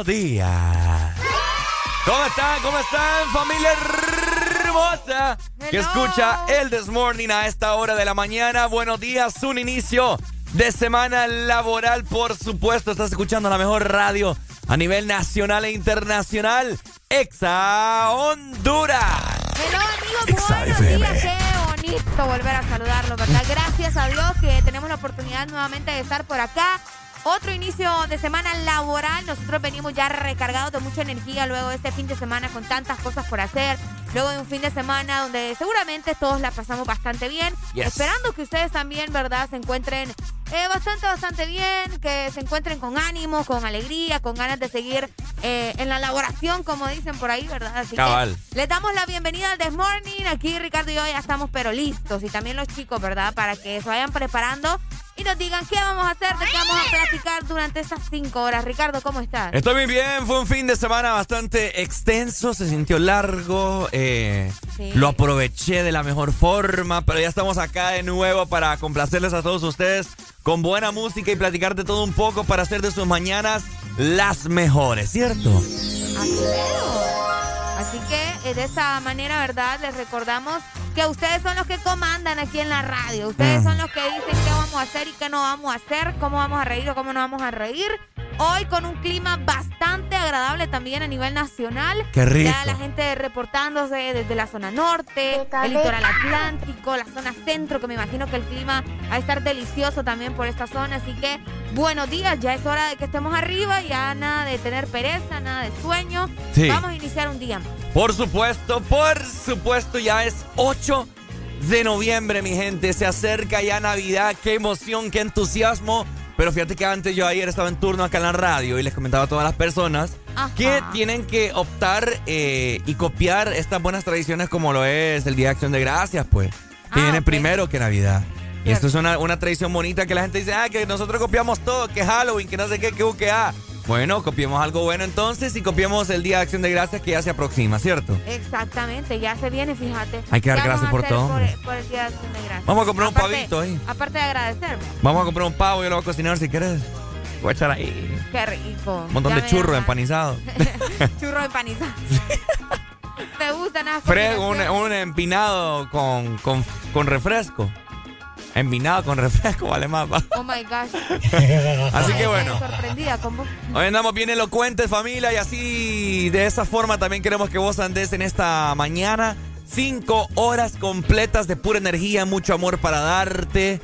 Buenos días. ¿Cómo están? ¿Cómo están, familia hermosa? Que Hello. escucha el This Morning a esta hora de la mañana. Buenos días, un inicio de semana laboral, por supuesto. Estás escuchando la mejor radio a nivel nacional e internacional. Exa Honduras. Hello amigos, Exa buenos FM. días, qué bonito volver a saludarlos, ¿verdad? Gracias a Dios que tenemos la oportunidad nuevamente de estar por acá. Otro inicio de semana laboral. Nosotros venimos ya recargados de mucha energía luego de este fin de semana con tantas cosas por hacer. Luego de un fin de semana donde seguramente todos la pasamos bastante bien. Yes. Esperando que ustedes también, ¿verdad? Se encuentren eh, bastante, bastante bien. Que se encuentren con ánimo, con alegría, con ganas de seguir eh, en la elaboración, como dicen por ahí, ¿verdad? Así Cabal. que les damos la bienvenida al This Morning. Aquí Ricardo y yo ya estamos pero listos. Y también los chicos, ¿verdad? Para que se vayan preparando y nos digan qué vamos a hacer, de qué vamos a platicar durante estas cinco horas. Ricardo, ¿cómo estás? Estoy muy bien, fue un fin de semana bastante extenso, se sintió largo, eh, Sí. lo aproveché de la mejor forma, pero ya estamos acá de nuevo para complacerles a todos ustedes con buena música y platicar de todo un poco para hacer de sus mañanas las mejores, ¿cierto? Así. Así que eh, de esta manera, ¿verdad? Les recordamos que ustedes son los que comandan aquí en la radio. Ustedes Mm. son los que dicen qué vamos a hacer y qué no vamos a hacer, cómo vamos a reír o cómo no vamos a reír. Hoy con un clima bastante agradable también a nivel nacional. Qué rico. Ya la gente reportándose desde la zona norte, el litoral atlántico, la zona centro, que me imagino que el clima va a estar delicioso también por esta zona. Así que buenos días, ya es hora de que estemos arriba, ya nada de tener pereza, nada de sueño. Sí. Vamos a iniciar un día más. Por supuesto, por supuesto, ya es 8 de noviembre, mi gente. Se acerca ya Navidad. Qué emoción, qué entusiasmo. Pero fíjate que antes yo ayer estaba en turno acá en la radio y les comentaba a todas las personas Ajá. que tienen que optar eh, y copiar estas buenas tradiciones como lo es el Día de Acción de Gracias, pues. Que Ah, viene primero que Navidad. Y esto es una, una tradición bonita que la gente dice, ah, que nosotros copiamos todo, que Halloween, que no sé qué, que U, que A. Bueno, copiemos algo bueno entonces y copiemos el Día de Acción de Gracias que ya se aproxima, ¿cierto? Exactamente, ya se viene, fíjate. Hay que dar gracias por todo. Por, el Día de Acción de Gracias. Vamos a comprar un pavito ahí. Aparte de agradecerme. Vamos a comprar un pavo, yo lo voy a cocinar si quieres. Voy a echar ahí. Qué rico. Un montón de churros empanizados. churros empanizados. Me gusta nada. un, un, empinado con, con, con refresco. Envinado con refresco, vale más. Oh my gosh. así que bueno. Sorprendida con vos. Hoy andamos bien elocuentes, familia, y así de esa forma también queremos que vos andes en esta mañana. Cinco horas completas de pura energía, mucho amor para darte.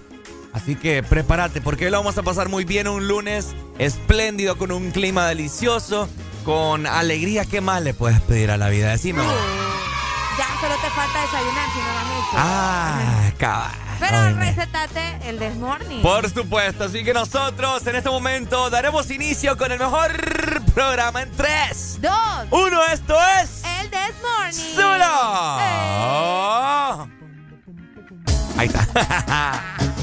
Así que prepárate, porque hoy lo vamos a pasar muy bien un lunes espléndido, con un clima delicioso, con alegría. ¿Qué más le puedes pedir a la vida? Decime. ya solo te falta desayunar si no lo has hecho. Ah, cabal. Pero recetate el Desmorning. Por supuesto, así que nosotros en este momento daremos inicio con el mejor programa en 3, 2, 1. Esto es. El Desmorning. ¡Solo! Eh. Ahí está.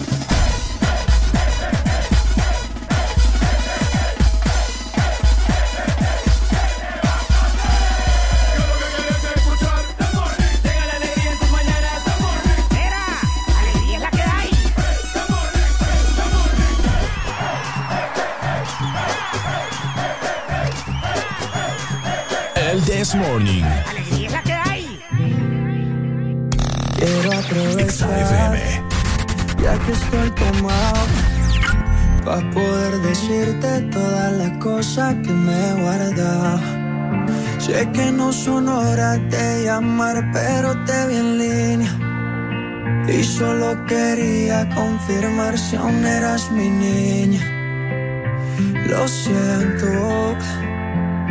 This Morning. Alegría que hay. Quiero aprovechar, ya que estoy tomado, para poder decirte todas las cosas que me he guardado. Sé que no son horas de llamar, pero te vi en línea. Y solo quería confirmar si aún eras mi niña. Lo siento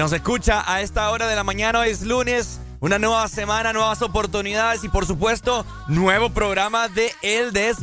Nos escucha a esta hora de la mañana. Hoy es lunes, una nueva semana, nuevas oportunidades y por supuesto, nuevo programa de El This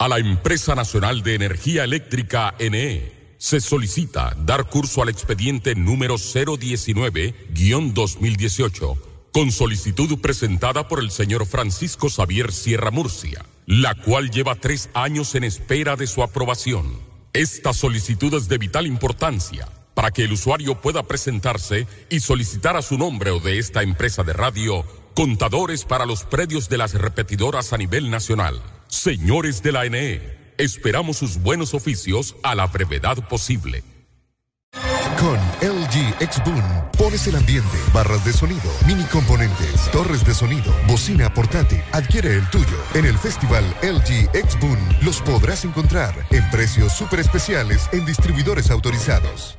A la Empresa Nacional de Energía Eléctrica NE se solicita dar curso al expediente número 019-2018 con solicitud presentada por el señor Francisco Xavier Sierra Murcia, la cual lleva tres años en espera de su aprobación. Esta solicitud es de vital importancia para que el usuario pueda presentarse y solicitar a su nombre o de esta empresa de radio contadores para los predios de las repetidoras a nivel nacional Señores de la NE, esperamos sus buenos oficios a la brevedad posible. Con LG X Boom pones el ambiente, barras de sonido, mini componentes, torres de sonido, bocina portátil. Adquiere el tuyo. En el festival LG X Boom los podrás encontrar en precios súper especiales en distribuidores autorizados.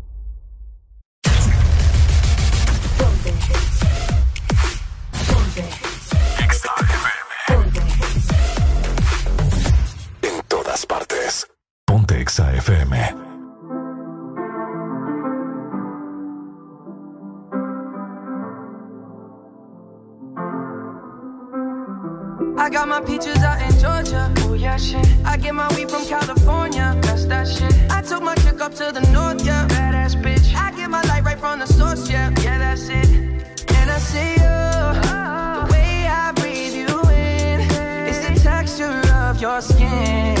Exa FM. I got my peaches out in Georgia. Oh yeah, shit. I get my weed from California. That's that shit. I took my chick up to the north, yeah. Badass bitch. I get my light right from the source, yeah. Yeah, that's it. And I see you. The way I breathe you in. It's the texture of your skin.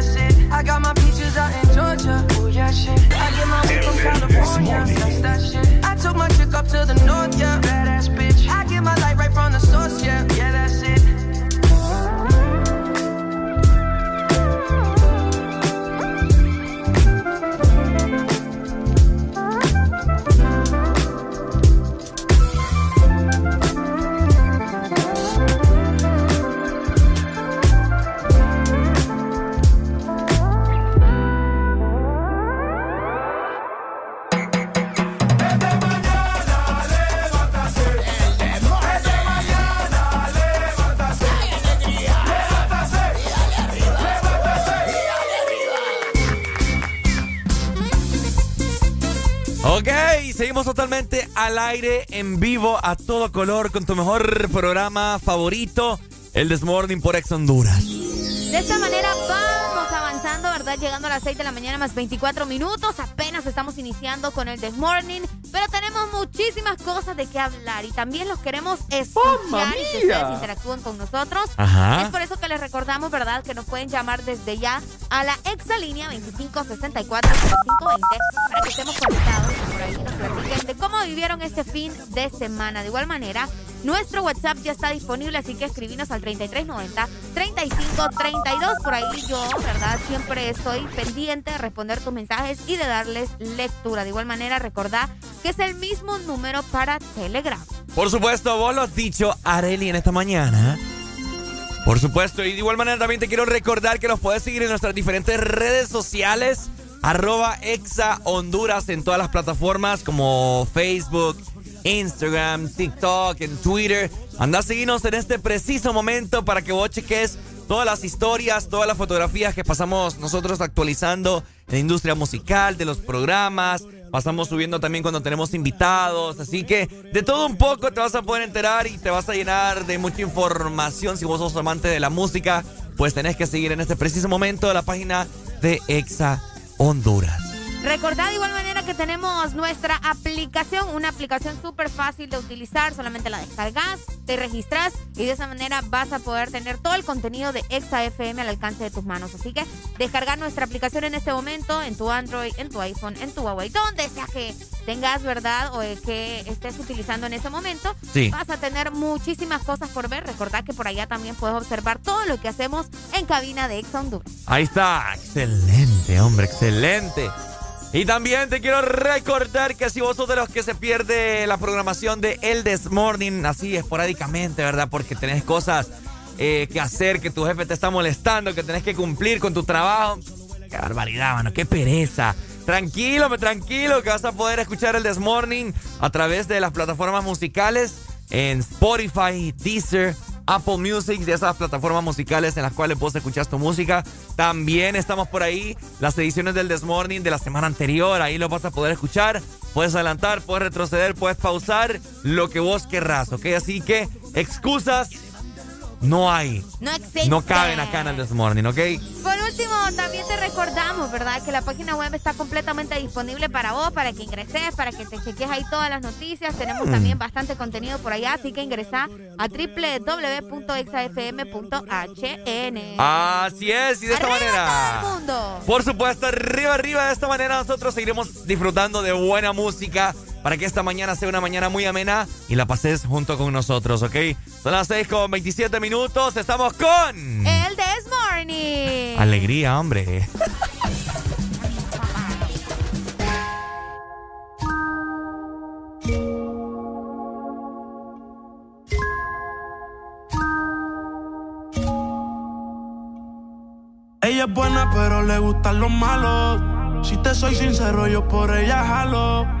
it. I got my peaches out in Georgia, oh yeah, shit. I get my weed from California, that's that shit. I took my chick up to the north, yeah. Ok, seguimos totalmente al aire, en vivo, a todo color, con tu mejor programa favorito, el Desmorning por Ex Honduras. De esta manera avanzando, ¿verdad? Llegando a las 6 de la mañana más 24 minutos. Apenas estamos iniciando con el This Morning, pero tenemos muchísimas cosas de qué hablar y también los queremos escuchar y que ustedes interactúen con nosotros. Ajá. Es por eso que les recordamos, ¿verdad? Que nos pueden llamar desde ya a la exalínea 2564-0520 para que estemos conectados y por ahí nos platiquen de cómo vivieron este fin de semana. De igual manera, nuestro WhatsApp ya está disponible, así que escribinos al 3390-3532. Por ahí yo, ¿verdad? Siempre estoy pendiente de responder tus mensajes y de darles lectura. De igual manera, recordá que es el mismo número para Telegram. Por supuesto, vos lo has dicho, Areli, en esta mañana. Por supuesto, y de igual manera también te quiero recordar que nos puedes seguir en nuestras diferentes redes sociales. Arroba Exa Honduras en todas las plataformas como Facebook, Instagram, TikTok, en Twitter. Anda a seguirnos en este preciso momento para que vos cheques todas las historias, todas las fotografías que pasamos nosotros actualizando en la industria musical, de los programas. Pasamos subiendo también cuando tenemos invitados. Así que de todo un poco te vas a poder enterar y te vas a llenar de mucha información. Si vos sos amante de la música, pues tenés que seguir en este preciso momento la página de Exa Honduras. Recordad de igual manera que tenemos nuestra aplicación, una aplicación súper fácil de utilizar, solamente la descargas, te registras y de esa manera vas a poder tener todo el contenido de Exa FM al alcance de tus manos. Así que descargar nuestra aplicación en este momento en tu Android, en tu iPhone, en tu Huawei, donde sea que tengas, ¿verdad? O que estés utilizando en ese momento, Sí. vas a tener muchísimas cosas por ver. Recordad que por allá también puedes observar todo lo que hacemos en cabina de Exa Honduras. Ahí está, excelente, hombre, excelente. Y también te quiero recordar que si vos sos de los que se pierde la programación de El This Morning, así esporádicamente, ¿verdad? Porque tenés cosas eh, que hacer, que tu jefe te está molestando, que tenés que cumplir con tu trabajo. Qué barbaridad, mano, qué pereza. Tranquilo, tranquilo, que vas a poder escuchar El This Morning a través de las plataformas musicales en Spotify, Deezer, Apple Music, de esas plataformas musicales en las cuales vos escuchás tu música. También estamos por ahí, las ediciones del This Morning de la semana anterior, ahí lo vas a poder escuchar. Puedes adelantar, puedes retroceder, puedes pausar, lo que vos querrás, ¿ok? Así que excusas no hay. No existe. No caben acá en el This Morning, ¿ok? Por último, también te recordamos, ¿verdad? Que la página web está completamente disponible para vos, para que ingreses, para que te cheques ahí todas las noticias. Tenemos Mm. también bastante contenido por allá, así que ingresa a www.exafm.hn. Así es, y de esta ¡Arriba manera. todo el mundo! Por supuesto, arriba, arriba. De esta manera nosotros seguiremos disfrutando de buena música para que esta mañana sea una mañana muy amena y la pases junto con nosotros, ¿ok? Son las 6 con 27 minutos. Estamos con... El This Morning. Alegría, hombre. Ella es buena, pero le gustan los malos. Si te soy sincero, yo por ella jalo.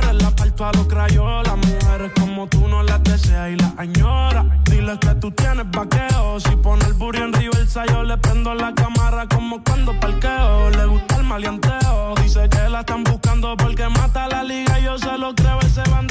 la parto a los crayolas. Mujeres como tú no las deseas y las añora. Dile que tú tienes vaqueo. Si pone el burro en río el sayo, le prendo la cámara como cuando parqueo. Le gusta el maleanteo. Dice que la están buscando porque mata la liga. Yo se lo creo ese bandido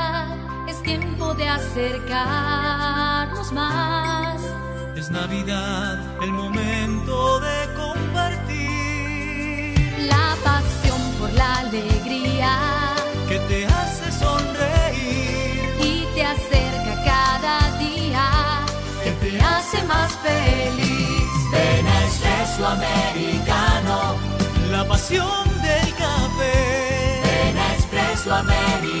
tiempo de acercarnos más. Es Navidad, el momento de compartir. La pasión por la alegría Que te hace sonreír. y te acerca cada día, que te hace más feliz. Ven a Espresso Americano. La pasión del café. Ven a Espresso Americano.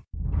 gmail.com.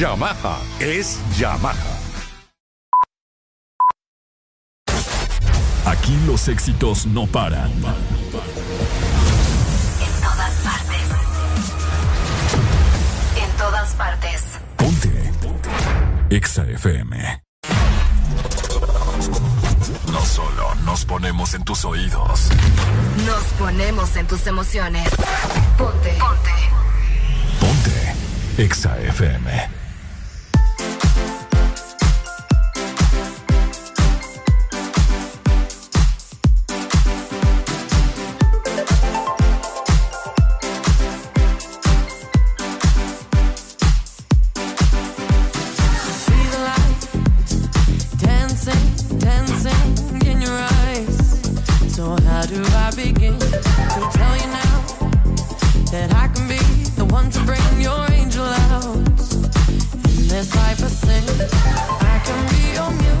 Yamaha es Yamaha. Aquí los éxitos no paran. En todas partes. En todas partes. Ponte. Exa FM. No solo nos ponemos en tus oídos. Nos ponemos en tus emociones. Ponte. Ponte. Ponte. Exa FM. do I begin to tell you now that I can be the one to bring your angel out? In this life of sing, I can be your muse.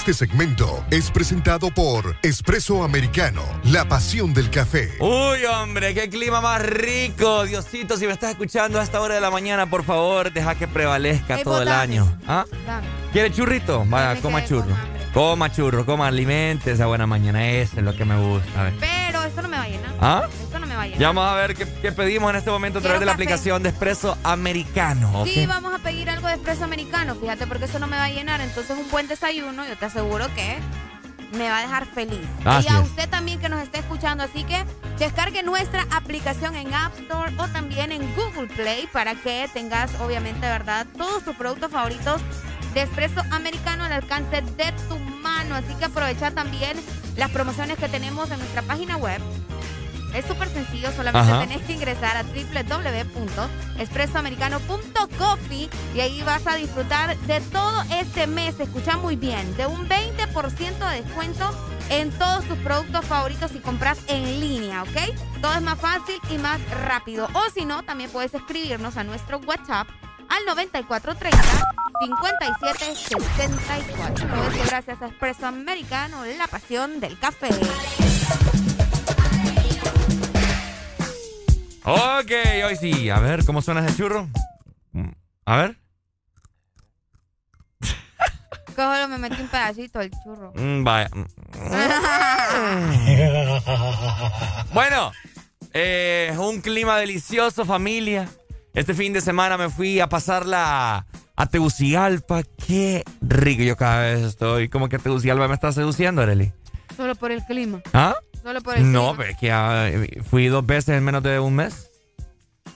Este segmento es presentado por Espresso Americano, la pasión del café. Uy, hombre, qué clima más rico. Diosito, si me estás escuchando a esta hora de la mañana, por favor, deja que prevalezca todo el año. ¿Ah? ¿Quiere churrito? Vaya, coma churro. Coma churro, coma alimente esa buena mañana. Eso es lo que me gusta. A ver. Pero esto no me va a llenar. ¿Ah? Me va a. Ya vamos a ver qué, qué pedimos en este momento a través de la café. aplicación de Espresso Americano. ¿ok? Sí, vamos a pedir algo de espresso americano, fíjate, porque eso no me va a llenar. Entonces, un buen desayuno, yo te aseguro que me va a dejar feliz. Así y a es. usted también que nos esté escuchando. Así que descargue nuestra aplicación en App Store o también en Google Play para que tengas, obviamente, ¿verdad? Todos tus productos favoritos de espresso americano al alcance de tu mano. Así que aprovecha también las promociones que tenemos en nuestra página web. Es súper sencillo, solamente Ajá. tenés que ingresar a www.expresoamericano.coffee y ahí vas a disfrutar de todo este mes, escucha muy bien, de un 20% de descuento en todos tus productos favoritos si compras en línea, ¿ok? Todo es más fácil y más rápido. O si no, también puedes escribirnos a nuestro WhatsApp al 9430 5774. Todo esto gracias a Expreso Americano, la pasión del café. Ok, hoy sí. A ver, ¿cómo suena ese churro? A ver. Cógelo, me metí un pedacito del churro. Mm, vaya. Bueno, eh, un clima delicioso, familia. Este fin de semana me fui a pasarla a Tegucigalpa. Qué rico. Yo cada vez estoy como que Tegucigalpa me está seduciendo, Arely. Solo por el clima. ¿Ah? Solo por el No, pero es que ah, fui dos veces en menos de un mes.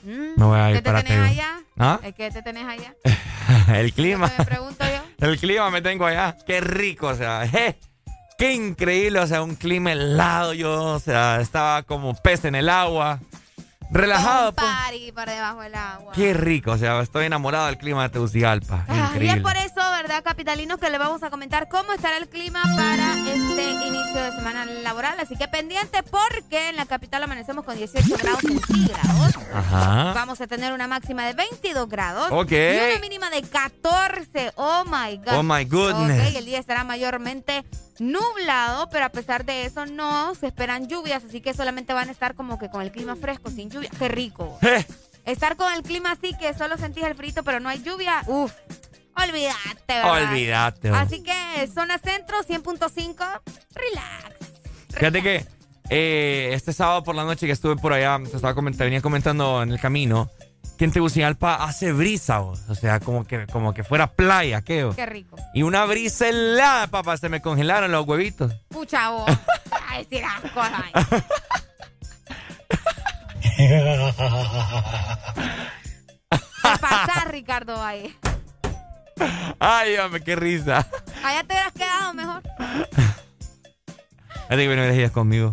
Mm. Me voy a ir ¿Qué te para tenés allá? ¿Ah? ¿Es que te tenés allá? El clima. Me pregunto yo. El clima me tengo allá. Qué rico, o sea, je, qué increíble, o sea, un clima helado. Yo, o sea, estaba como pez en el agua. Relajado, Un pues. party por debajo del agua. Qué rico, o sea, estoy enamorado del clima de Tegucigalpa. Ah, y es por eso, ¿verdad, capitalinos? Que le vamos a comentar cómo estará el clima para este inicio de semana laboral. Así que pendiente porque en la capital amanecemos con 18 grados centígrados. Ajá. Vamos a tener una máxima de 22 grados. Ok. Y una mínima de 14. Oh my God. Oh, my goodness. Ok, el día estará mayormente nublado, pero a pesar de eso no se esperan lluvias, así que solamente van a estar como que con el clima fresco, sin lluvia. Qué rico. Je, Estar con el clima así que solo sentís el frito, pero no hay lluvia. Uf. Olvídate, ¿verdad? Olvídate. Así que zona centro 100.5, relax. Fíjate que eh, este sábado por la noche que estuve por allá, te, estaba coment- te venía comentando en el camino que en Tegucigalpa hace brisa, o sea, como que, como que fuera playa, ¿qué? Qué rico. Y una brisa helada, papá, se me congelaron los huevitos. Pucha vos. A decir las cosas. ¿Qué pasa, Ricardo Valle? Ay, hombre, qué risa. Allá te hubieras quedado mejor. Así que no conmigo.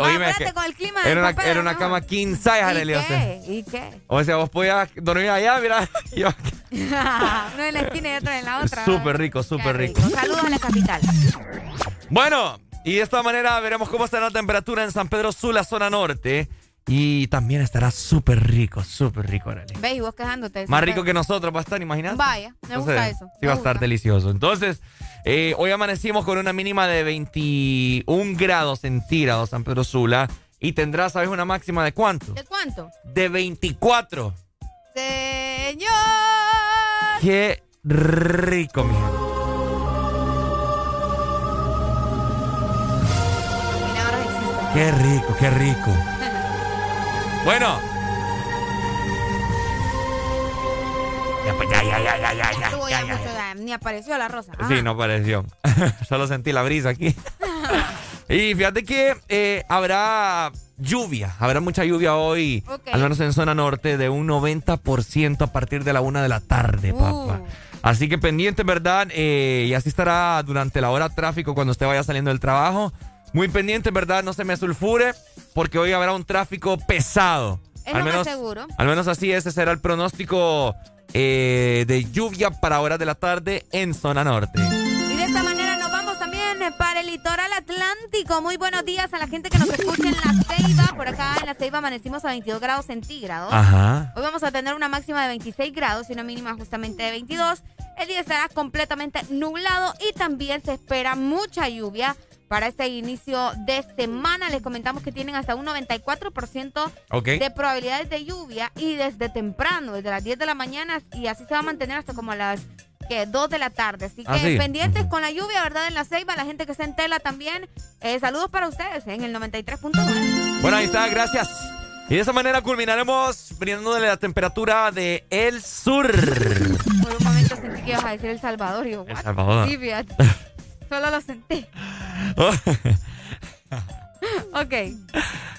Oíme, Ah, espérate, que con el clima era una, papel, era una cama king size, ¿Y Arely, o sea. qué? ¿Y qué? O sea, vos podías dormir allá, mira. yo- Uno en la esquina y otro en la otra. Súper rico, súper rico. Saludos a la capital. Bueno, y de esta manera veremos cómo estará la temperatura en San Pedro Sula, zona norte. Y también estará súper rico, súper rico, Arely. ¿Ves? Y vos quejándote. Más rico que nosotros va a estar, imagínate. Vaya, me gusta eso. Sí, va a estar delicioso. Entonces, eh, hoy amanecimos con una mínima de 21 grados centígrados San Pedro Sula. Y tendrá, ¿sabes, una máxima de cuánto? ¿De cuánto? De 24. Señor. Qué rico, mi gente. Milagros existen. Qué rico, qué rico. Bueno. Ya, pues, ya, ya, ya, ya, ya, ya, ya, ya ya, mucho, ya, Ni apareció la rosa. Ah. Sí, no pareció. Solo sentí la brisa aquí. y fíjate que eh, habrá lluvia. Habrá mucha lluvia hoy, al menos en zona norte, de un 90% a partir de la una de la tarde, papá. Uh. Así que pendiente, ¿verdad? Eh, y así estará durante la hora tráfico cuando usted vaya saliendo del trabajo. Muy pendiente, ¿verdad? No se me sulfure, porque hoy habrá un tráfico pesado. Es al menos, seguro. Al menos así, ese será el pronóstico eh, de lluvia para horas de la tarde en zona norte. Y de esta manera nos vamos también para el litoral atlántico. Muy buenos días a la gente que nos escucha en La Ceiba. Por acá en La Ceiba amanecimos a 22 grados centígrados. Ajá. Hoy vamos a tener una máxima de 26 grados y una mínima justamente de 22. El día estará completamente nublado y también se espera mucha lluvia para este inicio de semana. Les comentamos que tienen hasta un 94% de probabilidades de lluvia y desde temprano, desde las 10 de la mañana y así se va a mantener hasta como las que 2 de la tarde. Así que ah, pendientes con la lluvia, ¿verdad? En la ceiba, la gente que está en tela también. Eh, saludos para ustedes en el 93.9. Bueno, ahí está, gracias. Y de esa manera culminaremos de la temperatura de El Sur. Por un momento sentí que ibas a decir El Salvador. Y yo, el Salvador. Solo lo sentí. ok.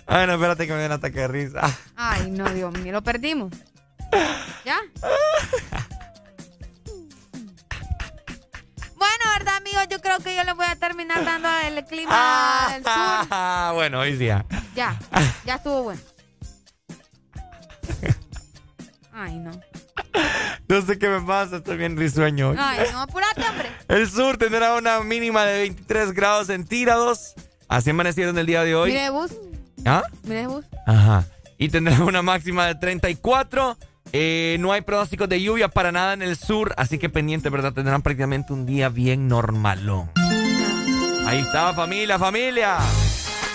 Ay, no, espérate que me den ataque de risa. Ay, no, Dios mío, lo perdimos. ¿Ya? Bueno, ¿verdad, amigos? Yo creo que yo les voy a terminar dando el clima del sur. bueno, hoy día. Ya, ya estuvo bueno. Ay, no. No sé qué me pasa, estoy bien risueño. Ay, no, apurate, hombre. El sur tendrá una mínima de 23 grados centígrados. Así amanecieron el día de hoy. Mire bus. ¿Ah? Mire bus. Ajá. Y tendrá una máxima de 34. Eh, no hay pronósticos de lluvia para nada en el sur, así que pendiente, ¿verdad? Tendrán prácticamente un día bien normalón. Ahí está, familia, familia.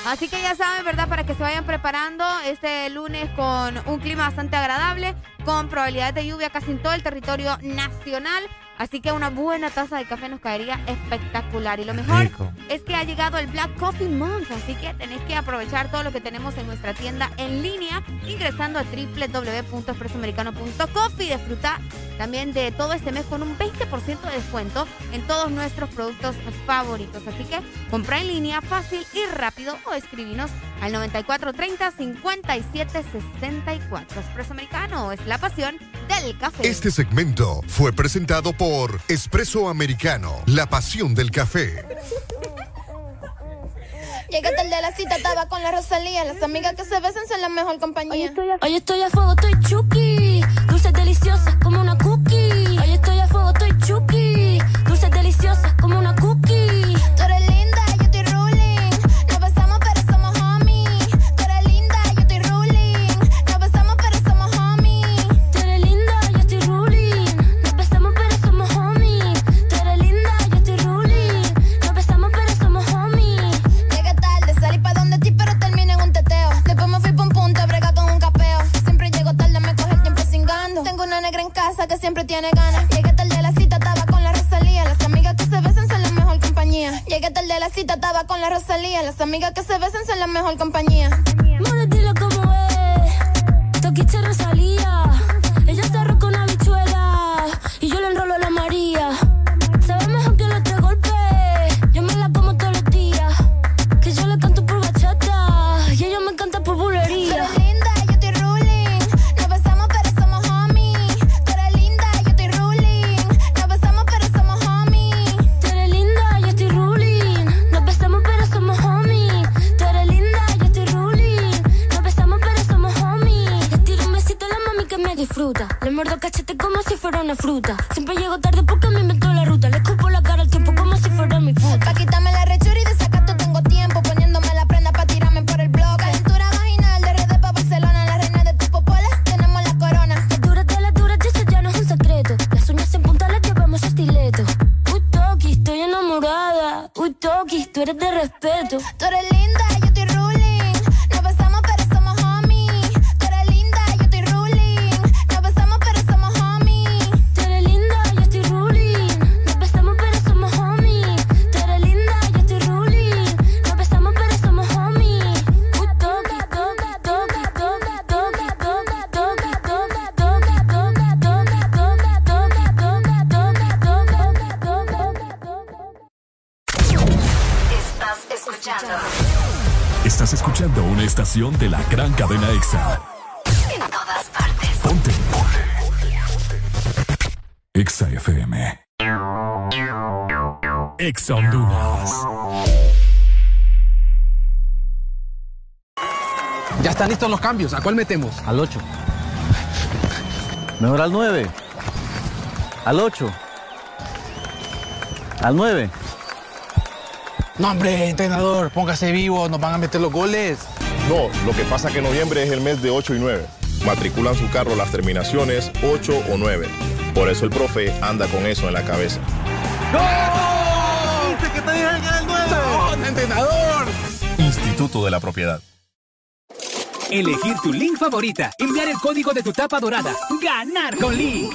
Así que ya saben, ¿verdad? Para que se vayan preparando este lunes con un clima bastante agradable, con probabilidades de lluvia casi en todo el territorio nacional. Así que una buena taza de café nos caería espectacular. Y lo mejor es que ha llegado el Black Coffee Month. Así que tenéis que aprovechar todo lo que tenemos en nuestra tienda en línea ingresando a www.expresoamericano.coffee y disfrutar también de todo este mes con un 20% de descuento en todos nuestros productos favoritos. Así que compra en línea fácil y rápido o escribinos al 9430-5764. Expreso Americano es la pasión del café. Este segmento fue presentado por por Espresso Americano, la pasión del café. Llegué tarde de la cita, estaba con la Rosalía. Las amigas que se besan son la mejor compañía. Hoy estoy a, fuego, estoy chuki. Dulces deliciosas como una cookie. Hoy estoy a fuego, estoy chuki. Dulces deliciosas como una cookie. Que siempre tiene ganas. Llegué tarde a la cita, estaba con la Rosalía. Las amigas que se besan son la mejor compañía. Llegué tarde a la cita, estaba con la Rosalía. Las amigas que se besan son la mejor compañía. Mora, dilo como es. Toquiche Rosalía. La gran cadena EXA. En todas partes. Ponte. EXA FM. EXA Honduras. Ya están listos los cambios. ¿A cuál metemos? Al 8. Mejor al 9. Al 8. Al 9. No, hombre, entrenador, póngase vivo, nos van a meter los goles. No, lo que pasa es que noviembre es el mes de 8 y 9. Matriculan su carro las terminaciones 8 o 9. Por eso el profe anda con eso en la cabeza. ¡Gol! ¡Dice que te dejan el 9! ¡No, entrenador! Instituto de la Propiedad. Elegir tu link favorita, enviar el código de tu tapa dorada, ganar con Link.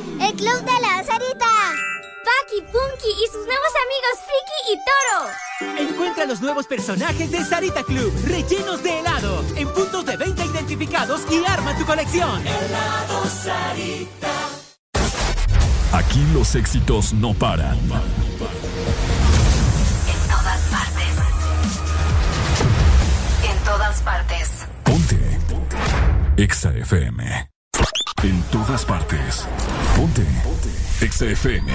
¡El club de la Sarita! Paki, Punky y sus nuevos amigos Friki y Toro. Encuentra los nuevos personajes de Sarita Club, rellenos de helado, en puntos de venta identificados y arma tu colección. Helado Sarita. Aquí los éxitos no paran. En todas partes. En todas partes. Ponte. EXA FM. En todas partes. Ponte. EXA FM.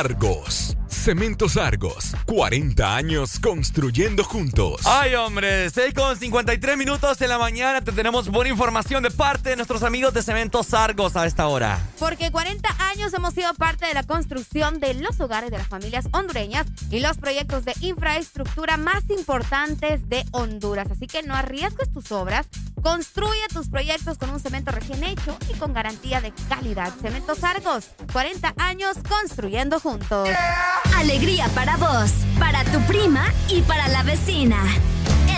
Por Argos. Cementos Argos, 40 años construyendo juntos. Ay, hombre, 6 con 53 minutos de la mañana. Te tenemos buena información de parte de nuestros amigos de Cementos Argos a esta hora. Porque 40 años hemos sido parte de la construcción de los hogares de las familias hondureñas y los proyectos de infraestructura más importantes de Honduras. Así que no arriesgues tus obras. Construye tus proyectos con un cemento recién hecho y con garantía de calidad. Cementos Argos, 40 años construyendo juntos. Alegría para vos, para tu prima y para la vecina.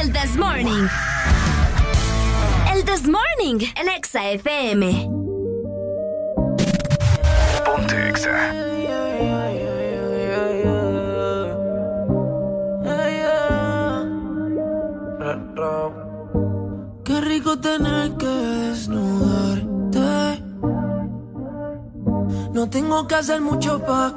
El This Morning. El This Morning, el Exa FM. Ponte Exa. Qué rico tener que desnudarte. No tengo que hacer mucho para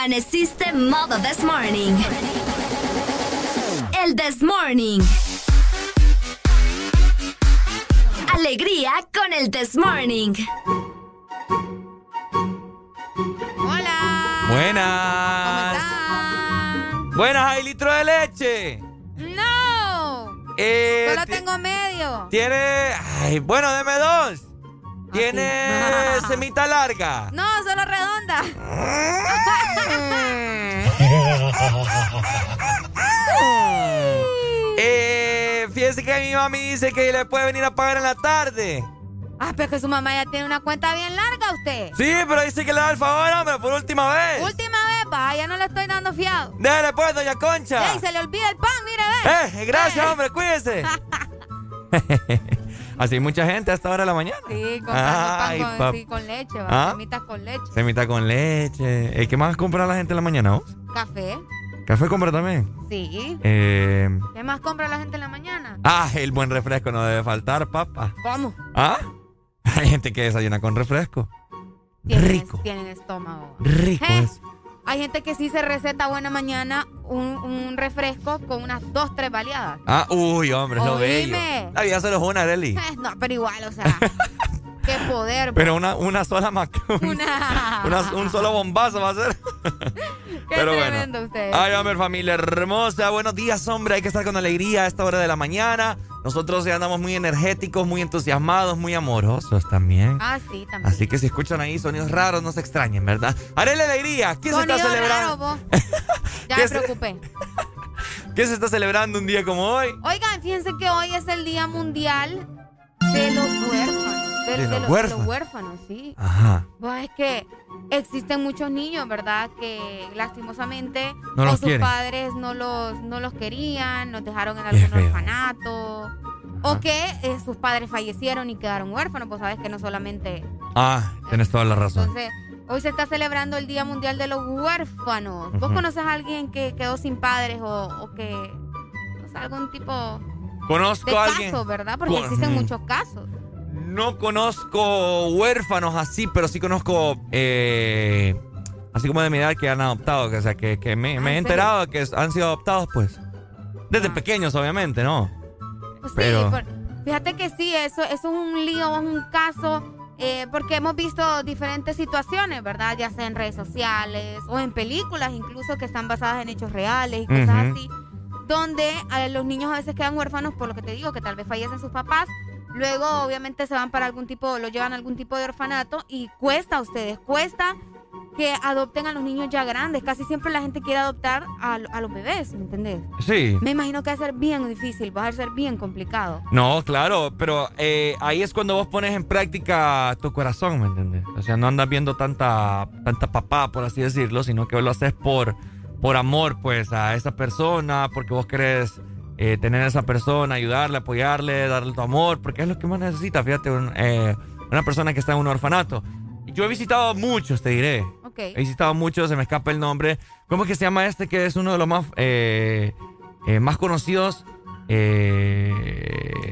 amaneciste modo this morning? El this morning. Alegría con el this morning. Hola. Buenas. Buenas, ¿hay litro de leche? No. Eh, Solo tengo medio. Tiene. Ay, bueno, deme dos. Tiene semita larga. No, solo redonda. Eh, fíjese que mi mami dice que le puede venir a pagar en la tarde. Ah, pero que su mamá ya tiene una cuenta bien larga usted. Sí, pero dice que le da el favor, hombre, por última vez. Última vez, va, ya no le estoy dando fiado. Dele pues, doña Concha. Ey, se le olvida el pan, mire, ve. Eh, gracias, hombre, cuídese. Así hay mucha gente a esta hora de la mañana. Sí, Ay, pan con, sí, con leche. ¿Ah? Semitas con leche. Semita con leche. ¿Qué más compra la gente en la mañana? vos? Café. ¿Café compra también? Sí. Eh, ¿Qué más compra la gente en la mañana? ah, el buen refresco no debe faltar, papá. ¿Cómo? ¿Ah? Hay gente que desayuna con refresco. Tienen, Rico. Tienen estómago. Rico ¿Eh? Hay gente que sí se receta buena mañana un, un refresco con unas dos, tres baleadas. Ah, uy, hombre, es lo bello. La vida solo es una, Deli. Eh, no, pero igual, o sea, qué poder. Pero una, una sola mac- Una- una- un solo bombazo va a ser. Pero bueno. Usted. Ay, hombre, familia hermosa. Buenos días, hombre. Hay que estar con alegría a esta hora de la mañana. Nosotros ya andamos muy energéticos, muy entusiasmados, muy amorosos también. Ah, sí, también. Así que si escuchan ahí sonidos raros, no se extrañen, ¿verdad? Haré la alegría. ¿Quién se está celebrando? ya me preocupé. ¿Qué se está celebrando un día como hoy? Oigan, fíjense que hoy es el Día Mundial de los Huérfanos. De, los, huérfanos. huérfanos, sí. Ajá. Pues es que existen muchos niños, ¿verdad? Que lastimosamente no sus padres no los, no los querían, los dejaron en algún orfanato. O que eh, sus padres fallecieron y quedaron huérfanos, pues sabes que no solamente... Ah, tienes toda la razón. Entonces, hoy se está celebrando el Día Mundial de los Huérfanos. ¿Vos conoces a alguien que quedó sin padres o, que... O sea, algún tipo... Conozco a alguien. caso, ¿verdad? Porque existen muchos casos. No conozco huérfanos así, pero sí conozco, eh, así como de mi edad, que han adoptado. o sea, que, me, he enterado que han sido adoptados, pues. Desde ah. pequeños, obviamente, ¿no? Pues pero... Sí, fíjate que sí, eso, eso es un lío, es un caso. Eh, porque hemos visto diferentes situaciones, ¿verdad? Ya sea en redes sociales o en películas incluso que están basadas en hechos reales y cosas así, donde eh, los niños a veces quedan huérfanos por lo que te digo, que tal vez fallecen sus papás Luego, obviamente, se van para algún tipo, lo llevan a algún tipo de orfanato y cuesta a ustedes, cuesta que adopten a los niños ya grandes. Casi siempre la gente quiere adoptar a, los bebés, ¿me entendés? Sí. Me imagino que va a ser bien difícil, va a ser bien complicado. No, claro, pero eh, ahí es cuando vos pones en práctica tu corazón, ¿me entendés? O sea, no andas viendo tanta, tanta papá, por así decirlo, sino que lo haces por, por amor, pues, a esa persona, porque vos querés eh, tener a esa persona, ayudarle, apoyarle, darle tu amor, porque es lo que más necesita, fíjate, eh, una persona que está en un orfanato. Yo he visitado muchos, te diré. He visitado muchos, se me escapa el nombre. ¿Cómo es que se llama este que es uno de los más, eh, más conocidos?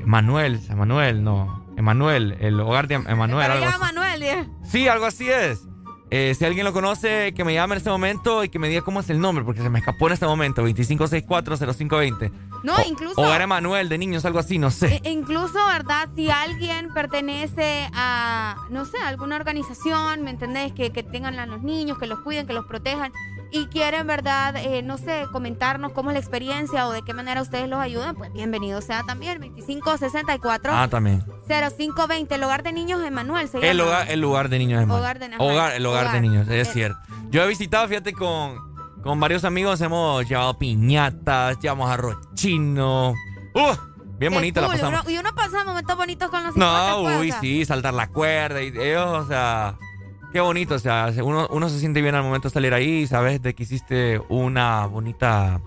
Manuel, Manuel, no. Emanuel, el hogar de Emanuel. Manuel, Sí, algo así es. Eh, si alguien lo conoce, que me llame en este momento y que me diga cómo es el nombre, porque se me escapó en este momento. 25640520. No, incluso. Hogar Emanuel de niños, algo así, no sé. E, incluso, ¿verdad? Si alguien pertenece a, no sé, alguna organización, ¿me entendés? Que, que tengan a los niños, que los cuiden, que los protejan y quieren, ¿verdad? Eh, no sé, comentarnos cómo es la experiencia o de qué manera ustedes los ayudan, pues bienvenido sea también. 2564. Ah, también. 0520, el hogar de niños Emanuel. Se el, hogar, el lugar de niños Emanuel. Hogar de, hogar, el hogar, de niños, es cierto. Yo he visitado, fíjate, con, con varios amigos, hemos llevado piñatas, llevamos arroz chino. ¡Uh! Bien bonita la pasamos. y uno pasa momentos bonitos con los No, uy, sí, saltar la cuerda y ellos, o sea... Qué bonito, o sea, uno, uno se siente bien al momento de salir ahí y sabes de que hiciste una bonita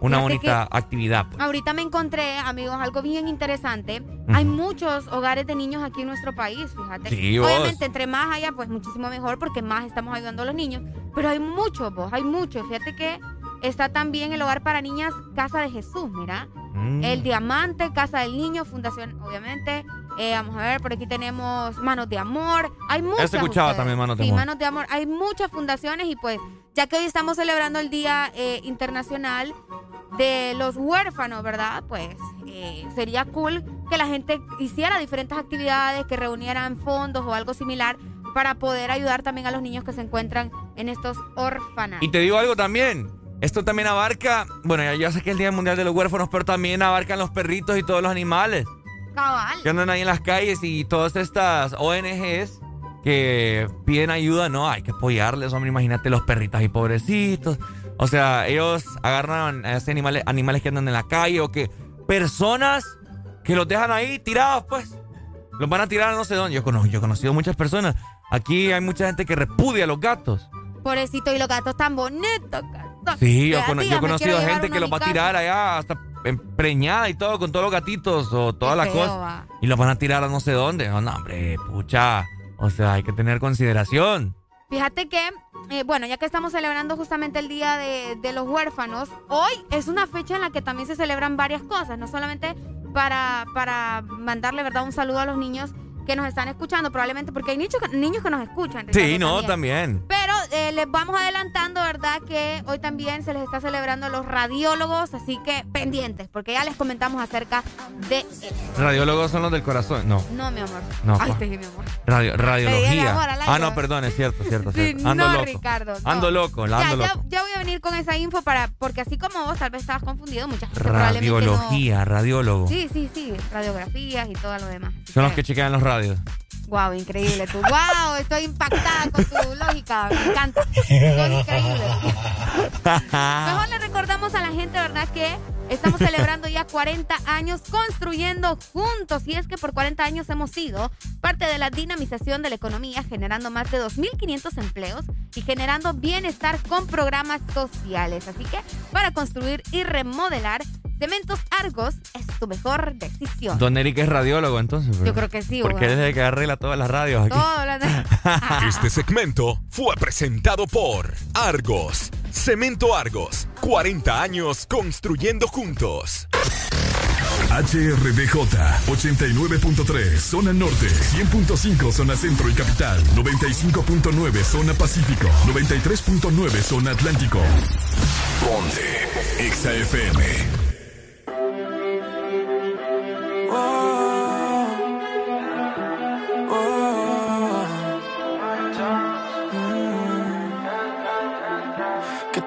una bonita actividad. Pues. Ahorita me encontré, amigos, algo bien interesante. Hay muchos hogares de niños aquí en nuestro país, fíjate. Sí, Obviamente, entre más allá, pues muchísimo mejor porque más estamos ayudando a los niños. Pero hay muchos, vos, hay muchos. Fíjate que está también el hogar para niñas Casa de Jesús, mira. Mm. El Diamante, Casa del Niño, Fundación, obviamente. Eh, vamos a ver, por aquí tenemos Manos de Amor. Hay muchas. escuchaba también Manos de sí, Amor. Manos de Amor. Hay muchas fundaciones y pues, ya que hoy estamos celebrando el Día eh, Internacional de los Huérfanos, ¿verdad? Pues eh, sería cool que la gente hiciera diferentes actividades, que reunieran fondos o algo similar para poder ayudar también a los niños que se encuentran en estos orfanatos. Y te digo algo también. Esto también abarca, bueno, ya, sé que es el Día Mundial de los Huérfanos, pero también abarcan los perritos y todos los animales. Cabal. Que andan ahí en las calles y todas estas ONGs que piden ayuda, no, hay que apoyarles, hombre, imagínate los perritos y pobrecitos. O sea, ellos agarran a esos animales, animales que andan en la calle o que personas que los dejan ahí tirados, pues. Los van a tirar a no sé dónde. Yo, conozco, yo he conocido muchas personas. Aquí hay mucha gente que repudia a los gatos. Pobrecito, y los gatos tan bonitos, Sí, yo, he conocido gente que los va a tirar allá hasta empreñada y todo con todos los gatitos o todas las cosas. Y los van a tirar a no sé dónde. No, hombre, pucha. O sea, hay que tener consideración. Fíjate que, eh, bueno, ya que estamos celebrando justamente el Día de, de, los Huérfanos, hoy es una fecha en la que también se celebran varias cosas, no solamente para, para mandarle, ¿verdad?, un saludo a los niños que nos están escuchando, probablemente porque hay niños que, niños que nos escuchan. Sí, no, también. Pero eh, les vamos adelantando, ¿verdad? Que hoy también se les está celebrando los radiólogos, así que pendientes, porque ya les comentamos acerca de... Radiólogos son los del corazón, no. No, mi amor. No, Ay, te dije, mi amor. Radio, radiología. amor. Ah, no, perdón, es cierto, cierto, Sí, cierto. Ando no, loco. Ricardo. no. Ando loco, la Ya, ando ya, loco. ya voy a venir con esa info para, porque así como vos tal vez estabas confundido, mucha gente probablemente no- Radiología, radiólogo. Sí, sí, sí, radiografías y todo lo demás. Son los que chequean los radios. Wow, increíble tú. Wow, estoy impactada con tu lógica. Me encanta. Increíble. Mejor le recordamos a la gente, ¿verdad? Que estamos celebrando ya 40 años construyendo juntos. Y es que por 40 años hemos sido parte de la dinamización de la economía, generando más de 2.500 empleos y generando bienestar con programas sociales. Así que para construir y remodelar, Cementos Argos es tu mejor decisión. Don Eric es radiólogo, entonces. Yo creo que sí, Porque bueno. él es el que arregla todas las radios aquí. Todo lo- Este segmento fue presentado por Argos. Cemento Argos. 40 años construyendo juntos. HRDJ 89.3 Zona Norte 100.5 Zona Centro y Capital 95.9 Zona Pacífico 93.9 Zona Atlántico Ponte XAFM ¿Qué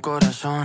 corazón.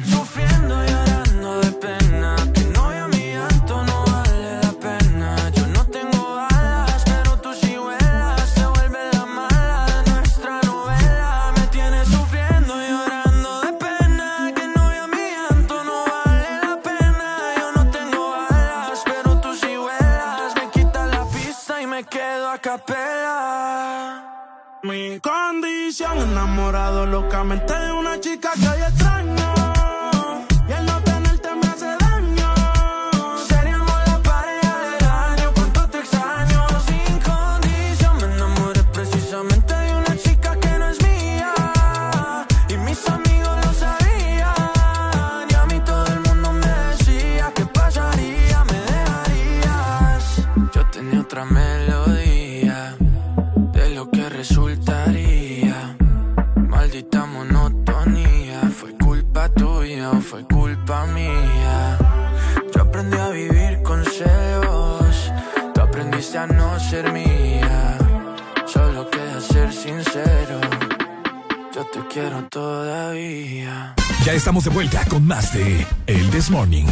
Más de El This Morning.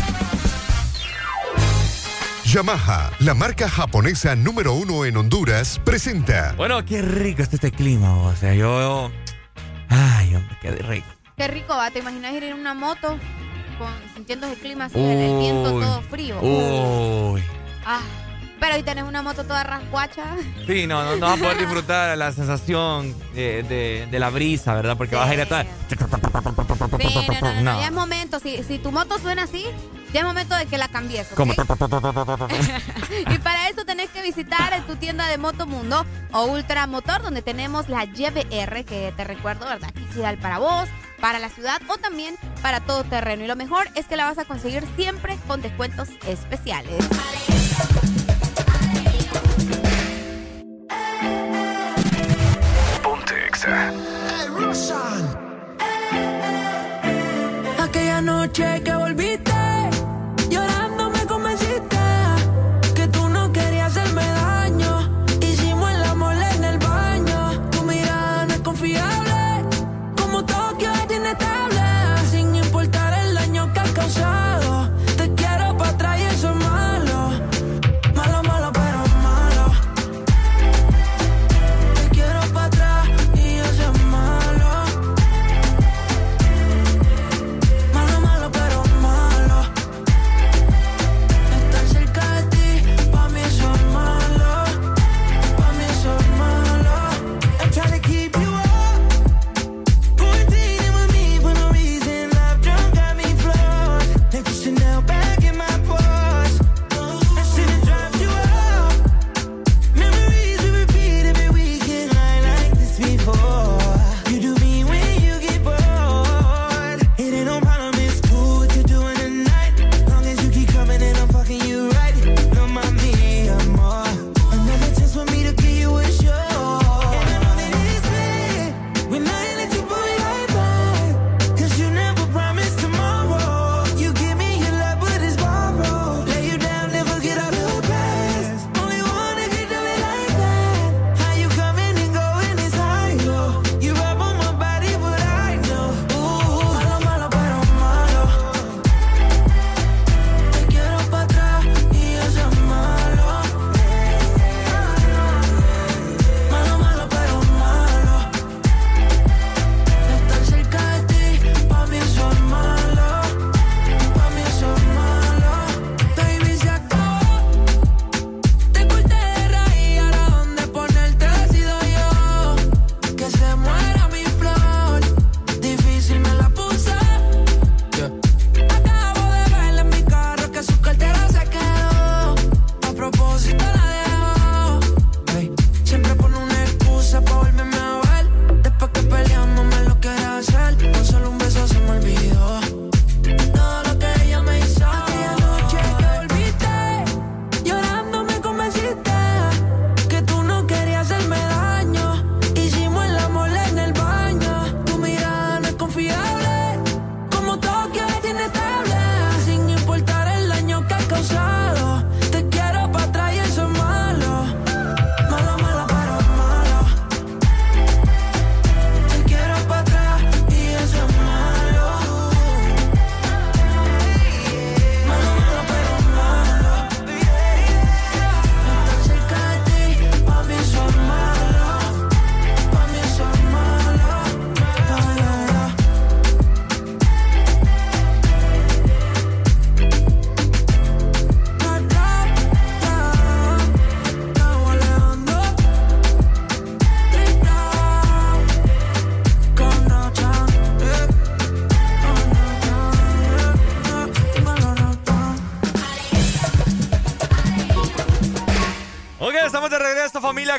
Yamaha, la marca japonesa número uno en Honduras, presenta Bueno, qué rico está este clima, o sea, yo... Ay, hombre, qué rico. Qué rico va, ¿te imaginas ir en una moto con, sintiendo ese clima así, en el viento Uy. todo frío? Uy. Ah, Pero hoy tenés una moto toda rasguacha. Sí, no, no, no vas a poder disfrutar la sensación de, de, la brisa, ¿verdad? Porque vas a ir a toda... No, no, no, ya es momento. Si, si tu moto suena así, ya es momento de que la cambies, ¿ok? y para eso tenés que visitar tu tienda de Motomundo o Ultramotor, donde tenemos la YBR, que te recuerdo, ¿verdad? Que es ideal para vos, para la ciudad o también para todo terreno. Y lo mejor es que la vas a conseguir siempre con descuentos especiales.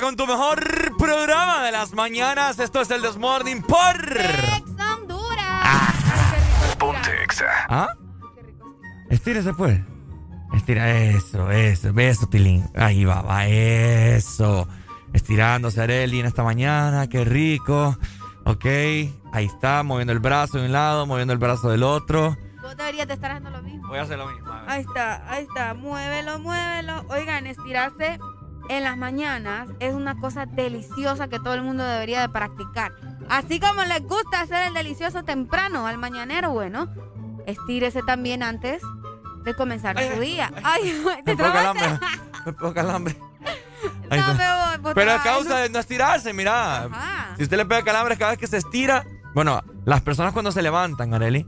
Con tu mejor programa de las mañanas. Esto es el Desmorning por. Ex Honduras. Ah. Ponte ¿Ah? Estírese pues. Estira eso, eso. Beso, Tilín. Ahí va, va, eso. Estirándose Areli en esta mañana. Qué rico. Ok. Ahí está, moviendo el brazo de un lado, moviendo el brazo del otro. Vos deberías de estar haciendo lo mismo. Voy a hacer lo mismo. Ahí está, ahí está. Muévelo, muévelo. Oigan, estirarse en las mañanas es una cosa deliciosa que todo el mundo debería de practicar. Así como les gusta hacer el delicioso temprano al mañanero, bueno, estírese también antes de comenzar su día. Ay, te me calambre. Me calambre. No, me voy, Pero a causa de no estirarse, mira. Si usted le pega calambre cada vez que se estira, bueno, las personas cuando se levantan, Areli,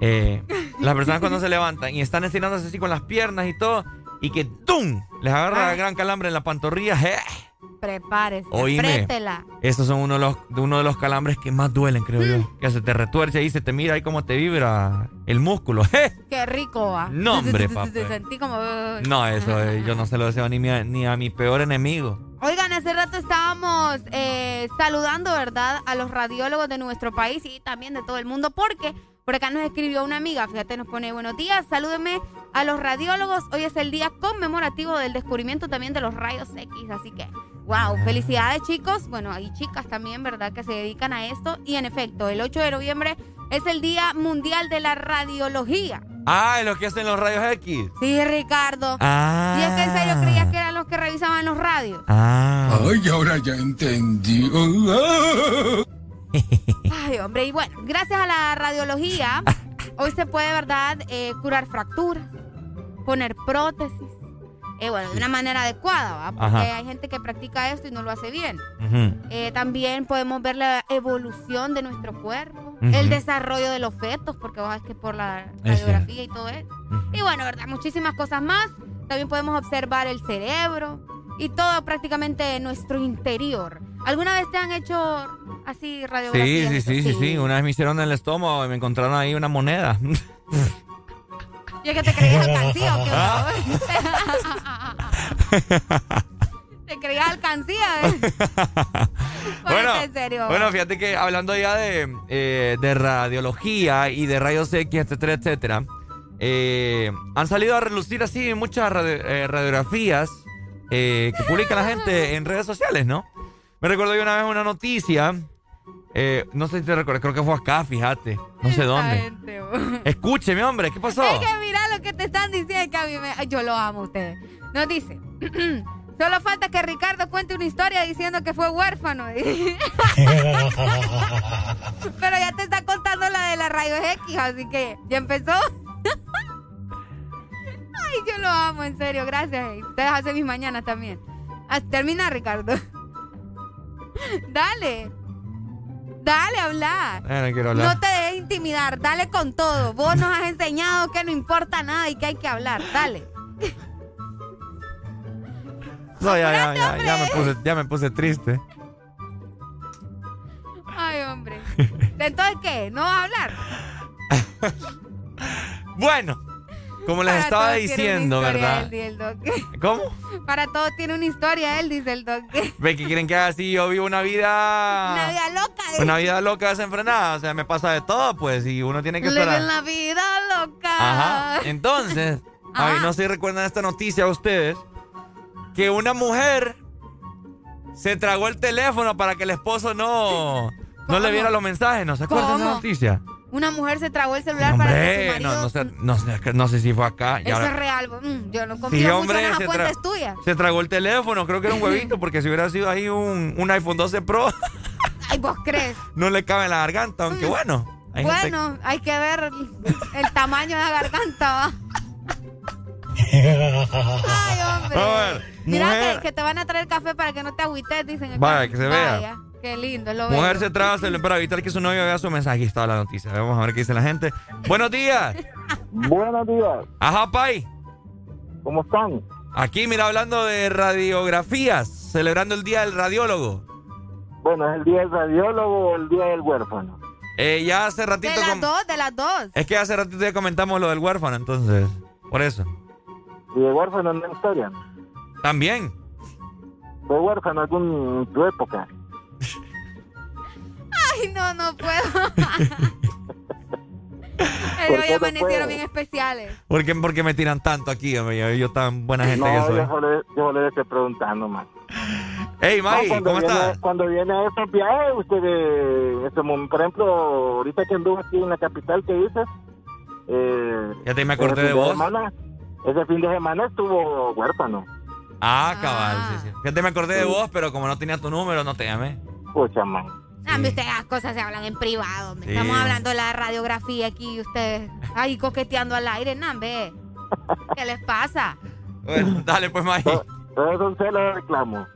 eh, las personas cuando se levantan y están estirándose así con las piernas y todo, y que ¡tum! les agarra gran calambre en la pantorrilla. ¡eh! Prepárese, Oíme, estos son uno de, los, uno de los calambres que más duelen, creo yo. Mm. Que se te retuerce ahí, se te mira ahí cómo te vibra el músculo. Qué rico va. No, hombre, papá. sentí como... No, eso eh, yo no se lo deseo ni, ni a mi peor enemigo. Oigan, hace rato estábamos eh, saludando, ¿verdad?, a los radiólogos de nuestro país y también de todo el mundo, porque por acá nos escribió una amiga, fíjate, nos pone buenos días, salúdenme a los radiólogos. Hoy es el día conmemorativo del descubrimiento también de los rayos X, así que, wow, felicidades chicos. Bueno, hay chicas también, ¿verdad?, que se dedican a esto. Y en efecto, el 8 de noviembre es el Día Mundial de la Radiología. Ah, es lo que hacen los rayos X. Sí, Ricardo. Ah. Y es que en serio creías que eran los que revisaban los radios. Ah. Ay, ahora ya entendí. Ay, hombre, y bueno, gracias a la radiología, hoy se puede, ¿verdad?, eh, curar fracturas, poner prótesis. Eh, bueno, de una manera adecuada, ¿va? Porque hay gente que practica esto y no lo hace bien. Eh, también podemos ver la evolución de nuestro cuerpo, el desarrollo de los fetos, porque vos que por la radiografía y todo eso. Y bueno, ¿verdad? Muchísimas cosas más. También podemos observar el cerebro y todo prácticamente nuestro interior. ¿Alguna vez te han hecho así radiografías? Sí, sí, sí, sí, sí. Una vez me hicieron en el estómago y me encontraron ahí una moneda. ¿Y es que te creías alcancía o qué? ¿Ah? ¿Te creías alcancía? ¿eh? bueno, en serio. bueno, fíjate que hablando ya de, eh, de radiología y de rayos X, etcétera, etcétera, eh, han salido a relucir así muchas eh, radiografías que publica la gente en redes sociales, ¿no? Me recuerdo yo una vez una noticia. Eh, no sé si te recuerdas, creo que fue acá, fíjate. No sé dónde. Escúcheme, hombre, ¿qué pasó? Es que que te están diciendo, que a mí me... Yo lo amo a ustedes. Nos dice... Solo falta que Ricardo cuente una historia diciendo que fue huérfano. Pero ya te está contando la de la rayos X, así que ya empezó. Ay, yo lo amo, en serio, gracias. Ustedes hacen mis mañanas también. Ah, termina, Ricardo. Dale. Dale, hablar. Eh, no quiero hablar. No te dejes intimidar, dale con todo. Vos nos has enseñado que no importa nada y que hay que hablar. Dale. No, ya, ya, ya, ya, me puse, ya me puse triste. Ay, hombre. Entonces, ¿qué? ¿No vas a hablar? bueno. Como les estaba diciendo, ¿verdad? ¿Cómo? Para todos tiene una historia él, dice el doctor. ¿Ve que quieren que haga así? Yo vivo una vida... Una vida loca. Una vida loca desenfrenada. O sea, me pasa de todo, pues, y uno tiene que esperar. la vida loca. Ajá. Entonces, ay, no sé si recuerdan esta noticia a ustedes, que una mujer se tragó el teléfono para que el esposo no, no le viera los mensajes. ¿No se acuerdan de la noticia? Una mujer se tragó el celular para que su marido... No, no, sé, no, sé, no sé si fue acá. Eso es real. Mm, yo no confío sí, hombre, mucho en las fuentes tuyas. Se tragó el teléfono, creo que era un huevito, porque si hubiera sido ahí un, un iPhone 12 Pro... Ay, ¿vos crees? No le cabe en la garganta, aunque mm. bueno. Hay bueno, hay que ver el, tamaño de la garganta, va. Ay, hombre. Mira que, te van a traer café para que no te agüites, dicen. Vaya, que se vea. Qué lindo, lo Mujer se traba para evitar que su novio vea su mensaje. Aquí está la noticia. Vamos a ver qué dice la gente. Buenos días. Buenos días. Ajá, Pai. ¿Cómo están? Aquí, mira, hablando de radiografías, celebrando el Día del Radiólogo. Bueno, es el Día del Radiólogo o el Día del Huérfano. Eh, ya hace ratito... De las dos, de las dos. Es que hace ratito ya comentamos lo del huérfano, entonces, por eso. ¿Y de huérfano en la historia? También. ¿Fue huérfano algún en tu época? Ay, no, no puedo. El hoy amanecieron bien especiales. ¿Por qué, ¿Por qué, me tiran tanto aquí? Yo, tan buena gente que soy. Yo le, estoy preguntando, más. Hey, May, ¿cómo estás? Cuando viene a estos viajes, usted, este, por ejemplo, ahorita que anduvo aquí en la capital, ¿qué dices? Eh, ya te me acordé de vos. ese fin de semana estuvo huérfano. Ah, cabal, sí, sí. Fíjate, me acordé de vos, pero como no tenía tu número, no te llamé. Pucha, man. Ah, sí. las cosas se hablan en privado. Estamos hablando de la radiografía aquí y ustedes ahí coqueteando al aire, Nambe. ¿Qué les pasa? Bueno, dale pues, May. Todo un celo de reclamo.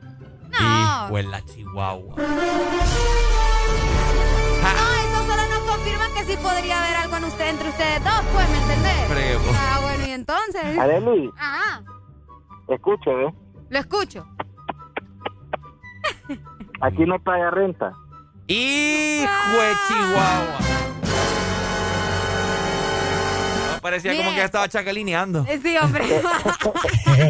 No. Hijo la chihuahua. No, eso solo nos confirma que sí podría haber algo en usted, entre ustedes dos, pues, ¿me entendés? Ah, bueno, y entonces. Adeli. Ajá. Escuche, ¿ve? Lo escucho. Aquí no paga renta. ¡Hijo de Chihuahua! No, parecía como que ya estaba chacalineando. Sí, hombre.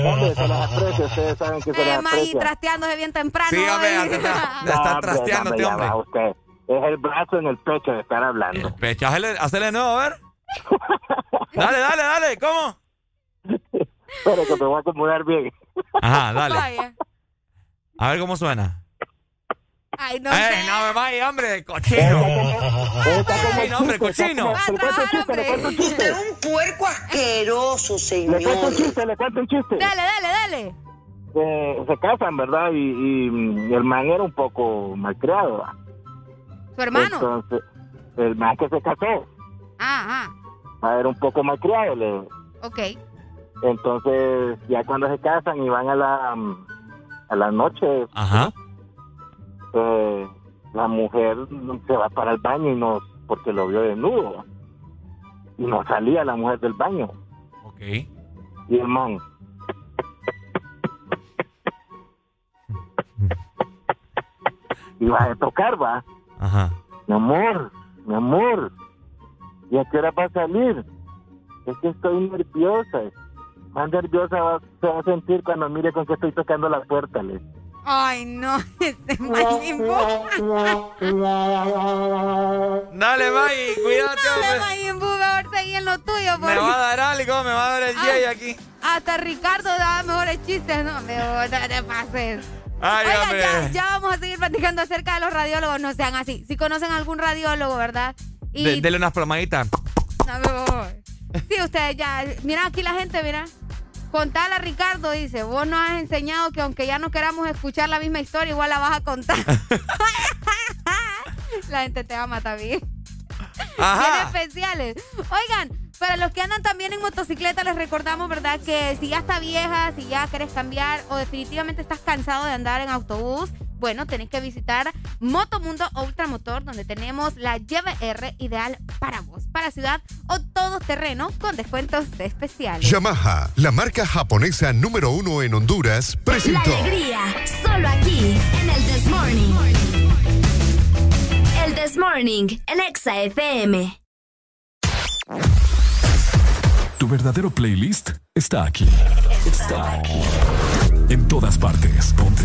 Hombre, se las aprecia, ustedes saben que se las aprecia. trasteándose bien temprano. Sí, hombre, hoy. ya está, No, está hombre, me este hombre. llama usted. Es el brazo en el pecho de estar hablando. Pecho, hazle, hazle nuevo, a ver. Dale, dale, dale, ¿cómo? Pero que me voy a acomodar bien. Ajá, dale. Vaya. A ver cómo suena. Ay, no ¡Ey, sé. no me vayas, hombre! ¡Cochino! ¡Ey, no, hombre, cochino! Va a trabajar, hombre. Usted es un puerco asqueroso, Le cuento señor. un chiste, le cuento un chiste. Dale, dale, dale. Eh, se casan, ¿verdad? Y, y, mm, el man era un poco malcriado. ¿va? ¿Su hermano? Entonces, el man que se casó Ah, ah. ah, era un poco malcriado. Le, Ok. entonces, ya cuando se casan y van a la, mm, a la noche, Ajá. Eh, la mujer se va para el baño y no, porque lo vio desnudo. Y no salía la mujer del baño. Ok. Y el man. Iba a tocar, va. Ajá. Mi amor, mi amor. ¿Y a qué hora va a salir? Es que estoy nerviosa. Más nerviosa va, se va a sentir cuando mire con que estoy tocando la puerta, le. Ay, no. Este Mayimbo. Dale, Maggie, cuídate, Dale. Mayimbo, mejor seguí en lo tuyo. Me porque va a dar algo, me va a dar el Jay aquí. Hasta Ricardo daba mejores chistes. No, me no te pases. Ay, Oigan, ya, ya vamos a seguir platicando acerca de los radiólogos. No sean así. Si conocen algún radiólogo, ¿verdad? Y De- dele unas plomaditas. No me voy. Sí, ustedes ya. Mira aquí la gente, mira. Contala, Ricardo, dice. Vos nos has enseñado que aunque ya no queramos escuchar la misma historia, igual la vas a contar. la gente te ama también. Ajá. Bien especiales. Oigan, para los que andan también en motocicleta, les recordamos, ¿verdad? Que si ya está vieja, si ya querés cambiar o definitivamente estás cansado de andar en autobús, bueno, tenés que visitar Motomundo Ultramotor, donde tenemos la YBR ideal para vos, para ciudad o todo terreno con descuentos especiales. Yamaha, la marca japonesa número uno en Honduras, La presentó. alegría, solo aquí, en el This Morning. El This Morning, en Exa FM. Tu verdadero playlist está aquí. Está aquí. En todas partes. Ponte.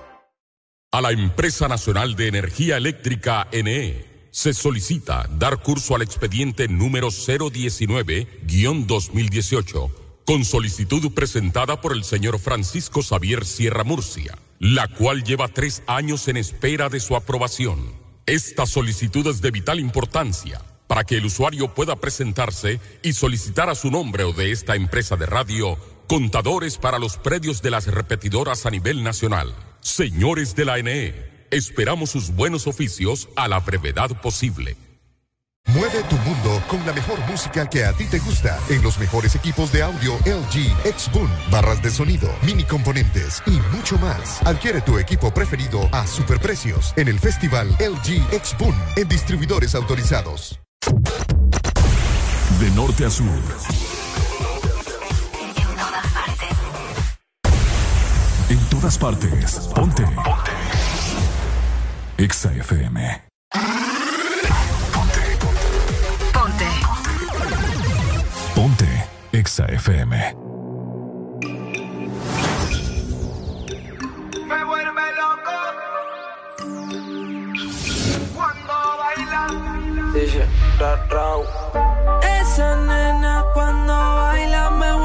A la Empresa Nacional de Energía Eléctrica NE se solicita dar curso al expediente número 019-2018 con solicitud presentada por el señor Francisco Xavier Sierra Murcia, la cual lleva tres años en espera de su aprobación. Esta solicitud es de vital importancia para que el usuario pueda presentarse y solicitar a su nombre o de esta empresa de radio contadores para los predios de las repetidoras a nivel nacional. Señores de la NE, esperamos sus buenos oficios a la brevedad posible. Mueve tu mundo con la mejor música que a ti te gusta en los mejores equipos de audio LG, Xboom, barras de sonido, mini componentes y mucho más. Adquiere tu equipo preferido a superprecios en el Festival LG Xboom en distribuidores autorizados. De norte a sur. Todas partes. Ponte. Ponte. Exa FM. Ponte. Ponte. Exa FM. Me vuelve loco cuando baila. Dice, ra, rau. Esa nena cuando baila me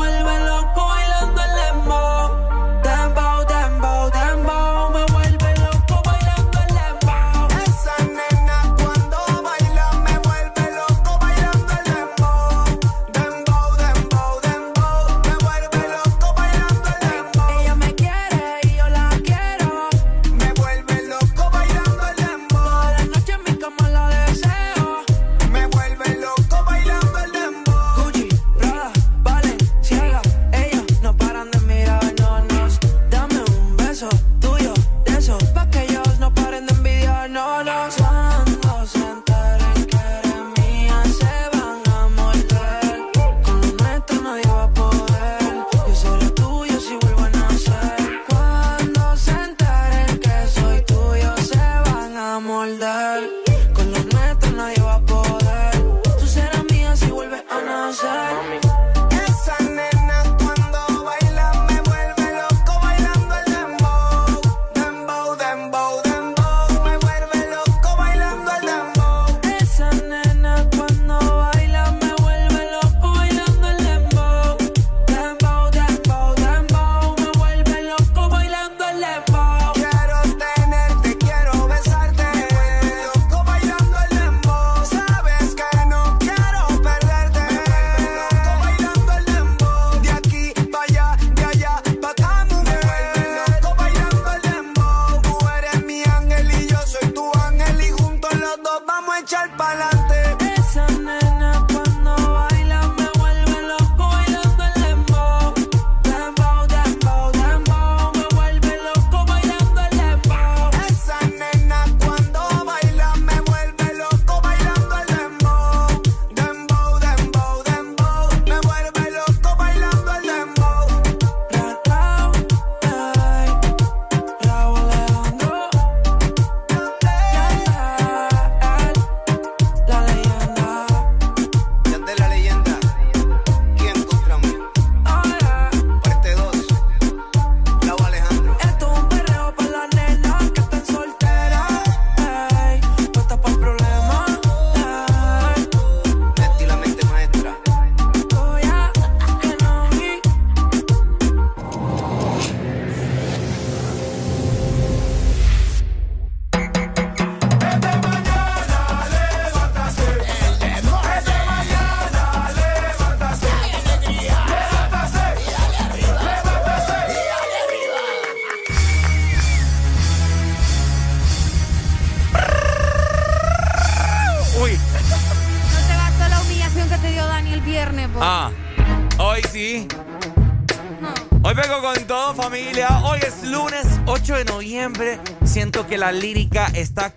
está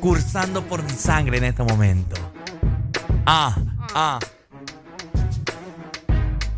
cursando por mi sangre en este momento. Ah, ah.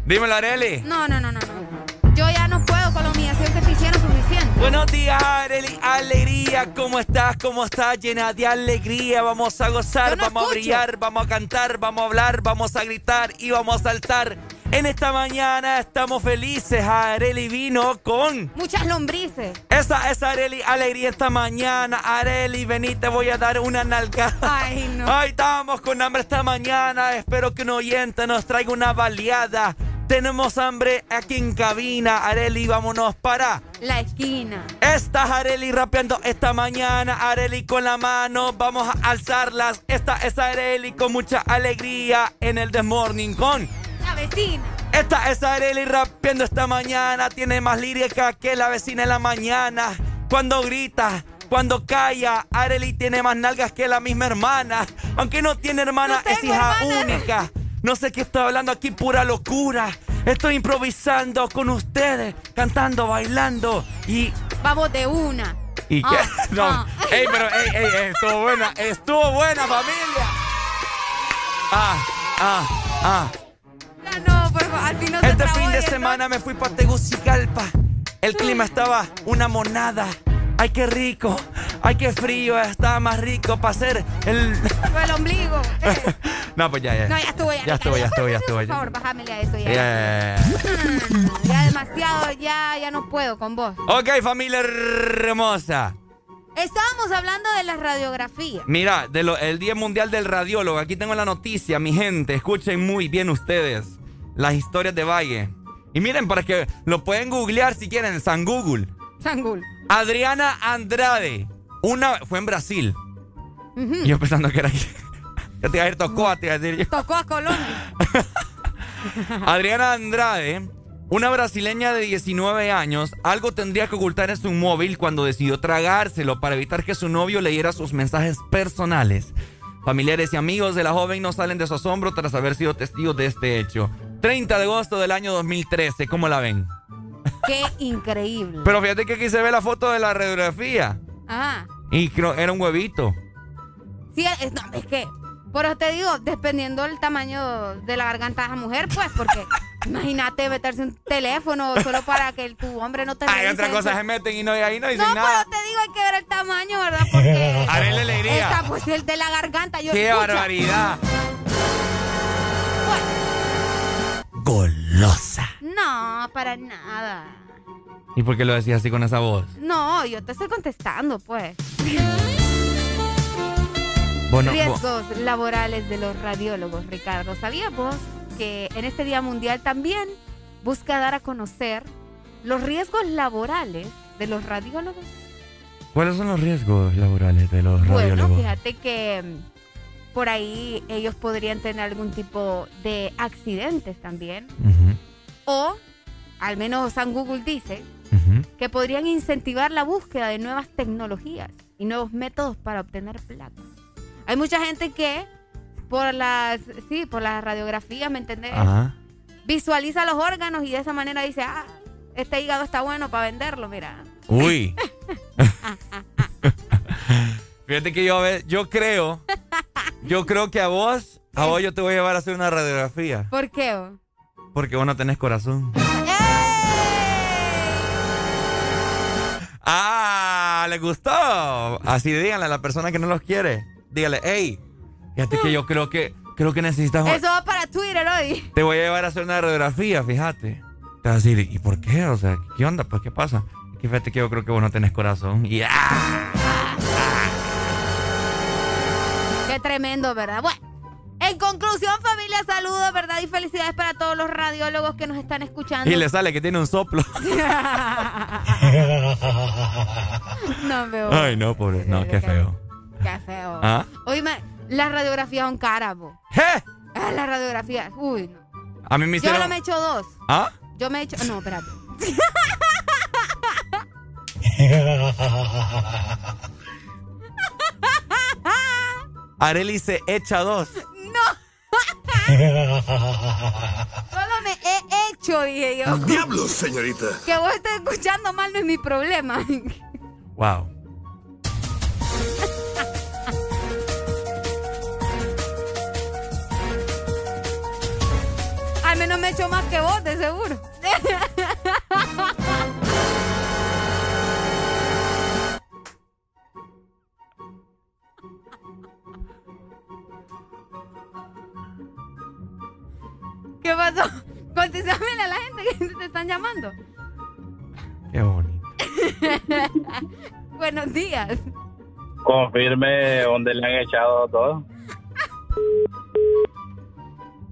Dímelo, Areli. No, no, no, no, no. Yo ya no puedo con la humillación que te hicieron suficiente. Buenos días, Areli. Alegría. ¿Cómo estás? ¿Cómo estás? Llena de alegría. Vamos a gozar, vamos a brillar, vamos a cantar, vamos a hablar, vamos a gritar y vamos a saltar. En esta mañana estamos felices. Areli vino con... Muchas lombrices. Esa es Areli Alegría esta mañana. Areli, vení, te voy a dar una nalga. Ay, no. Ay, estamos con hambre esta mañana. Espero que un oyente nos traiga una baleada. Tenemos hambre aquí en cabina. Areli, vámonos para... La esquina. Estás Areli rapeando esta mañana. Areli con la mano, vamos a alzarlas. Esta es Areli con mucha alegría en el Desmorning con... La vecina. Esta es Areli rapeando esta mañana. Tiene más lírica que la vecina en la mañana. Cuando grita, cuando calla, Areli tiene más nalgas que la misma hermana. Aunque no tiene hermana, es hija única. No sé qué estoy hablando aquí, pura locura. Estoy improvisando con ustedes, cantando, bailando y. Vamos de una. ¿Y qué? Ah, no. ah. Ey, pero ey, ey, ey, estuvo buena, estuvo buena, familia. Ah, ah, ah. No, por favor, al fin no se Este trabó fin de esto. semana me fui para Tegucigalpa. El clima estaba una monada. Ay, qué rico. Ay, qué frío. Estaba más rico para hacer el. El ombligo. No, pues ya, ya. No, ya estuvo, ya. Ya estuvo, ya estuvo, ya estuvo. Por favor, bájamele a eso ya. Ya. Ya demasiado, ya, ya no puedo con vos. Ok, familia hermosa. Estábamos hablando de las radiografías. Mira, de lo- el Día Mundial del Radiólogo. Aquí tengo la noticia, mi gente. Escuchen muy bien ustedes las historias de Valle. Y miren, para que lo pueden googlear si quieren, San Google. Sangul. Adriana Andrade. Una fue en Brasil. Yo pensando que era aquí. Ya te iba a ir Tocoa, te iba decir yo. A Colombia. Adriana Andrade, una brasileña de 19 años, algo tendría que ocultar en su móvil cuando decidió tragárselo para evitar que su novio leyera sus mensajes personales. Familiares y amigos de la joven no salen de su asombro tras haber sido testigos de este hecho. 30 de agosto del año 2013, ¿cómo la ven? Qué increíble. Pero fíjate que aquí se ve la foto de la radiografía. Ajá. Y creo era un huevito. Sí, es, no, es que, por eso te digo, dependiendo del tamaño de la garganta de esa mujer, pues, porque imagínate meterse un teléfono solo para que tu hombre no te Hay otras cosas se meten y no, ahí no dicen No, nada. pero te digo, hay que ver el tamaño, ¿verdad? Porque. Haré la alegría. Esta, pues el de la garganta. Yo ¡Qué escucho. barbaridad! Golosa. No, para nada. ¿Y por qué lo decías así con esa voz? No, yo te estoy contestando, pues. Bueno, Riesgos laborales de los radiólogos, Ricardo. ¿Sabías vos que en este Día Mundial también busca dar a conocer los riesgos laborales de los radiólogos? ¿cuáles son los riesgos laborales de los Bueno, radiólogos? fíjate que mm, por ahí ellos podrían tener algún tipo de accidentes también. O, al menos San Google dice, que podrían incentivar la búsqueda de nuevas tecnologías y nuevos métodos para obtener placas. Hay mucha gente que por las, sí, por las radiografías, ¿me entendés? Ajá. Visualiza los órganos y de esa manera dice, ah, este hígado está bueno para venderlo, mira. Uy. Fíjate que yo, a ver, yo creo, yo creo que a vos, a vos yo te voy a llevar a hacer una radiografía. ¿Por qué? Porque vos no tenés corazón. Ah, ¿le gustó? Así díganle a la persona que no los quiere. Dígale, hey, fíjate que yo creo que, creo que necesitas... Eso va para Twitter hoy. Te voy a llevar a hacer una radiografía, fíjate. Te vas a decir, ¿y por qué? O sea, ¿qué onda? Pues, ¿qué pasa? Que fíjate que yo creo que vos no tenés corazón. Y ¡ah! Qué tremendo, ¿verdad? Bueno, en conclusión, familia, saludos, ¿verdad? Y felicidades para todos los radiólogos que nos están escuchando. Y le sale que tiene un soplo. no veo. Ay, no, pobre. No, qué feo. Qué feo. ¿Ah? Oíme, las radiografías son caras, bo. Ah, las radiografías. Uy, no. A mí me Yo hicieron... no me he hecho dos. ¿Ah? Yo me he hecho. No, espérate. Areli se echa dos. No. Solo me he hecho, dije yo. Diablos, señorita. Que vos estés escuchando mal no es mi problema. Wow. Menos me he hecho más que vos, de seguro. ¿Qué pasó? Contéstame a la gente que te están llamando. Qué bonito. Buenos días. Confirme dónde le han echado todo.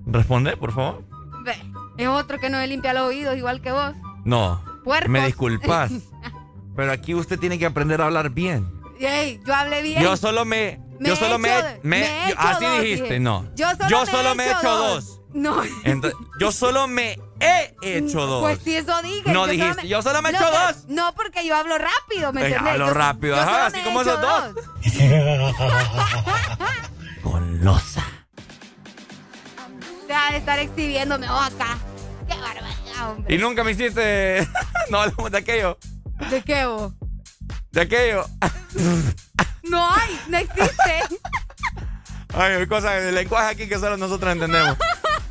Responde, por favor. Ve, es otro que no le limpia los oídos igual que vos. No. Puercos. Me disculpas. pero aquí usted tiene que aprender a hablar bien. Ey, yo hablé bien. Yo solo me. Me yo solo me. hecho- me- me he yo- hecho así dos, dijiste, dije. no. Yo solo me he he hecho hecho dos. dos. No. Entonces, yo solo me he hecho dos. Pues sí, eso dije. No yo dijiste, solo yo solo me he hecho dos. No, porque yo hablo rápido, ¿me Eh, entendés? hablo Yo- rápido, yo ajá, solo así como esos dos. Golosa. De estar exhibiéndome vos acá. Qué barbaridad, hombre. Y nunca me hiciste. no hablamos de aquello. ¿De qué vos? De aquello. No hay, no existe. Ay, hay cosas de lenguaje aquí que solo nosotros entendemos.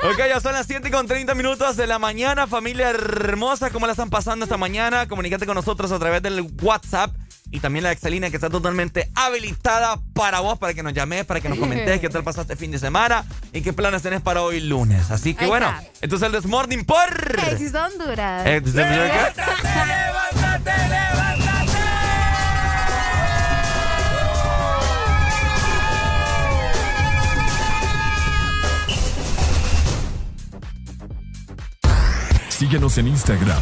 Ok, ya son las 7 con 30 minutos de la mañana, familia hermosa. ¿Cómo la están pasando esta mañana? Comunícate con nosotros a través del WhatsApp y también la Excelina que está totalmente habilitada para vos, para que nos llames, para que nos comentes qué tal pasaste fin de semana y qué planes tenés para hoy lunes. Así que Ahí bueno, está. entonces el Desmorning por... Exis Honduras. Eh, ¿de- de- de- qué? Síguenos en Instagram,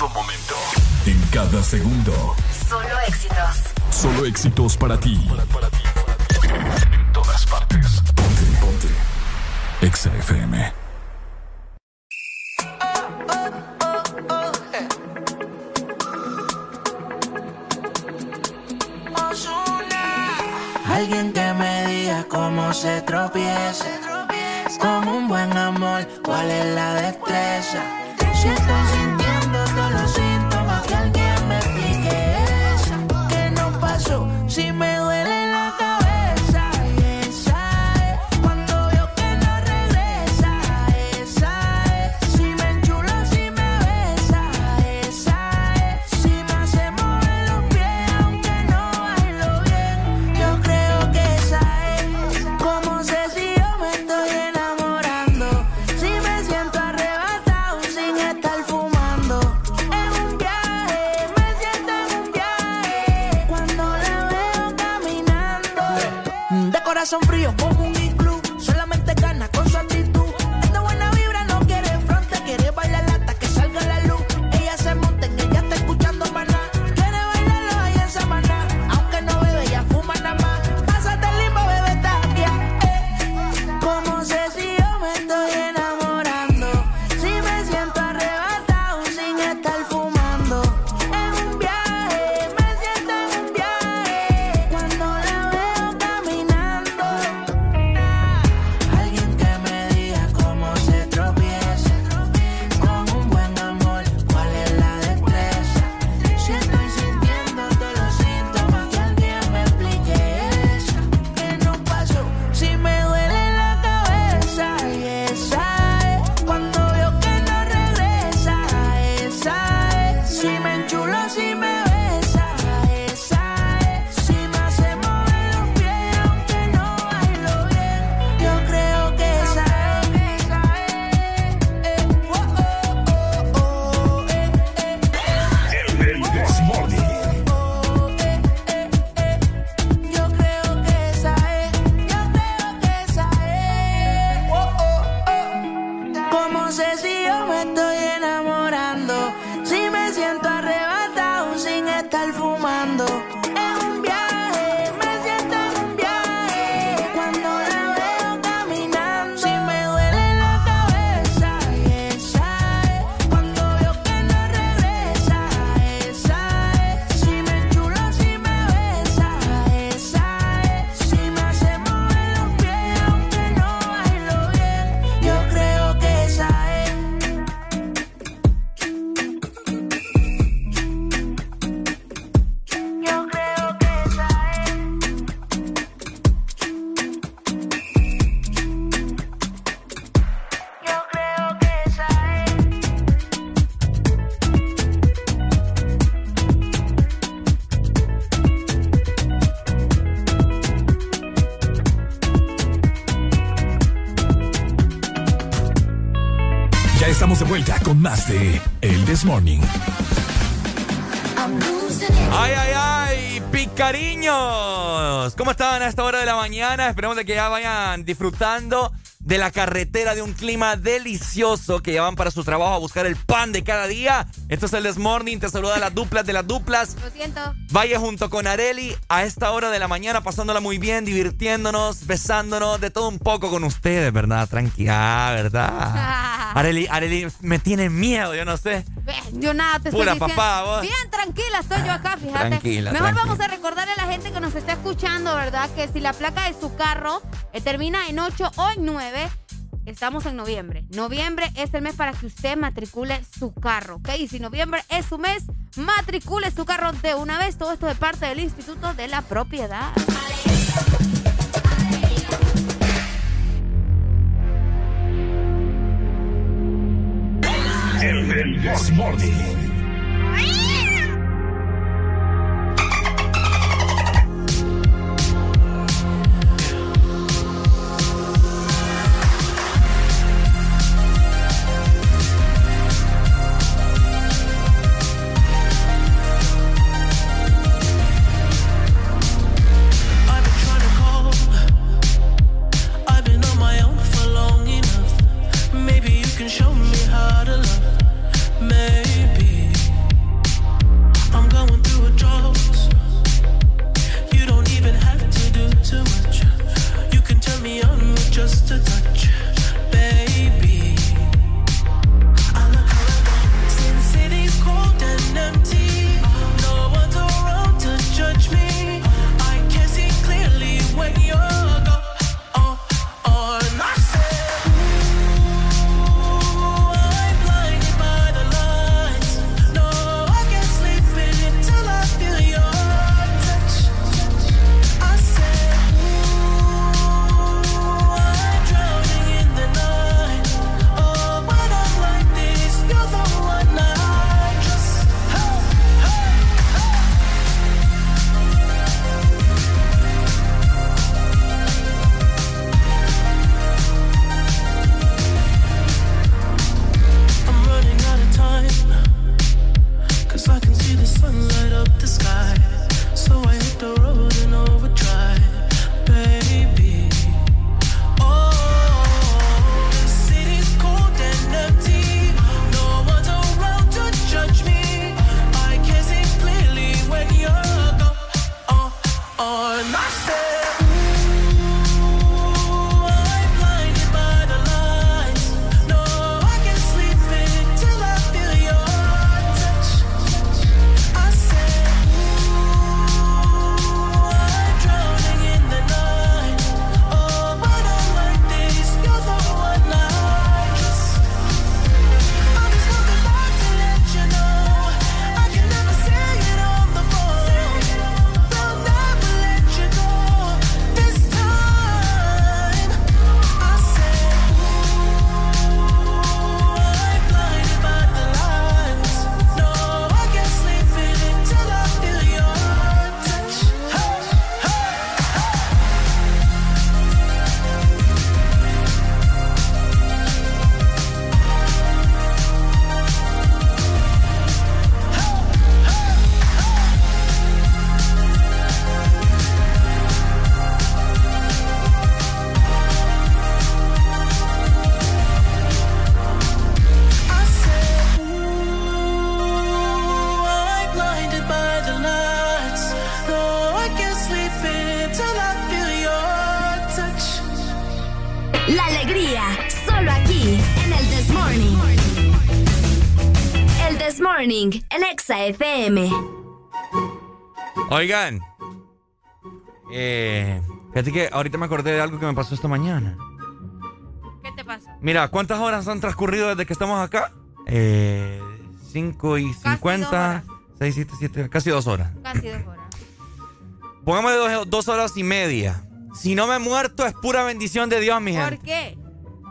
Todo momento. En cada segundo. Solo éxitos. Solo éxitos para ti. En todas partes. Ponte, ponte. Exa FM. Alguien que me diga cómo se tropieza. Con un buen amor, cuál es la destreza. Si Si me corazón frío Morning. Ay, ay, ay, picariños. ¿Cómo están a esta hora de la mañana? Esperemos de que ya vayan disfrutando de la carretera de un clima delicioso que llevan para su trabajo a buscar el pan de cada día. Esto es el This Morning, te saluda las duplas de las duplas. Lo siento. Vaya junto con Areli a esta hora de la mañana pasándola muy bien, divirtiéndonos, besándonos, de todo un poco con ustedes, ¿verdad? Tranquila, ¿verdad? Areli, Areli me tiene miedo, yo no sé. Yo nada te Pura estoy papá, vos. Bien, tranquila estoy yo acá, fíjate. Tranquila, Mejor tranquila. vamos a recordarle a la gente que nos está escuchando, ¿verdad? Que si la placa de su carro eh, termina en 8 o en 9, estamos en noviembre. Noviembre es el mes para que usted matricule su carro, ¿ok? Y si noviembre es su mes, matricule su carro de una vez. Todo esto de parte del Instituto de la Propiedad. El, Morning. Oigan. Eh, fíjate que ahorita me acordé de algo que me pasó esta mañana. ¿Qué te pasó? Mira, ¿cuántas horas han transcurrido desde que estamos acá? Eh, 5 y 50, 6, 7, 7, casi dos horas. Casi dos horas. Póngame dos, dos horas y media. Si no me he muerto es pura bendición de Dios, mi gente. ¿Por qué?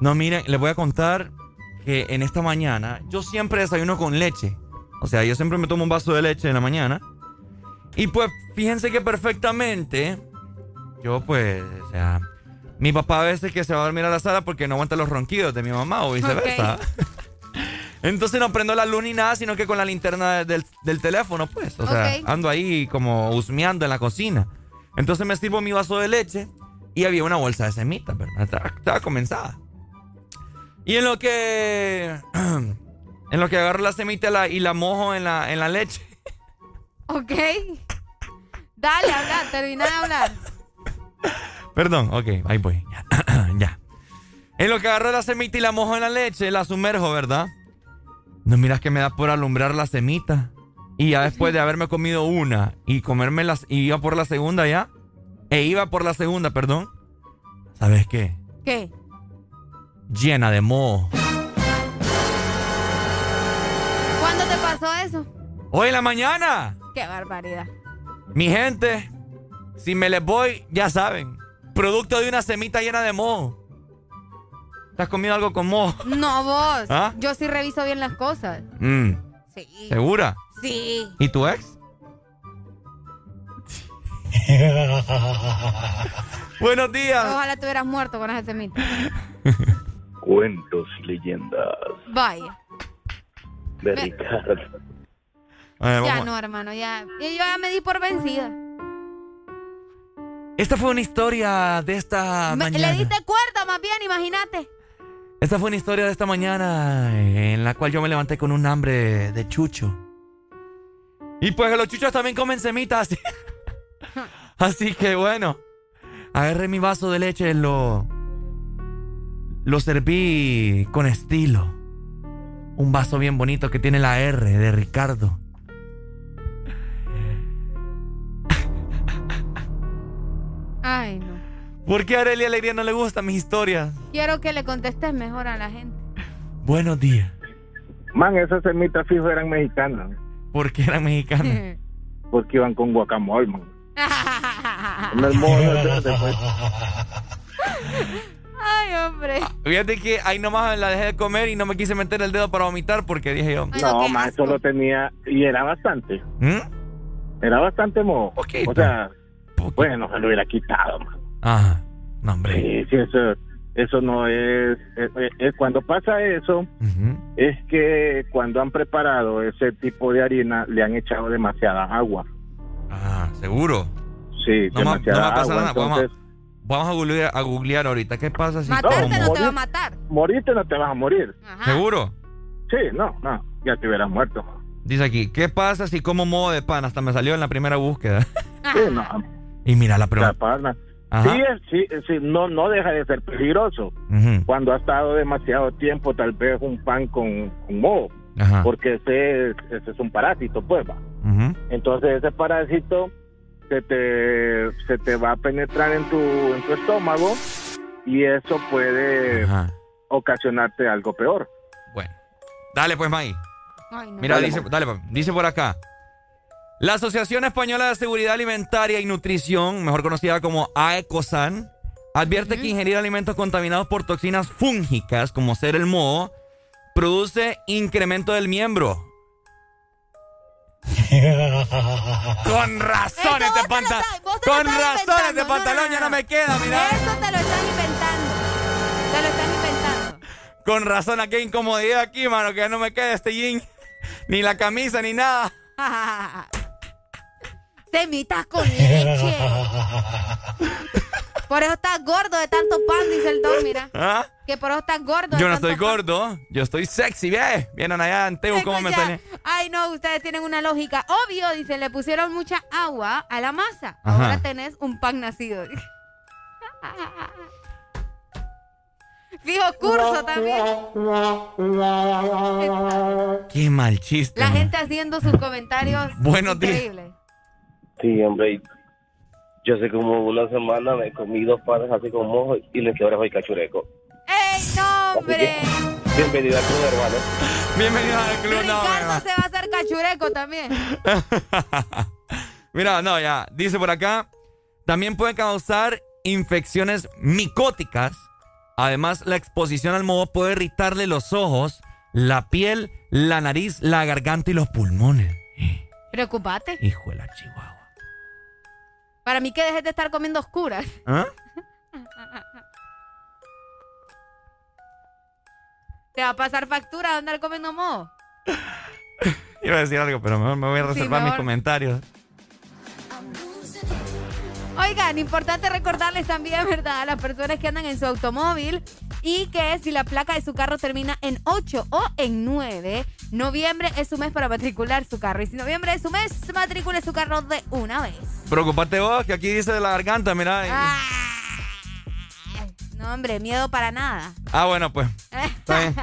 No, miren, les voy a contar que en esta mañana yo siempre desayuno con leche. O sea, yo siempre me tomo un vaso de leche en la mañana. Y pues, fíjense que perfectamente, yo pues, o sea, mi papá a veces que se va a dormir a la sala porque no aguanta los ronquidos de mi mamá o viceversa. Entonces no prendo la luz ni nada, sino que con la linterna del, del teléfono, pues. O sea, ando ahí como husmeando en la cocina. Entonces me sirvo mi vaso de leche y había una bolsa de semitas, ¿verdad? Estaba, estaba comenzada. Y en lo que. En lo que agarro la semita la- y la mojo en la, en la leche. Ok. Dale, habla, termina de hablar. Perdón, ok, ahí voy. Ya. ya. En lo que agarro la semita y la mojo en la leche, la sumerjo, ¿verdad? No miras que me da por alumbrar la semita. Y ya después de haberme comido una y comerme las. Y iba por la segunda ya. E iba por la segunda, perdón. ¿Sabes qué? ¿Qué? Llena de moho. ¿Cuándo te pasó eso? Hoy en la mañana. Qué barbaridad. Mi gente, si me les voy, ya saben. Producto de una semita llena de moho. ¿Te has comido algo con moho? No, vos. ¿Ah? Yo sí reviso bien las cosas. Mm, Sí. ¿Segura? Sí. ¿Y tu ex? Buenos días. Ojalá te hubieras muerto con esa semita. Cuentos y leyendas Vaya. de Ricardo. Ya no, hermano, ya. Yo ya me di por vencida. Esta fue una historia de esta Me- mañana. le diste cuerda más bien, imagínate. Esta fue una historia de esta mañana eh, en la cual yo me levanté con un hambre de chucho. Y pues los chuchos también comen semitas. Así, así que bueno, agarré mi vaso de leche, lo, lo serví con estilo. Un vaso bien bonito que tiene la R de Ricardo. Ay, no. ¿Por qué a Arelia Alegría no le gustan mis historias? Quiero que le contestes mejor a la gente. Buenos días. Man, esas semitas fijo eran mexicanas. ¿Por qué eran mexicanas? Porque iban con guacamole, man. Ay, hombre. Fíjate que ahí nomás la dejé de comer y no me quise meter el dedo para vomitar porque dije yo. No, man, solo tenía. Y era bastante. ¿Mm? Era bastante moho. O sea, bueno, se lo hubiera quitado, man. Ajá. No, hombre. Sí, sí, eso, eso no es, es- es- Cuando pasa eso, es que cuando han preparado ese tipo de harina, le han echado demasiada agua. Ah, seguro. Sí, No, ma- no demasiada agua. nada. Vamos, a- entonces, vamos a, googlear, a googlear ahorita. ¿Qué pasa si Matarte no te va a matar. Morirte no te vas a morir. ¿Seguro? Sí, no, no, ya te hubieras muerto. Dice aquí, ¿qué pasa si como modo de pan? Hasta me salió en la primera búsqueda. Sí, no. Y mira la pregunta. Sí, sí, sí, no, no deja de ser peligroso. Cuando ha estado demasiado tiempo, tal vez un pan con, con moho, Ajá. porque ese, es- ese es un parásito, pues va. Entonces ese parásito se te, se te va a penetrar en tu, en tu estómago y eso puede ocasionarte algo peor. Bueno. Dale pues, May. Ay, no. Mira, Dale, dice, dale, pa- dice por acá. La Asociación Española de Seguridad Alimentaria y Nutrición, mejor conocida como AECOSAN, advierte que ingerir alimentos contaminados por toxinas fúngicas, como ser el moho, produce incremento del miembro. Con razón este pantalón. Con razón este pantalón ya no me queda, mira. Eso te lo están inventando. Te lo están inventando. Con razón, aquí incomodidad aquí, mano, que ya no me queda este jean. Ni la camisa, ni nada. Semitas con leche. Por eso estás gordo de tanto pan, dice el don, mira. ¿Ah? Que por eso estás gordo. de Yo no tanto estoy pan. gordo, yo estoy sexy, ve. Vienen allá en Teu cómo me Escucha, sale. Ay, no, ustedes tienen una lógica. Obvio, dice, le pusieron mucha agua a la masa. Ajá. Ahora tenés un pan nacido. Fijo curso también. Qué mal chiste. La gente haciendo sus comentarios. Buenos días. Sí, hombre. Yo sé como una semana me comí dos panes así con mojo y le quebré hoy cachureco. ¡Ey, no, hombre! Bienvenido al club, hermano. Bienvenido al club, no, Ricardo se va a hacer cachureco también. Mira, no, ya. Dice por acá. También pueden causar infecciones micóticas. Además, la exposición al moho puede irritarle los ojos, la piel, la nariz, la garganta y los pulmones. Preocupate. Hijo de la chihuahua. Para mí que dejes de estar comiendo oscuras. ¿Ah? Te va a pasar factura de andar comiendo moho. Iba a decir algo, pero mejor me voy a reservar mis mejor. comentarios. Oigan, importante recordarles también, ¿verdad? A las personas que andan en su automóvil y que si la placa de su carro termina en 8 o en 9, noviembre es su mes para matricular su carro. Y si noviembre es su mes, matricule su carro de una vez. Preocupate vos, que aquí dice de la garganta, mira. Ah, No, hombre, miedo para nada. Ah, bueno, pues. Está bien.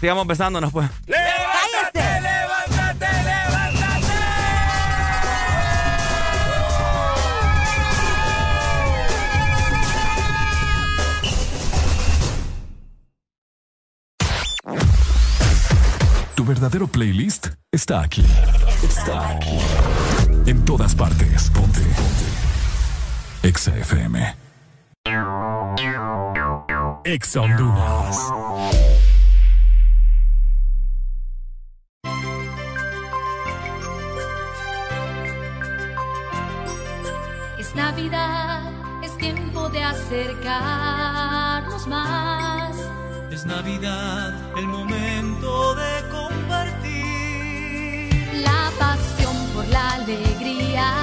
Sigamos besándonos, pues. ¡Levántate, levántate! Tu verdadero playlist está aquí. Está aquí. En todas partes. Ponte. Ponte. Exa FM. Exa Honduras. Es Navidad, es tiempo de acercarnos más. Es Navidad, el momento de compartir. La pasión por la alegría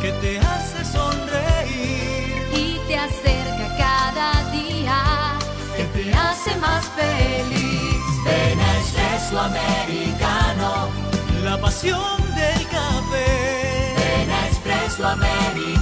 Que te hace sonreír. y te acerca cada día, que te hace más feliz. Ven a Espresso Americano. La pasión del café. Ven a Espresso Americano.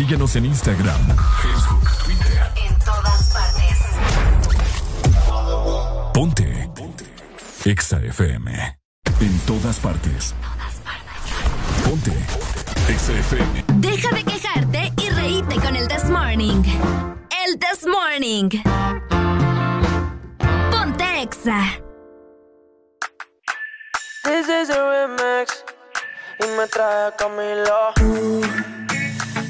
Síguenos en Instagram, Facebook, Twitter. En todas partes. Ponte. Ponte. Exa FM. En todas partes. Ponte. Exa FM. Deja de quejarte y reíte con el This Morning. El This Morning. Ponte Exa. This is a remix y me trae Camilo.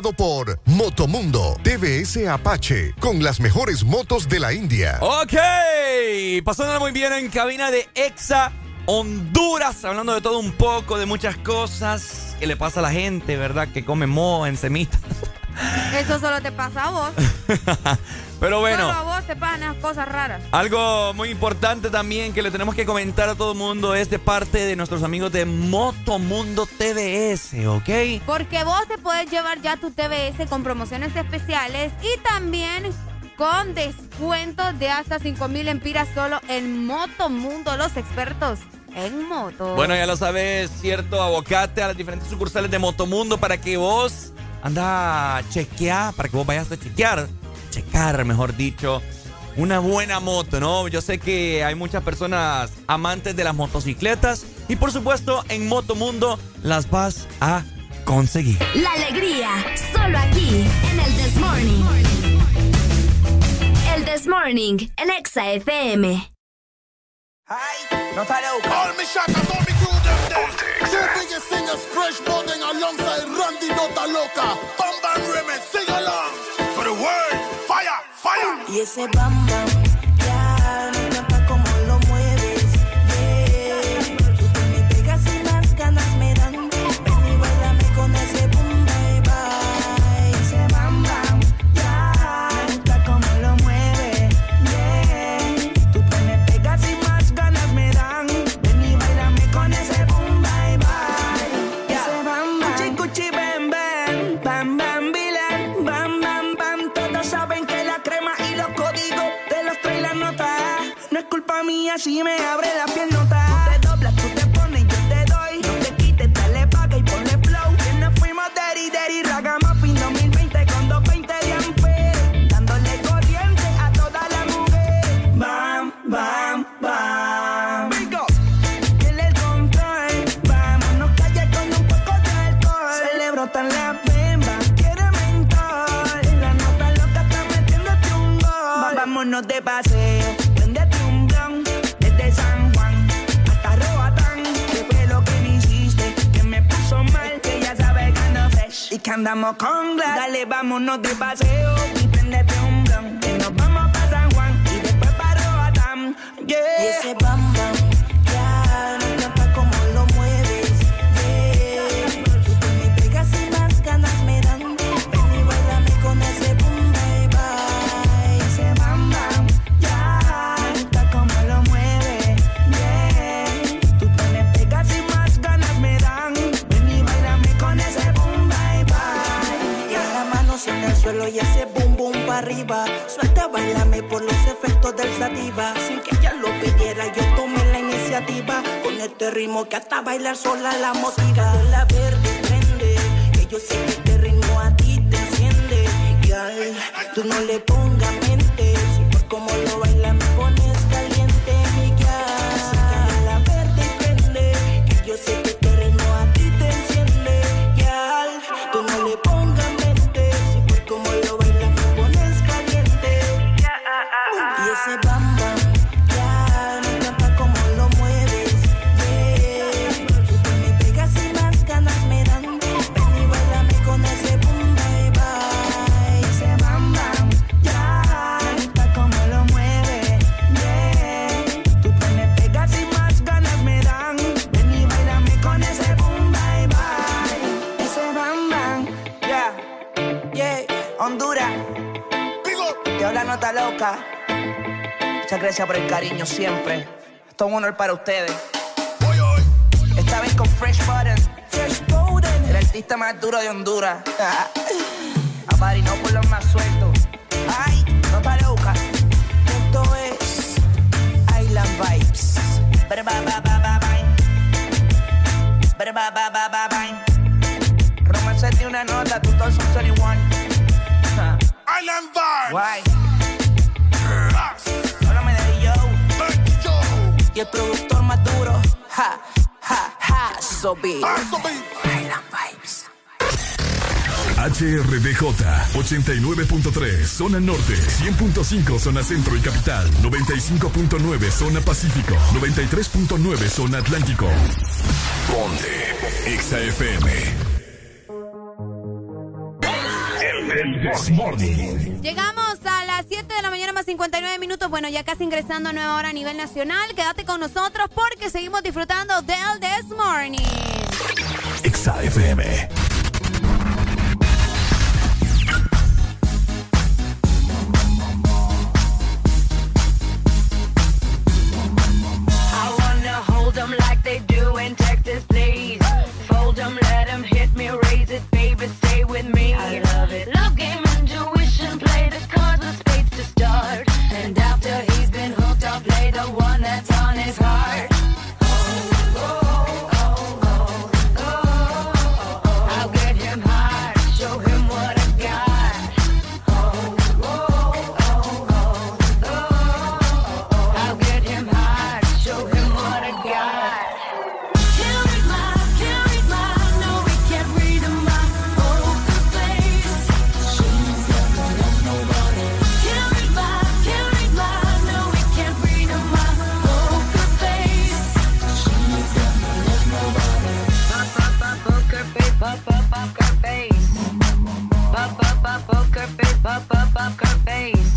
Presentado por Motomundo TVS Apache con las mejores motos de la India. Ok, pasándola muy bien en cabina de Exa Honduras, hablando de todo un poco, de muchas cosas que le pasa a la gente, ¿verdad? Que come moho en semitas. Eso solo te pasa a vos. Pero bueno. Solo a vos te pasan esas cosas raras. Algo muy importante también que le tenemos que comentar a todo el mundo es de parte de nuestros amigos de Motomundo TVS, ¿ok? Porque vos puedes llevar ya tu TBS con promociones especiales y también con descuentos de hasta 5 mil empiras solo en Motomundo, los expertos en moto. Bueno, ya lo sabes, cierto, abocate a las diferentes sucursales de Motomundo para que vos anda a chequear, para que vos vayas a chequear, checar, mejor dicho, una buena moto, ¿no? Yo sé que hay muchas personas amantes de las motocicletas y por supuesto en Motomundo las vas a conseguir. La alegría, solo aquí, en el This Morning. El This Morning, en Exa FM. No está loco. All me shackers, all me crew them there. Two biggest singers, fresh budding alongside Randy Nota Loca. Bam Bam Remix, sing along. For the world, fire, fire. Y ese bam bam, si me abre la piel que andamos con glass. Dale, vámonos de paseo y prendete un blon. Que nos vamos para San Juan y después para Roatán. Y ese suelo y ese boom boom para arriba. Suelta, bailame por los efectos del sativa. Sin que ella lo pidiera, yo tomé la iniciativa. Con este ritmo que hasta bailar sola la motiva. La verde prende, que yo sé que este ritmo a ti te enciende. Y al, tú no le pongas Muchas gracias por el cariño siempre. Esto es un honor para ustedes. Esta vez con Fresh Button. Fresh Button. El artista más duro de Honduras. A no por los más sueltos. Ay, nota loca. Esto es Island Vibes. Ba, ba, ba, ba, ba, bye. Ba, ba, ba, ba, ba, bye. Romance de una nota, tú todos son 21. Island Vibes. Guay. Y el productor más duro. Ja, ja, ja. So big. Island Vibes. HRDJ 89.3 Zona Norte 100.5 Zona Centro y Capital 95.9 Zona Pacífico 93.9 Zona Atlántico Ponte XAFM El Morning Llegamos a las 7 de la mañana más 59 minutos. Bueno, ya casi ingresando a nueva hora a nivel nacional. Quédate con nosotros porque seguimos disfrutando del This Morning. XAFM face.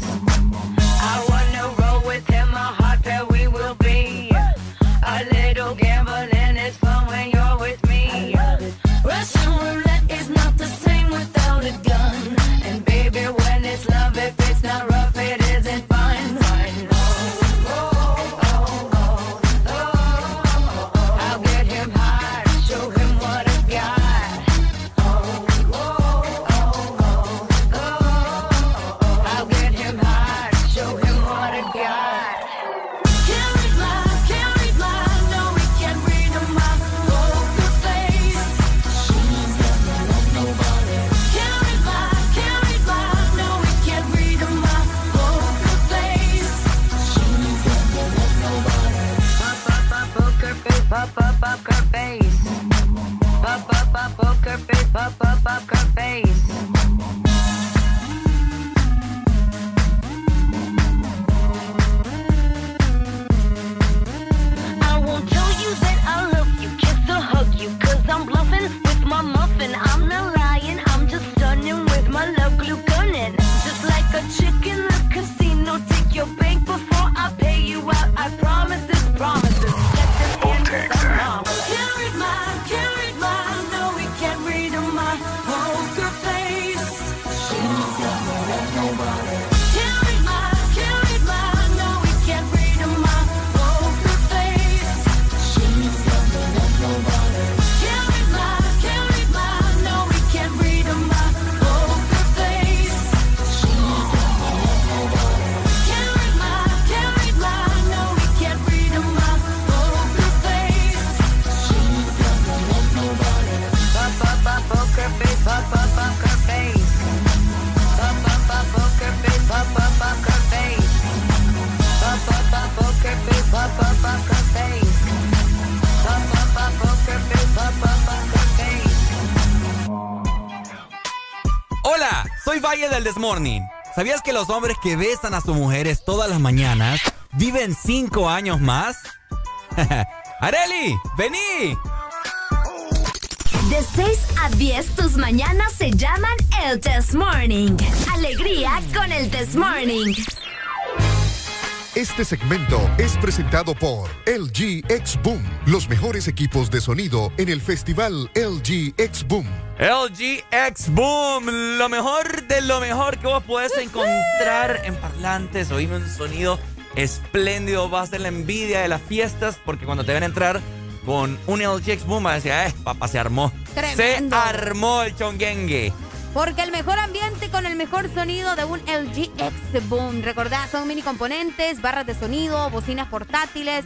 Del Desmorning. ¿Sabías que los hombres que besan a sus mujeres todas las mañanas viven cinco años más? ¡Areli! ¡Vení! De 6 a 10, tus mañanas se llaman el Test Morning. Alegría con el Test Morning. Este segmento es presentado por LG X Boom, los mejores equipos de sonido en el festival LG X Boom. LG X Boom, lo mejor de lo mejor que vos podés encontrar en parlantes. Oíme un sonido espléndido, va a ser la envidia de las fiestas porque cuando te ven entrar con un LG X Boom, va a decir, eh, papá, se armó. Tremendo. Se armó el chonguengue. Porque el mejor ambiente con el mejor sonido de un LG X Boom. Recordad, son mini componentes, barras de sonido, bocinas portátiles.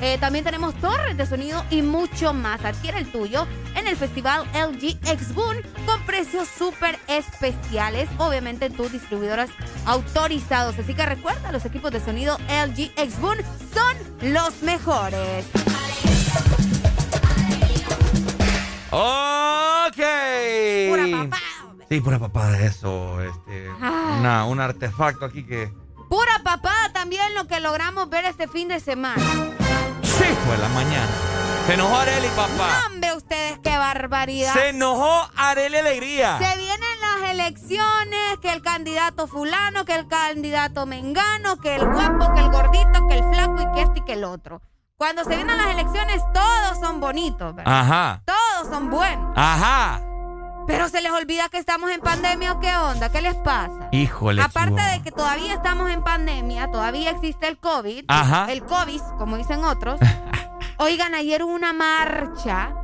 Eh, también tenemos torres de sonido y mucho más. Adquiere el tuyo en el festival LG X Boom con precios súper especiales. Obviamente en tus distribuidoras autorizados. Así que recuerda, los equipos de sonido LG X Boom son los mejores. Ok. Pura papá. Sí, pura papá de eso. Este, Ah. una- un artefacto aquí que. Pura papá también lo que logramos ver este fin de semana. Sí, fue la mañana. Se enojó Areli, papá. Hombre, ustedes, qué barbaridad. Se enojó Areli Alegría. Se vienen las elecciones, que el candidato fulano, que el candidato mengano, que el guapo, que el gordito, que el flaco y que este y que el otro. Cuando se vienen las elecciones, todos son bonitos, ¿verdad? Ajá. Todos son buenos. Ajá. Pero se les olvida que estamos en pandemia o qué onda, ¿qué les pasa? Híjole. Aparte chihuahua. de que todavía estamos en pandemia, todavía existe el COVID, Ajá. el COVID, como dicen otros. Oigan, ayer hubo una marcha.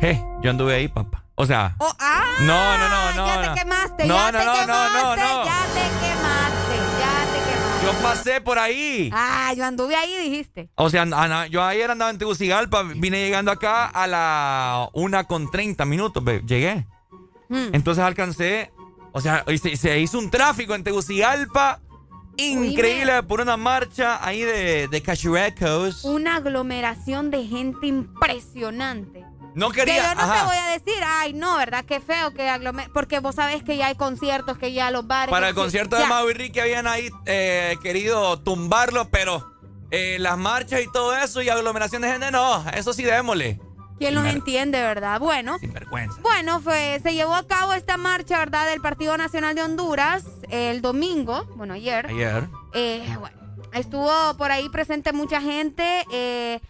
Je, yo anduve ahí, papá. O sea. Oh, ah, no, no, no, no. ya no. te quemaste, No, ya no, te no, no, quemaste, no, no. ya te quemaste, ya te quemaste. Yo pasé por ahí. Ah, yo anduve ahí, dijiste. O sea, Ana, yo ayer andaba en Tegucigalpa, vine llegando acá a la una con 30 minutos, llegué. Hmm. Entonces alcancé, o sea, se, se hizo un tráfico en Tegucigalpa increíble por una marcha ahí de, de Cachurecos. Una aglomeración de gente impresionante. No Que quería, yo no ajá. te voy a decir, ay, no, ¿verdad? Qué feo que aglomer... Porque vos sabés que ya hay conciertos, que ya los bares... Para que el sí, concierto de. Mau y Ricky habían ahí eh, querido tumbarlo, pero eh, las marchas y todo eso y aglomeración de gente, no, eso sí démosle. ¿Quién los entiende, verdad? Bueno. Bueno, fue, se llevó a cabo esta marcha, ¿verdad? Del Partido Nacional de Honduras el domingo, bueno, ayer. Ayer. Eh, bueno, estuvo por ahí presente mucha gente. eh,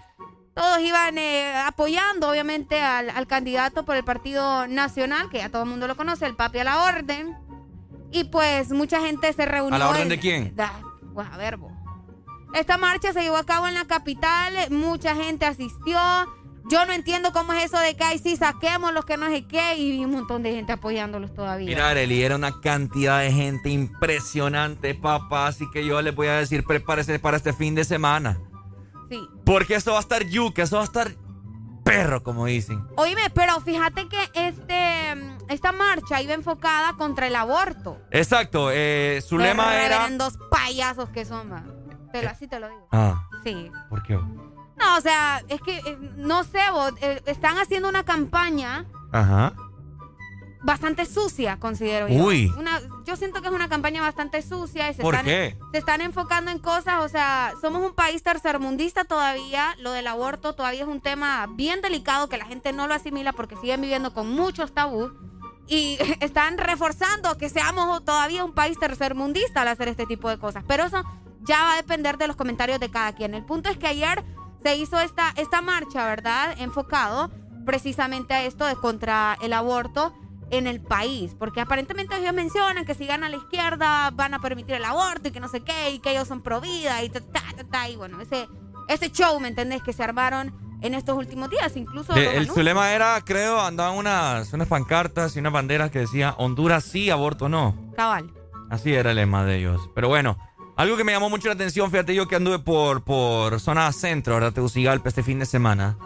todos iban eh, apoyando, obviamente, al, al candidato por el Partido Nacional, que ya todo el mundo lo conoce, el papi a la orden. Y pues mucha gente se reunió. ¿A la orden en- de quién? Da- pues, a ver, vos. Esta marcha se llevó a cabo en la capital, mucha gente asistió. Yo no entiendo cómo es eso de que ay, sí, saquemos los que no sé qué, y vi un montón de gente apoyándolos todavía. Mira, Arely, era una cantidad de gente impresionante, papá. Así que yo les voy a decir, prepárese para este fin de semana. Sí. Porque eso va a estar yuca, eso va a estar perro, como dicen. Oíme, pero fíjate que este, esta marcha iba enfocada contra el aborto. Exacto, eh, su lema era... reverendos payasos que son, va. Lo- así te lo digo. Ah, Sí. ¿por qué? No, o sea, es que, eh, no sé, vos, eh, están haciendo una campaña Ajá. bastante sucia, considero yo. Uy. Una, yo siento que es una campaña bastante sucia. Y se ¿Por están, qué? Se están enfocando en cosas, o sea, somos un país tercermundista todavía. Lo del aborto todavía es un tema bien delicado que la gente no lo asimila porque siguen viviendo con muchos tabús. y están reforzando que seamos todavía un país tercermundista al hacer este tipo de cosas. Pero eso ya va a depender de los comentarios de cada quien. El punto es que ayer se hizo esta, esta marcha, ¿verdad? Enfocado precisamente a esto de contra el aborto en el país, porque aparentemente ellos mencionan que si gana la izquierda van a permitir el aborto y que no sé qué, y que ellos son pro vida y ta, ta, ta, ta, y bueno, ese, ese show, ¿me entendés? Que se armaron en estos últimos días, incluso... De- el, su lema era, creo, andaban unas, unas pancartas y unas banderas que decía Honduras sí, aborto no. Cabal. Así era el lema de ellos. Pero bueno, algo que me llamó mucho la atención, fíjate yo que anduve por, por zona centro, ¿verdad? Tegucigalpa este fin de semana.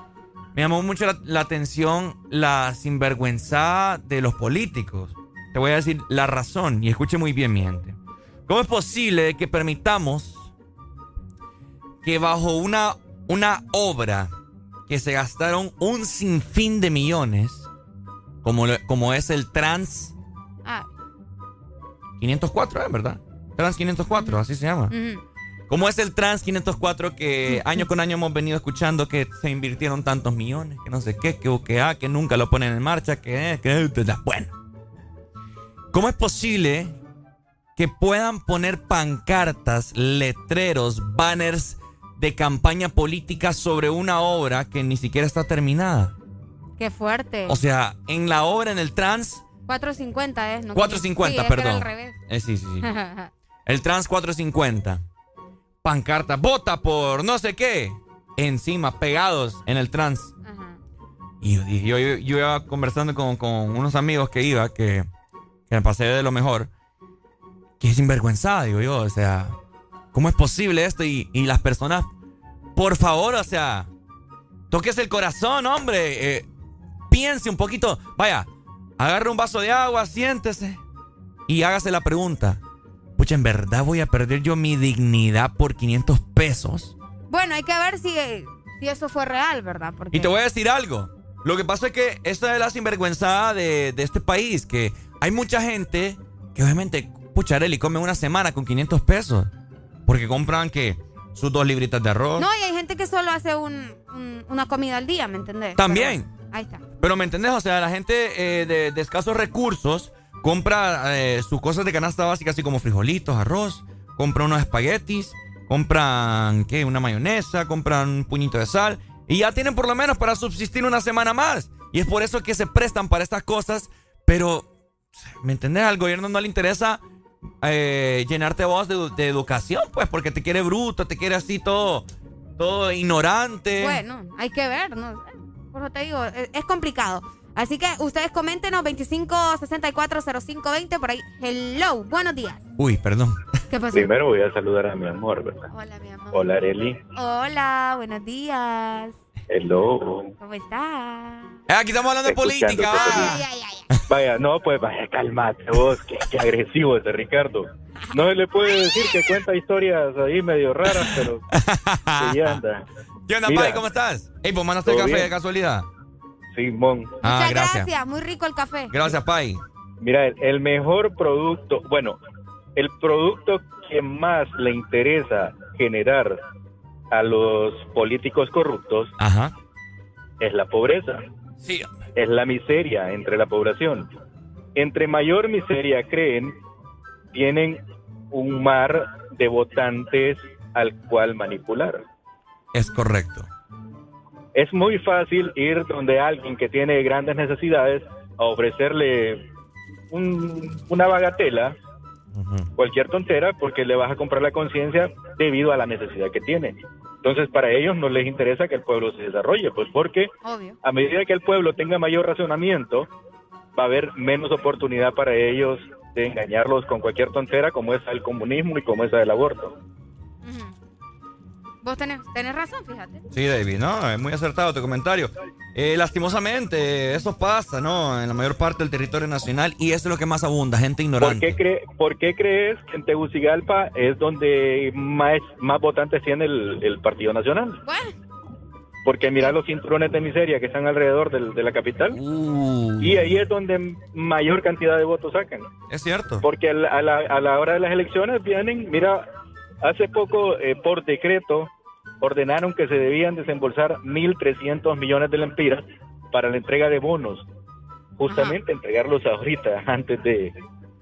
Me llamó mucho la, la atención la sinvergüenza de los políticos. Te voy a decir la razón y escuche muy bien mi gente. ¿Cómo es posible que permitamos que bajo una, una obra que se gastaron un sinfín de millones, como, como es el Trans Ah, 504, ¿eh? ¿verdad? Trans 504, así se llama. ujú. ¿Cómo es el Trans 504 que año con año hemos venido escuchando que se invirtieron tantos millones, que no sé qué, que, ah, que nunca lo ponen en marcha, que, que bueno. ¿Cómo es posible que puedan poner pancartas, letreros, banners de campaña política sobre una obra que ni siquiera está terminada? Qué fuerte. O sea, en la obra, en el Trans 450 es, ¿no? 450, Sí, es que era perdón. al revés. Eh, sí, sí, sí. El Trans 450. Pancarta, vota por no sé qué. Encima, pegados en el Trans. Y yo yo- yo iba conversando con, con unos amigos que iba, que, que me pasé de lo mejor. Que es sinvergüenzada, digo yo. O sea, ¿cómo es posible esto? Y, y las personas, por favor, o sea, toques el corazón, hombre. eh, piense un poquito. Vaya, agarre un vaso de agua, siéntese y hágase la pregunta. Pucha, ¿en verdad voy a perder yo mi dignidad por 500 pesos? Bueno, hay que ver si, si eso fue real, ¿verdad? Porque Y te voy a decir algo. Lo que pasa es que esta es la sinvergüenzada de, de este país, que hay mucha gente que obviamente, pucha, Areli, come una semana con 500 pesos. Porque compran que sus dos libritas de arroz. No, y hay gente que solo hace un, un- una comida al día, ¿me entendés? También. Pero- ahí está. Pero ¿me entendés? O sea, la gente eh, de, de escasos recursos compra eh, sus cosas de canasta básica, así como frijolitos, arroz, compra unos espaguetis, compran, ¿qué? Una mayonesa, compran un puñito de sal y ya tienen por lo menos para subsistir una semana más. Y es por eso que se prestan para estas cosas, pero, ¿me entendés? Al gobierno no le interesa eh, llenarte vos de, de educación, pues, porque te quiere bruto, te quiere así todo, todo ignorante. Bueno, hay que ver, ¿no? Por eso te digo, es complicado. Así que ustedes coméntenos 25640520 por ahí. Hello, buenos días. Uy, perdón. ¿Qué pasó? Primero voy a saludar a mi amor, ¿verdad? Hola, mi amor. Hola, Areli. Hola, buenos días. Hello. ¿Cómo estás? Eh, aquí estamos hablando de política. Escuchándote, va. Vaya, no, pues vaya, calmate vos, qué, qué agresivo ese Ricardo. No se le puede decir que cuenta historias ahí medio raras, pero que ya anda. ¿Qué onda, Mira, Pai? ¿Cómo estás? Ey, pues mandaste el ¿Todo café bien? de casualidad. Simón. Ah, Muchas gracias. gracias. muy rico el café. Gracias, Pai. Mira, el, el mejor producto, bueno, el producto que más le interesa generar a los políticos corruptos Ajá. es la pobreza. Sí. Es la miseria entre la población. Entre mayor miseria creen, tienen un mar de votantes al cual manipular. Es correcto. Es muy fácil ir donde alguien que tiene grandes necesidades a ofrecerle un- una bagatela, cualquier tontera, porque le vas a comprar la conciencia debido a la necesidad que tiene. Entonces, para ellos no les interesa que el pueblo se desarrolle, pues porque Obvio. a medida que el pueblo tenga mayor razonamiento, va a haber menos oportunidad para ellos de engañarlos con cualquier tontera como es el comunismo y como es el aborto. Vos tenés, tenés razón, fíjate. Sí, David, no, es muy acertado tu comentario. Eh, lastimosamente, eso pasa, ¿no? En la mayor parte del territorio nacional y eso es lo que más abunda, gente ¿Por ignorante. qué, cree- por qué crees que en Tegucigalpa es donde más, más votantes tiene el, el Partido Nacional? Porque mira los cinturones de miseria que están alrededor de la capital. Y ahí es donde mayor cantidad de votos sacan. Es cierto. Porque a la, a la- a la hora de las elecciones vienen, mira, hace poco eh, por decreto ordenaron que se debían desembolsar 1.300 millones de lempiras para la entrega de bonos. justamente entregarlos ahorita, antes de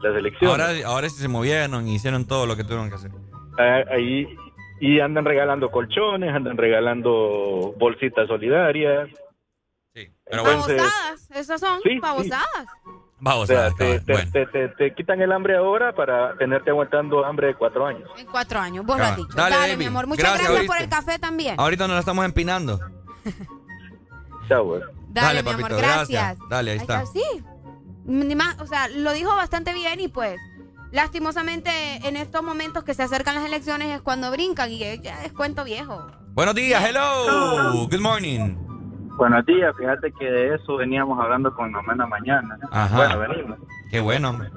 las elecciones. Ahora, ahora sí se movieron y hicieron todo lo que tuvieron que hacer. Ah, ahí y andan regalando colchones, andan regalando bolsitas solidarias. Sí, pero Babosadas, esas son Sí, sí. Vamos O sea, a te, te- te- te- te quitan el hambre ahora para tenerte aguantando hambre de cuatro años. En cuatro años, vos lo Ah, has dicho. dale, Dale, mi amor. Muchas Gracias, gracias, por el café también. Ahorita nos la estamos empinando. Chao, güey. Dale, mi papito, amor, gracias. Dale, ahí está. Sí. Ni más, o sea, lo dijo bastante bien y pues, lastimosamente, en estos momentos que se acercan las elecciones es cuando brincan y ya es cuento viejo. Buenos días, hello. Good morning. Buenos días, fíjate que de eso veníamos hablando con Nomena mañana. Ajá. Bueno, venimos. Qué bueno, hombre.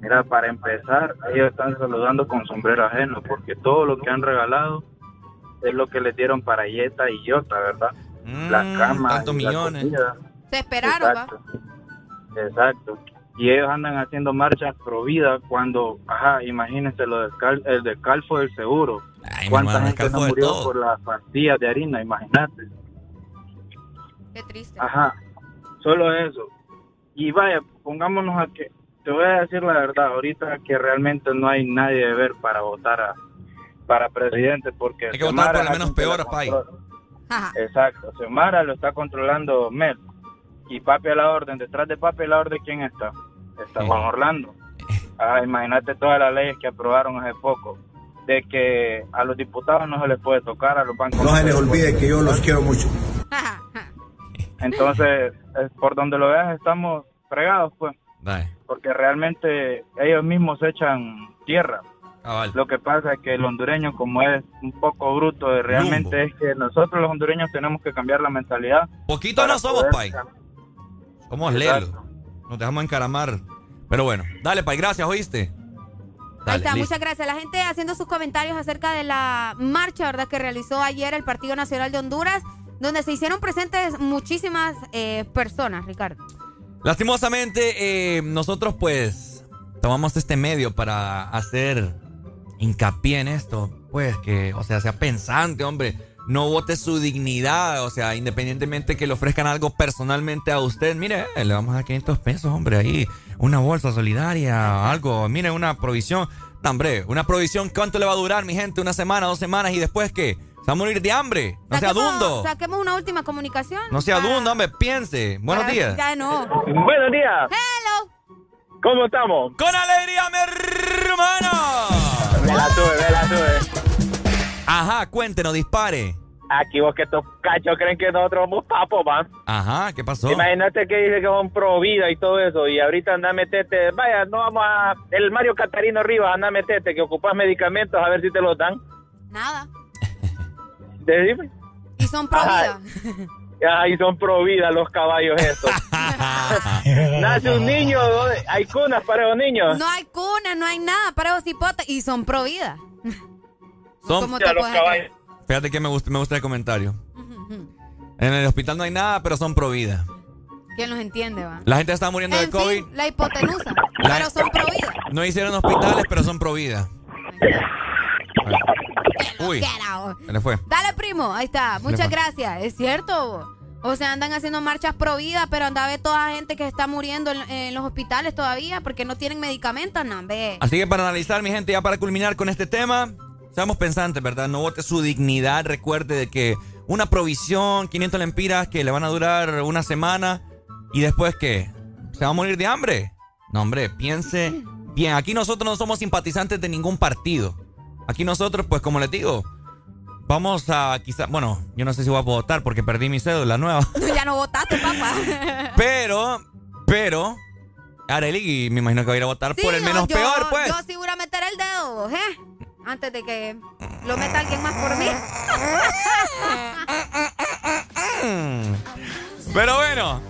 Mira, para empezar, ellos están saludando con sombrero ajeno, porque todo lo que han regalado es lo que les dieron para Yeta y Yota, ¿verdad? Las camas. Mm, tantos la millones. Se esperaron, Exacto. Exacto. Y ellos andan haciendo marchas pro vida cuando, ajá, imagínense lo del, cal, el del calfo del seguro. Ay, mi ¿Cuánta hermano, gente no murió por las pastillas de harina? Imagínate. Qué triste. Ajá, solo eso. Y vaya, pongámonos a que, te voy a decir la verdad, ahorita que realmente no hay nadie de ver para votar a, para presidente, porque... Hay que votar por lo menos peor. Exacto, Xiomara lo está controlando Mel. Y Papi a la orden, detrás de Papi a la orden, ¿quién está? Está Juan Orlando. Ah, imagínate todas las leyes que aprobaron hace poco, de que a los diputados no se les puede tocar, a los bancos No se les olvide que yo los quiero mucho. Entonces, por donde lo veas, estamos fregados, pues. Porque realmente ellos mismos se echan tierra. Lo que pasa es que el hondureño, como es un poco bruto, eh, realmente es que nosotros los hondureños tenemos que cambiar la mentalidad. Poquito no somos, poder pay. Somos lelos. Nos dejamos encaramar. Pero bueno, dale, pay, gracias, ¿oíste? Ahí Dale, está, listo. muchas gracias. La gente haciendo sus comentarios acerca de la marcha, ¿verdad? Que realizó ayer el Partido Nacional de Honduras, donde se hicieron presentes muchísimas eh, personas, Ricardo. Lastimosamente, eh, nosotros pues tomamos este medio para hacer hincapié en esto. Pues que, o sea, sea pensante, hombre. No vote su dignidad, o sea, independientemente que le ofrezcan algo personalmente a usted. Mire, eh, le vamos a dar 500 pesos, hombre, ahí. Una bolsa solidaria, algo. Mire, una provisión. Hombre, una provisión, ¿cuánto le va a durar, mi gente? Una semana, dos semanas y después qué? Se va a morir de hambre. No sea Saquemos- dundo. Saquemos una última comunicación. No sea dundo, hombre, piense. Buenos Para- días. Ya no. Buenos días. Hello. ¿Cómo estamos? Con alegría, mi hermano. Me la sube, me la sube. Ajá, cuéntenos, dispare. Aquí vos que estos cachos creen que nosotros somos papos, man. Ajá, ¿qué pasó? Imagínate que dice que son pro vida y todo eso. Y ahorita anda a meterte. Vaya, no vamos a. El Mario Catarino Rivas anda a meterte que ocupas medicamentos a ver si te los dan. Nada. Decime. Y son pro vida. Ay, son pro vida los caballos estos. Nace un niño, ¿dónde? hay cunas para los niños. No hay cuna, no hay nada para los hipotes y son pro vida. Son ¿Cómo te puedes creer? Fíjate que me gusta, me gusta el comentario. En el hospital no hay nada, pero son pro vida. ¿Quién los entiende, va? La gente está muriendo de COVID. fin, la hipotenusa. La- Pero son pro vida. No hicieron hospitales, pero son pro vida. Uy, Get out. se le fue. Dale, primo. Ahí está. Muchas gracias. Es cierto. O sea, andan haciendo marchas pro vida, pero anda a ver toda la gente que está muriendo en, en los hospitales todavía porque no tienen medicamentos, no, ve. Así que para analizar, mi gente, ya para culminar con este tema, seamos pensantes, ¿verdad? No vote su dignidad. Recuerde de que una provisión, 500 lempiras que le van a durar una semana y después que se va a morir de hambre. No, hombre, piense bien. Aquí nosotros no somos simpatizantes de ningún partido. Aquí nosotros, pues como les digo, vamos a quizá, bueno, yo no sé si voy a votar porque perdí mi cédula nueva. ya no votaste, papá. Pero, pero, Areli, me imagino que va a ir a votar por el menos yo- peor, pues. Yo sí voy a meter el dedo, ¿eh? Antes de que lo meta alguien más por mí. Pero bueno,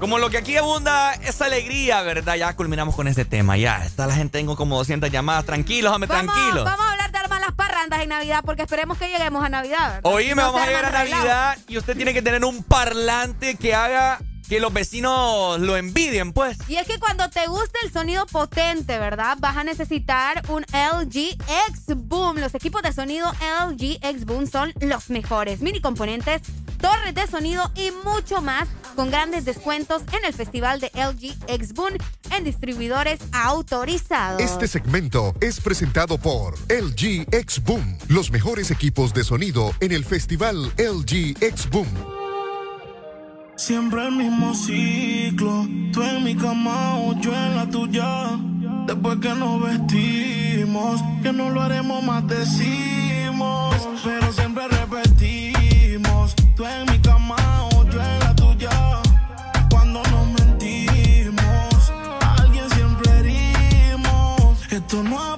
como lo que aquí abunda es alegría, ¿verdad? Ya culminamos con este tema. Ya está la gente, tengo como 200 llamadas. Tranquilos, hombre, Vamos, tranquilos. vamos a hablar de armar las parrandas en Navidad porque esperemos que lleguemos a Navidad. Oíme, No vamos a llegar a arman. Navidad y usted tiene que tener un parlante que haga que los vecinos lo envidien, pues. Y es que cuando te guste el sonido potente, ¿verdad? Vas a necesitar un LG X Boom. Los equipos de sonido LG X Boom son los mejores. Mini componentes, torres de sonido y mucho más con grandes descuentos en el Festival de LG X Boon en distribuidores autorizados. Este segmento es presentado por LG X Boom, los mejores equipos de sonido en el Festival LG X Boom. Siempre el mismo ciclo, tú en mi cama yo en la tuya. Después que nos vestimos, que no lo haremos más decimos, pero siempre repetimos, tú en mi cama yo en la tuya. Cuando nos mentimos, alguien siempre herimos. Esto no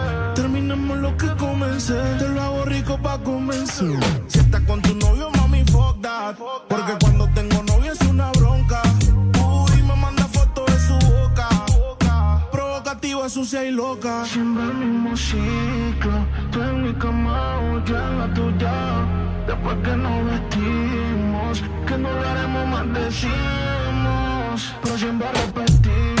Comencé. Te lo hago rico pa' convencer. Si estás con tu novio, mami, fuck that. Porque cuando tengo novio es una bronca. Uy, me manda fotos de su boca. Provocativa, sucia y loca. Siempre el mismo ciclo. Tú en mi cama yo en la tuya. Después que nos vestimos, que no lo haremos más decimos. Pero siempre repetimos.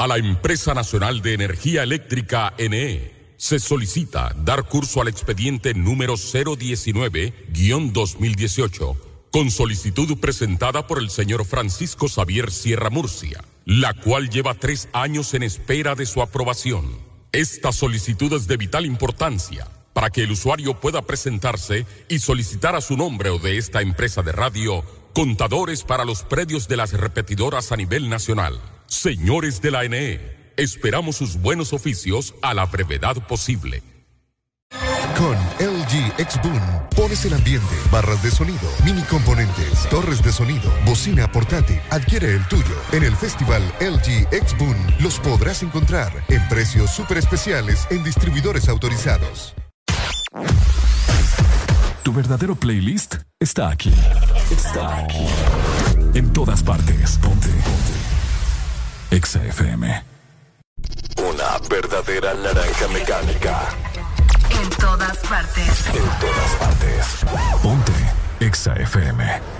A la Empresa Nacional de Energía Eléctrica NE se solicita dar curso al expediente número 019-2018 con solicitud presentada por el señor Francisco Xavier Sierra Murcia, la cual lleva tres años en espera de su aprobación. Esta solicitud es de vital importancia para que el usuario pueda presentarse y solicitar a su nombre o de esta empresa de radio contadores para los predios de las repetidoras a nivel nacional. Señores de la NE, esperamos sus buenos oficios a la brevedad posible. Con LG X Boom pones el ambiente, barras de sonido, mini componentes, torres de sonido, bocina portátil. Adquiere el tuyo. En el festival LG X Boom los podrás encontrar en precios súper especiales en distribuidores autorizados. Tu verdadero playlist está aquí. Está aquí. En todas partes. Ponte. Ponte. Exa FM. Una verdadera naranja mecánica. En todas partes. En todas partes. Ponte. Exa FM.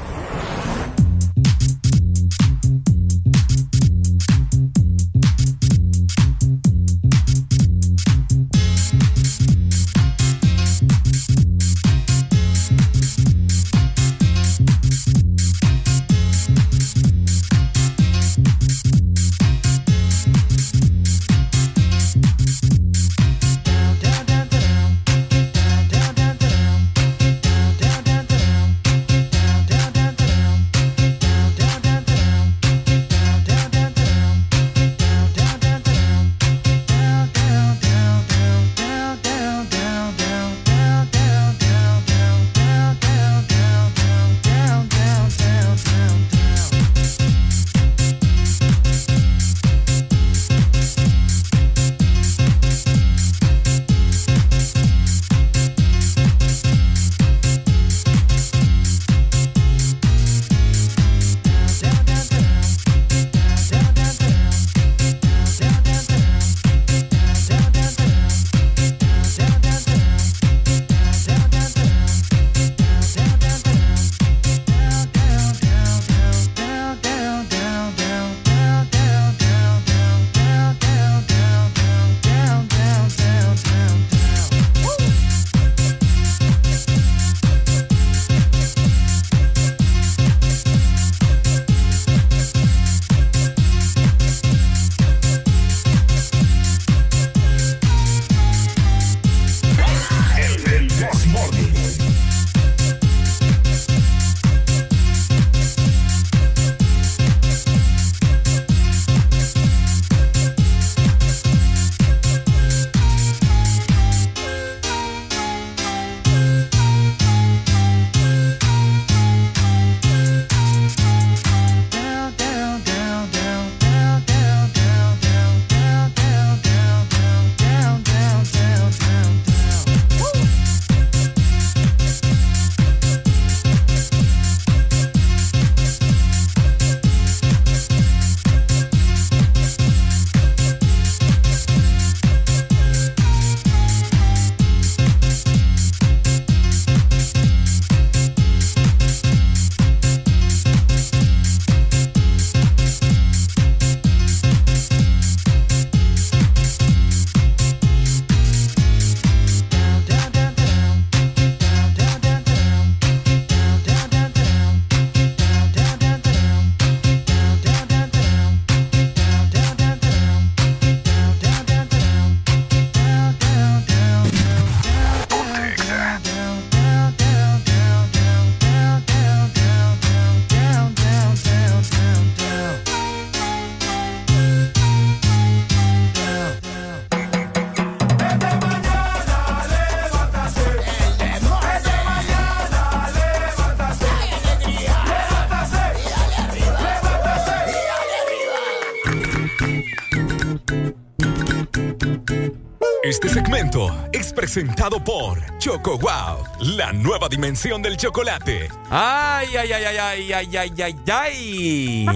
Este segmento es presentado por Choco Wow, la nueva dimensión del chocolate. Ay, ay, ay, ay, ay, ay, ay, ay,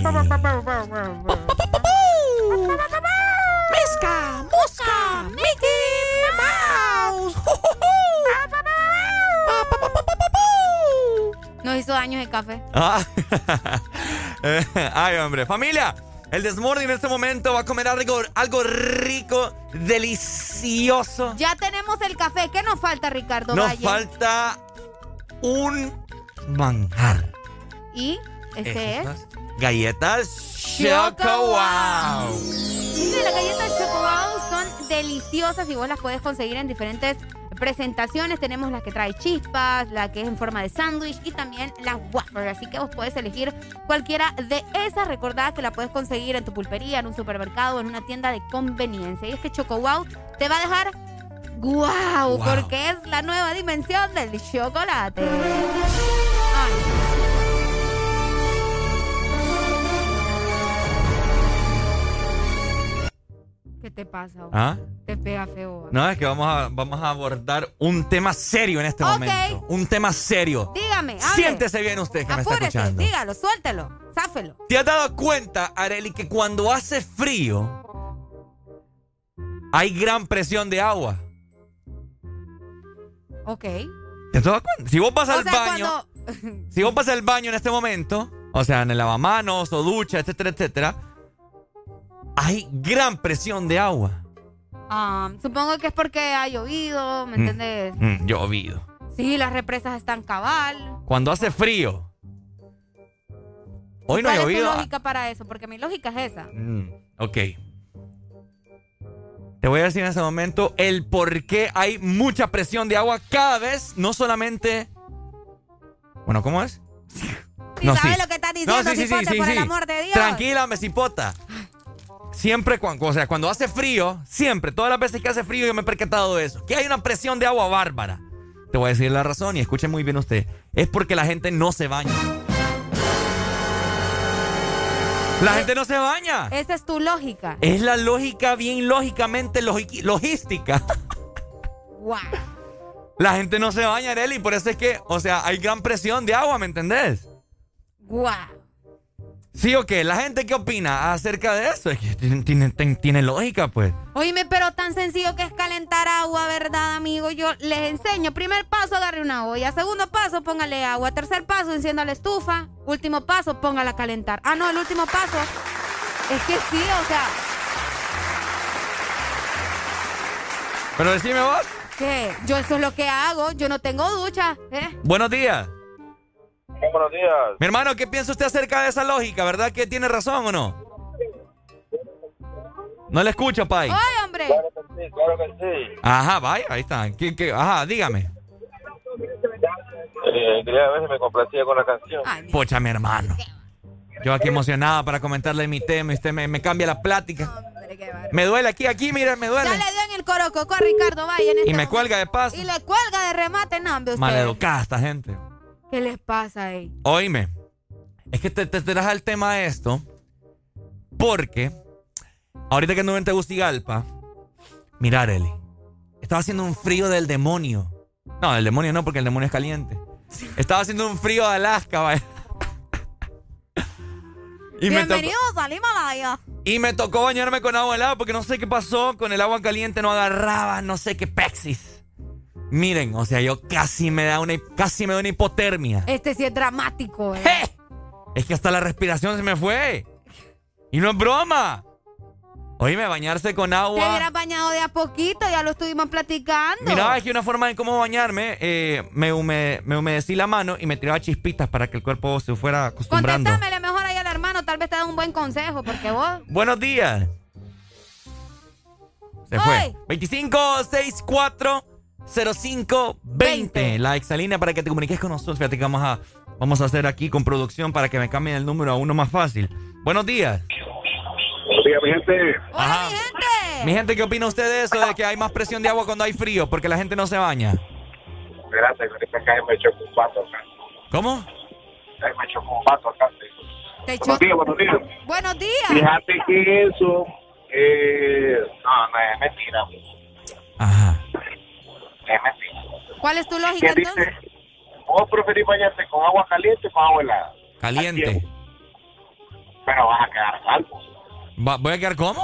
mosca, Mickey Mouse. Nos hizo daño el café. Ay, hombre. Familia, el desmorning este momento va a comer algo, algo rico, delicioso ya tenemos el café. ¿Qué nos falta, Ricardo Nos Valle? falta un manjar. ¿Y? ¿Este es? Esas Galletas Choco Wow. Wow. Sí, las galletas Choco Wow son deliciosas y vos las puedes conseguir en diferentes presentaciones. Tenemos la que trae chispas, la que es en forma de sándwich y también las waffles. Así que vos puedes elegir cualquiera de esas. Recordad que la puedes conseguir en tu pulpería, en un supermercado, en una tienda de conveniencia. Y es que Choco Wow te va a dejar guau, Wow. porque es la nueva dimensión del chocolate. Ay. ¿Qué te pasa? vos? ¿Ah? Te pega feo. No, es que vamos a, vamos a abordar un tema serio en este Ok. momento. Un tema serio. Dígame, hable. Siéntese bien usted que me está escuchando. dígalo, suéltelo, záfelo. ¿Te has dado cuenta, Areli, que cuando hace frío hay gran presión de agua? Ok. ¿Te has dado cuenta? Si vos vas O al sea, baño, si vos vas al baño en este momento, o sea, en el lavamanos o ducha, etcétera, etcétera, hay gran presión de agua. Ah, supongo que es porque ha llovido, ¿me Mm. entiendes? Mm, llovido. Sí, las represas están cabal. Cuando hace frío. Hoy no ha ¿Cuál es tu llovido. lógica para eso? Porque mi lógica es esa. Mm, ok. Te voy a decir en este momento el por qué hay mucha presión de agua cada vez, no solamente... Bueno, ¿cómo es? Sí, ¿sabes lo que estás diciendo, cipote, por el amor de Dios? Tranquila, mesipota. Siempre cuando, o sea, cuando hace frío, siempre, todas las veces que hace frío yo me he percatado de eso. Que hay una presión de agua bárbara. Te voy a decir la razón y escuche muy bien usted. Es porque la gente no se baña. La gente no se baña. Esa es tu lógica. Es la lógica bien lógicamente logística. Wow. La gente no se baña, Arely, por eso es que, o sea, hay gran presión de agua, ¿me entendés? Wow. ¿Sí o qué? ¿La gente qué opina acerca de eso? Es que tiene, tiene- tiene- tiene lógica, pues. Oíme, pero tan sencillo que es calentar agua, ¿verdad, amigo? Yo les enseño. Primer paso, agarre una olla. Segundo paso, póngale agua. Tercer paso, encienda la estufa. Último paso, póngala a calentar. Ah, no, el último paso. Es que sí, o sea, Pero decime vos. ¿qué? Yo eso es lo que hago. Yo no tengo ducha, ¿eh? Buenos días. Buenos días. Mi hermano, ¿qué piensa usted acerca de esa lógica? ¿Verdad que tiene razón o no? No le escucho, Pai. ¡Ay, hombre! Claro que sí, claro que sí. Ajá, vaya, ahí está. ¿Qué- qué? Ajá, dígame. Eh, quería ver si me complacía con la canción. Pocha, mi hermano. Yo aquí emocionado para comentarle mi tema y usted me, me cambia la plática. Me duele aquí, aquí, mira, me duele. Ya le dio en el corococo a Ricardo Valle en este Y me momento. cuelga de paso. Y le cuelga de remate, no, hombre, usted. Maleducada esta gente. ¿Qué les pasa ahí? Oíme, es que te, te traje el tema de esto porque ahorita que anduve en Tegucigalpa, mira, Arely, estaba haciendo un frío del demonio. No, del demonio no, porque el demonio es caliente. Estaba haciendo un frío de Alaska, vaya. Y Bienvenidos al Himalaya. y me tocó bañarme con agua helada porque no sé qué pasó, con el agua caliente no agarraba, no sé qué pexis. Miren, o sea, yo casi me da una, casi me da una hipotermia. Este sí es dramático, ¿eh? Es que hasta la respiración se me fue. Y no es broma. Oíme, bañarse con Te agua. hubieras bañado de a poquito, ya lo estuvimos platicando. Mira, es que una forma de cómo bañarme, eh, me, hume- me humedecí la mano y me tiraba chispitas para que el cuerpo se fuera acostumbrando. Contéstamele mejor ahí al hermano, tal vez te da un buen consejo, porque vos... Buenos días. Se fue. 2564 0520. La exalínea para que te comuniques con nosotros. Fíjate que vamos a, vamos a hacer aquí con producción para que me cambien el número a uno más fácil. Buenos días. Buenos días, mi gente. Ajá. Mi gente, ¿qué opina usted de eso? De que hay más presión de agua cuando hay frío porque la gente no se baña. Gracias, ahorita acá me echó un pato acá. ¿Cómo? Me echó un pato acá. Te Buenos días, buenos días. Buenos días. Fíjate que eso, eh, no, no es mentira. Ajá. ¿Cuál es tu lógica ¿Quién entonces? dice? ¿Vos preferís bañarte con agua caliente o con agua helada? Caliente. Pero vas a quedar calvo. Va- ¿Voy a quedar cómo?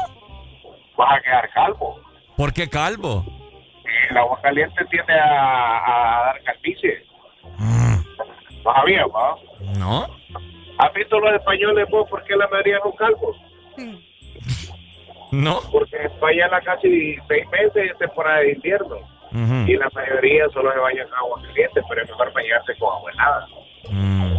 Vas a quedar calvo. ¿Por qué calvo? El agua caliente tiende a, a dar calvicie. ¿No sabías, va? ¿No? ¿Has visto los españoles vos por qué la mayoría son calvos? No. Porque en España la casi seis meses es temporada de invierno. Y la mayoría solo se bañan con agua caliente, pero es mejor bañarse con agua helada.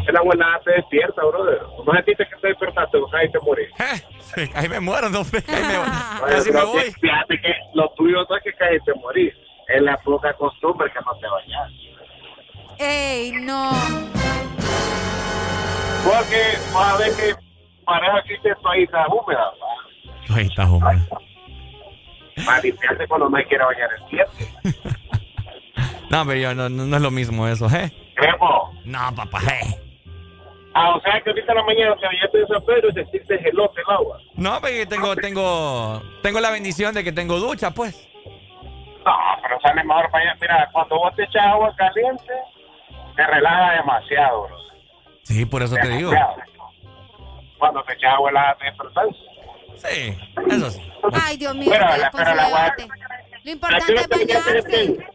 El agua helada te despierta, brother. No sentiste que te despertaste, vos ahí te morís. Sí, ahí me muero, no me, casi me voy. Fíjate que lo tuyo no es que caes te morís. Es la poca costumbre que no te bañas. ¡Ey, no! Porque vas a ver que pareja que te toallitas húmedas. está, hombre. Para limpiarse cuando no hay quiere bañar el diente. No, pero yo, no, no, es lo mismo eso, ¿eh? Crepo. No, papá, ¿eh? Ah, o sea que ahorita en la mañana te bañaste de San Pedro y te sientes gelote el agua. No, porque tengo, tengo, tengo la bendición de que tengo ducha, pues. No, pero sale mejor bañar. Mira, cuando vos te echas agua caliente, te relaja demasiado, bro. Sí, por eso te digo. Demasiado. Cuando te echas agua helada te despertás. Sí, eso sí. Ay, Dios mío, Pero, la- pero la. Lo ¿A qué importante hora es bañarse. este?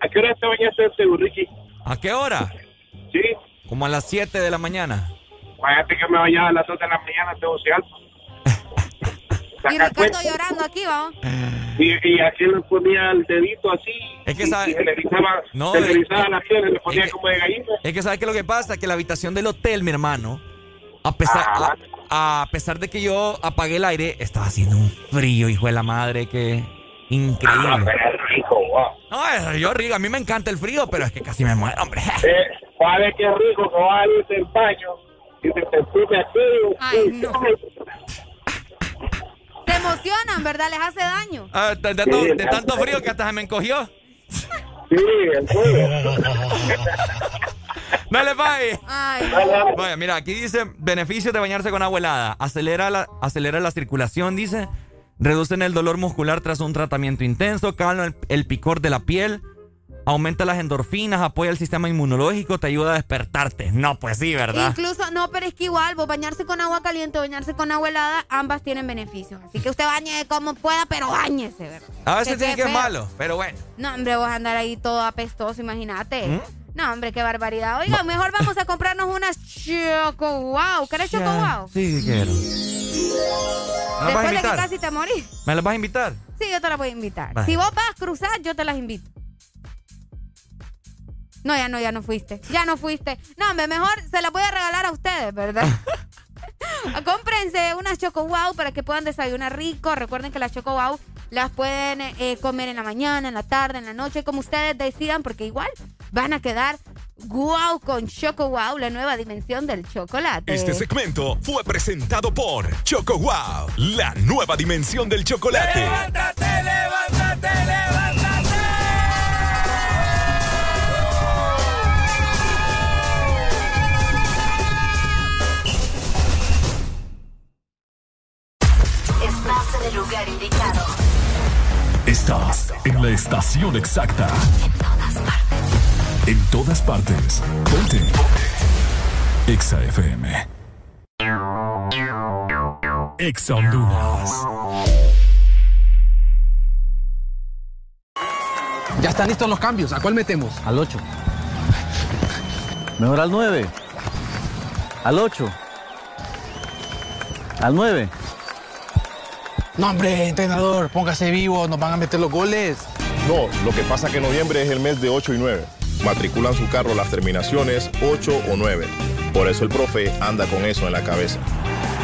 ¿A qué hora te bañaste este, Ricky? ¿A qué hora? Sí. Como a las 7 de la mañana. Fíjate que me bañaba a las 2 de la mañana, tengo alto. Y Ricardo llorando aquí, vamos. Y, y aquí le ponía el dedito así. Es que y- sabe- y se le erizaba, No, se le es- erizaba la piel y le ponía es que- como de gallina. Es que ¿sabes qué es lo que pasa? Que la habitación del hotel, mi hermano, a pesar, a, a pesar de que yo apagué el aire, estaba haciendo un frío, hijo de la madre, que increíble. rico, wow. No, es- yo rico, a mí me encanta el frío, pero es que casi me muero, hombre. Eh, vale que rico que va a salir del baño y te te aquí. Ay, no. Se emocionan, ¿verdad? Les hace daño. Ah, de, de to- de tanto frío que hasta se me encogió. Sí, el fuego. Dale. Ay, Vaya, mira, aquí dice beneficios de bañarse con agua helada. Acelera la, acelera la circulación, dice. Reducen el dolor muscular tras un tratamiento intenso. Calma el, el picor de la piel. Aumenta las endorfinas. Apoya el sistema inmunológico. Te ayuda a despertarte. No, pues sí, ¿verdad? Incluso, no, pero es que igual, vos bañarse con agua caliente o bañarse con agua helada, ambas tienen beneficios. Así que usted bañe como pueda, pero bañese, ¿verdad? A veces Que tiene quede que es malo, pero bueno. No, hombre, vos andar ahí todo apestoso, imagínate. ¿Mm? No, hombre, qué barbaridad. Oiga, mejor vamos a comprarnos unas Choco Wow. ¿Querés Choco Wow? Sí, sí quiero. ¿Me las vas a Después de que casi te morís. ¿Me las vas a invitar? Sí, yo te las voy a invitar. Si vos vas a cruzar, yo te las invito. No, ya no, ya no fuiste. Ya no fuiste. No, hombre, mejor se las voy a regalar a ustedes, ¿verdad? Cómprense unas Choco Wow para que puedan desayunar rico. Recuerden que las Choco Wow las pueden eh, comer en la mañana, en la tarde, en la noche, como ustedes decidan, porque igual van a quedar wow con Choco Wow, la nueva dimensión del chocolate. Este segmento fue presentado por Choco Wow, la nueva dimensión del chocolate. ¡Levántate, levántate, levántate! Estás en el lugar indicado. Estás en la estación exacta. En todas partes. Ponte. Exa FM. Exa Honduras. Ya están listos los cambios. ¿A cuál metemos? Al 8. Mejor al 9. Al 8. Al 9. No, hombre, entrenador, póngase vivo, nos van a meter los goles. No, lo que pasa que noviembre es el mes de 8 y 9. Matriculan su carro las terminaciones 8 o 9. Por eso el profe anda con eso en la cabeza.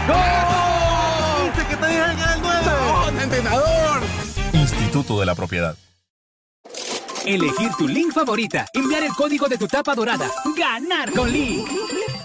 ¡Gol! Dice que te dije que era el 9. ¡No, entrenador! Instituto de la Propiedad. Elegir tu link favorita, enviar el código de tu tapa dorada, ganar con Link.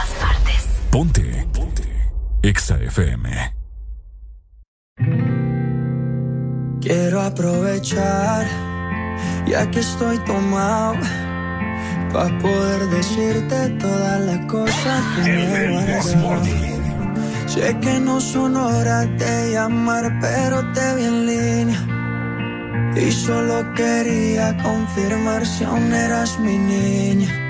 En todas partes. Ponte. Ponte. Exa FM. Quiero aprovechar, ya que estoy tomado, para poder decirte todas las cosas que me he guardado. Sé que no son horas de llamar, pero te vi en línea. Y solo quería confirmar si aún eras mi niña.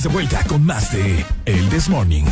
Estamos de vuelta con más de El This Morning.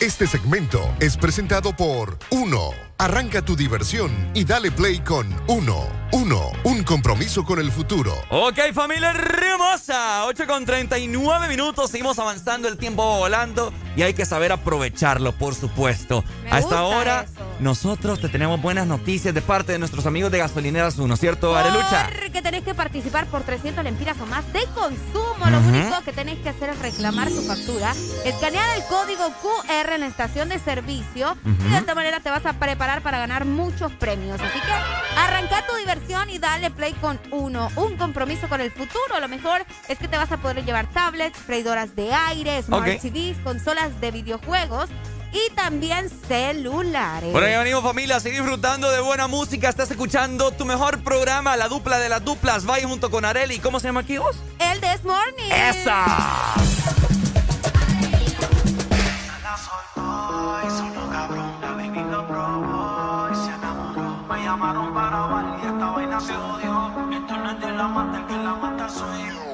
Este segmento es presentado por Uno. Arranca tu diversión y dale play con Uno. Uno, un compromiso con el futuro. Ok, familia hermosa. 8 con 39 minutos. Seguimos avanzando, el tiempo volando y hay que saber aprovecharlo, por supuesto. Me A esta gusta hora, eso. Nosotros te tenemos buenas noticias de parte de nuestros amigos de Gasolineras 1, ¿cierto, Arelucha? Porque tenés que participar por 300 lempiras o más de consumo. Lo único que tenés que hacer es reclamar tu factura, escanear el código QR en la estación de servicio y de esta manera te vas a preparar para ganar muchos premios. Así que arranca tu diversión y dale play con uno. Un compromiso con el futuro. Lo mejor es que te vas a poder llevar tablets, freidoras de aire, smart Ok. TVs, consolas de videojuegos y también celulares. Bueno, ya venimos familia, a seguir disfrutando de buena música. Estás escuchando tu mejor programa, la dupla de las duplas. Vaya junto con Areli. ¿Cómo se llama aquí vos? El This Morning. ¡Esa! llamaron para y esta vaina se odió. Esto no es de la mata, el que la mata soy yo.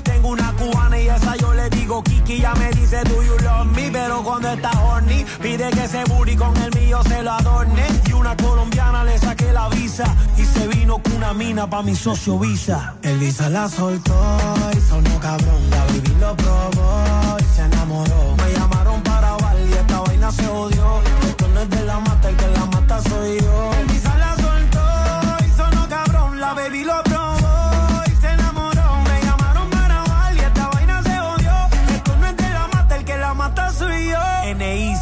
Una cubana y esa yo le digo Kiki. Ya me dice do you love me, pero cuando está horny pide que ese booty con el mío se lo adorne. Y una colombiana le saqué la visa y se vino con una mina pa mi socio Visa. El Visa la soltó y sonó cabrón. La baby lo probó y se enamoró. Me llamaron para bailar y esta vaina se odió.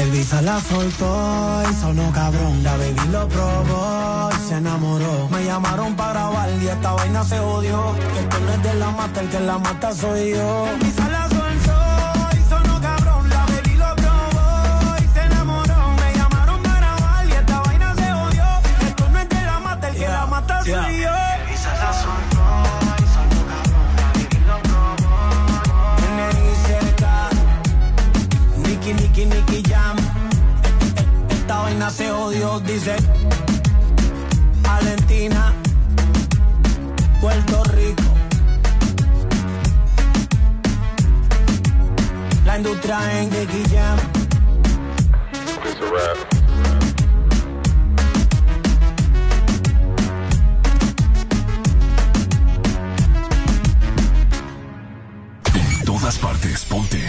El Visa la soltó y sonó cabrón. La baby lo probó y se enamoró. Me llamaron para grabar y esta vaina se odió. Que esto no es de la mata, el que la mata soy yo. Se odió, dice. Valentina, Puerto Rico. La industria en Jam. En todas partes, ponte.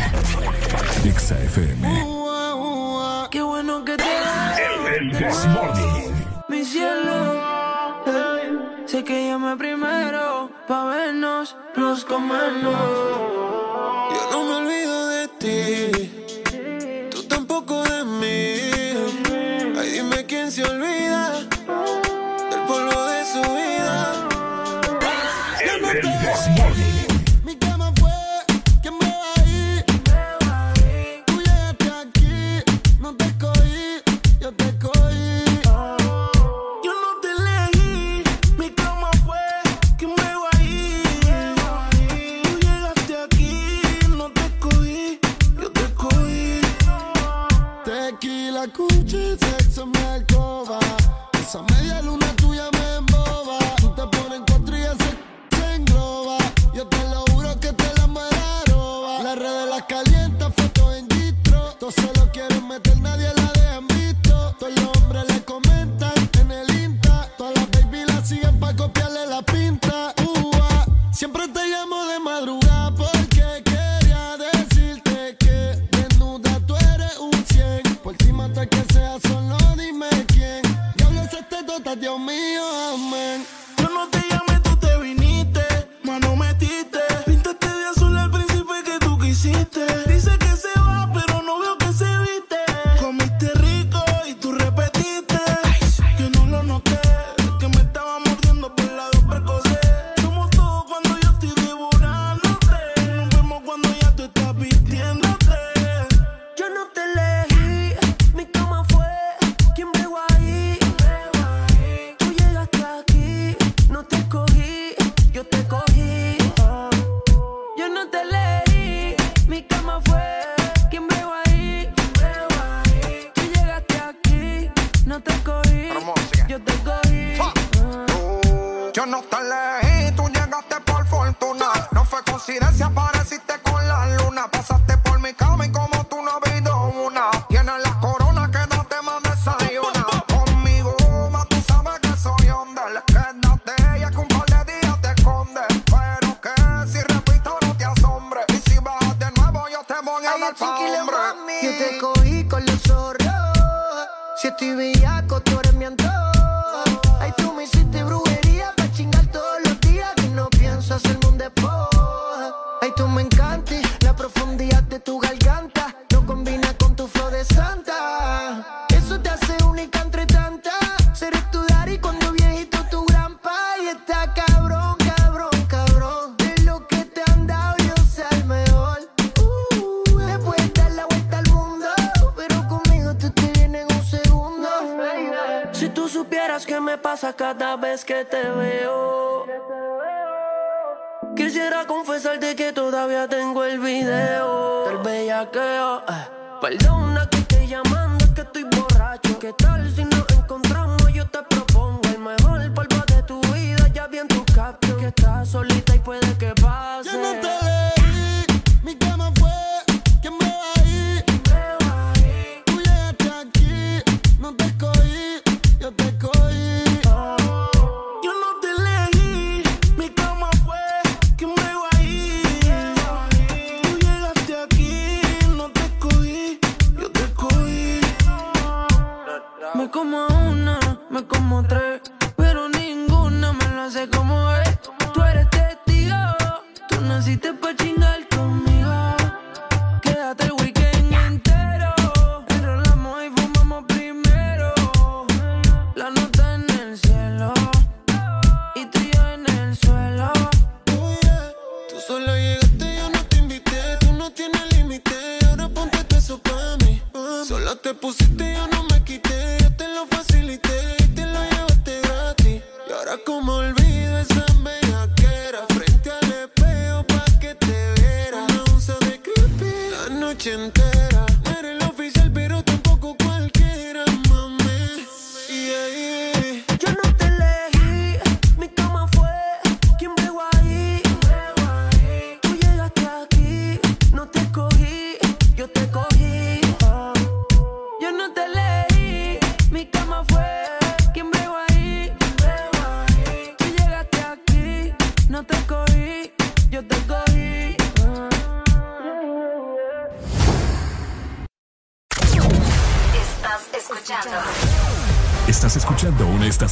Exa FM. Qué bueno que te El This Morning. mi cielo. Hey, sé que llame primero pa' vernos, nos comernos. Yo no me olvido de ti, tú tampoco de mí. Ay, dime quién se olvida solo quieren meter, nadie la vez que te veo.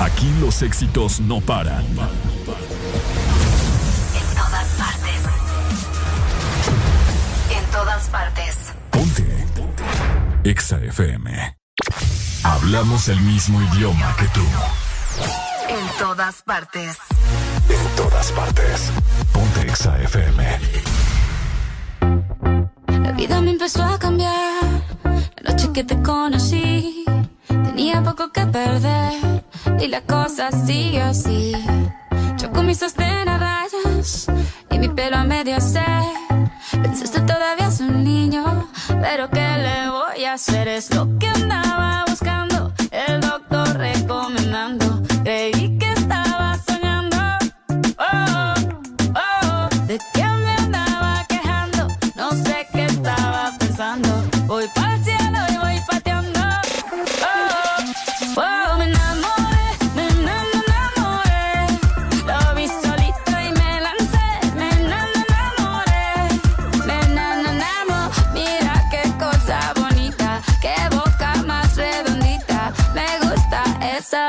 Aquí los éxitos no paran. En todas partes. En todas partes. Ponte. EXA FM. Hablamos el mismo idioma que tú. En todas partes. En todas partes. Ponte EXA FM. La vida me empezó a cambiar. La noche que te conocí, tenía poco que perder. Y la cosa sigue así. Yo con mi sostén a rayas y mi pelo a medio hacer. Pensaste todavía es un niño, pero ¿qué le voy a hacer? Es lo que andaba buscando. El doctor recomendando. Creí que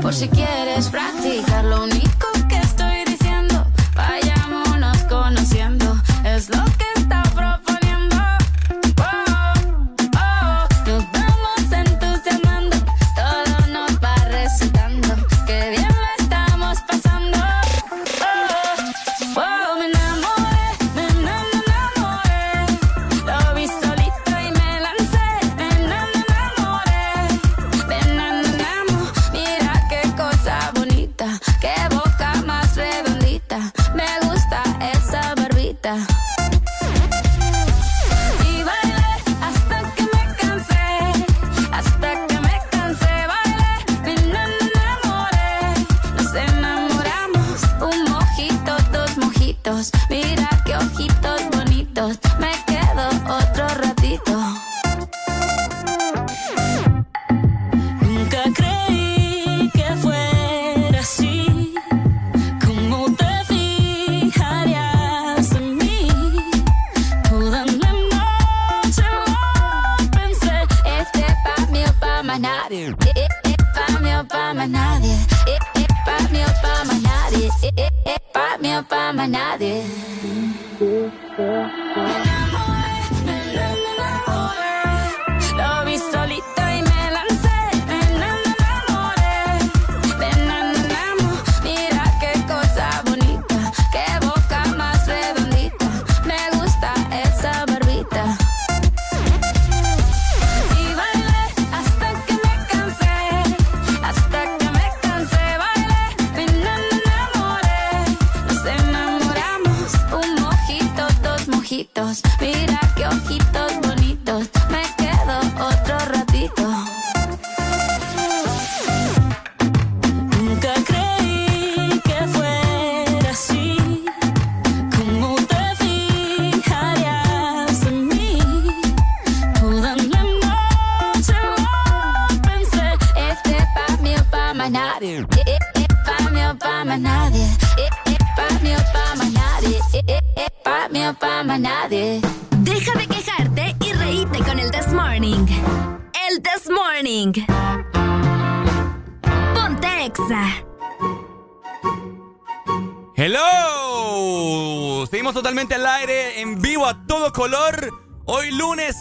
por si quieres practicar. Lo único nadie.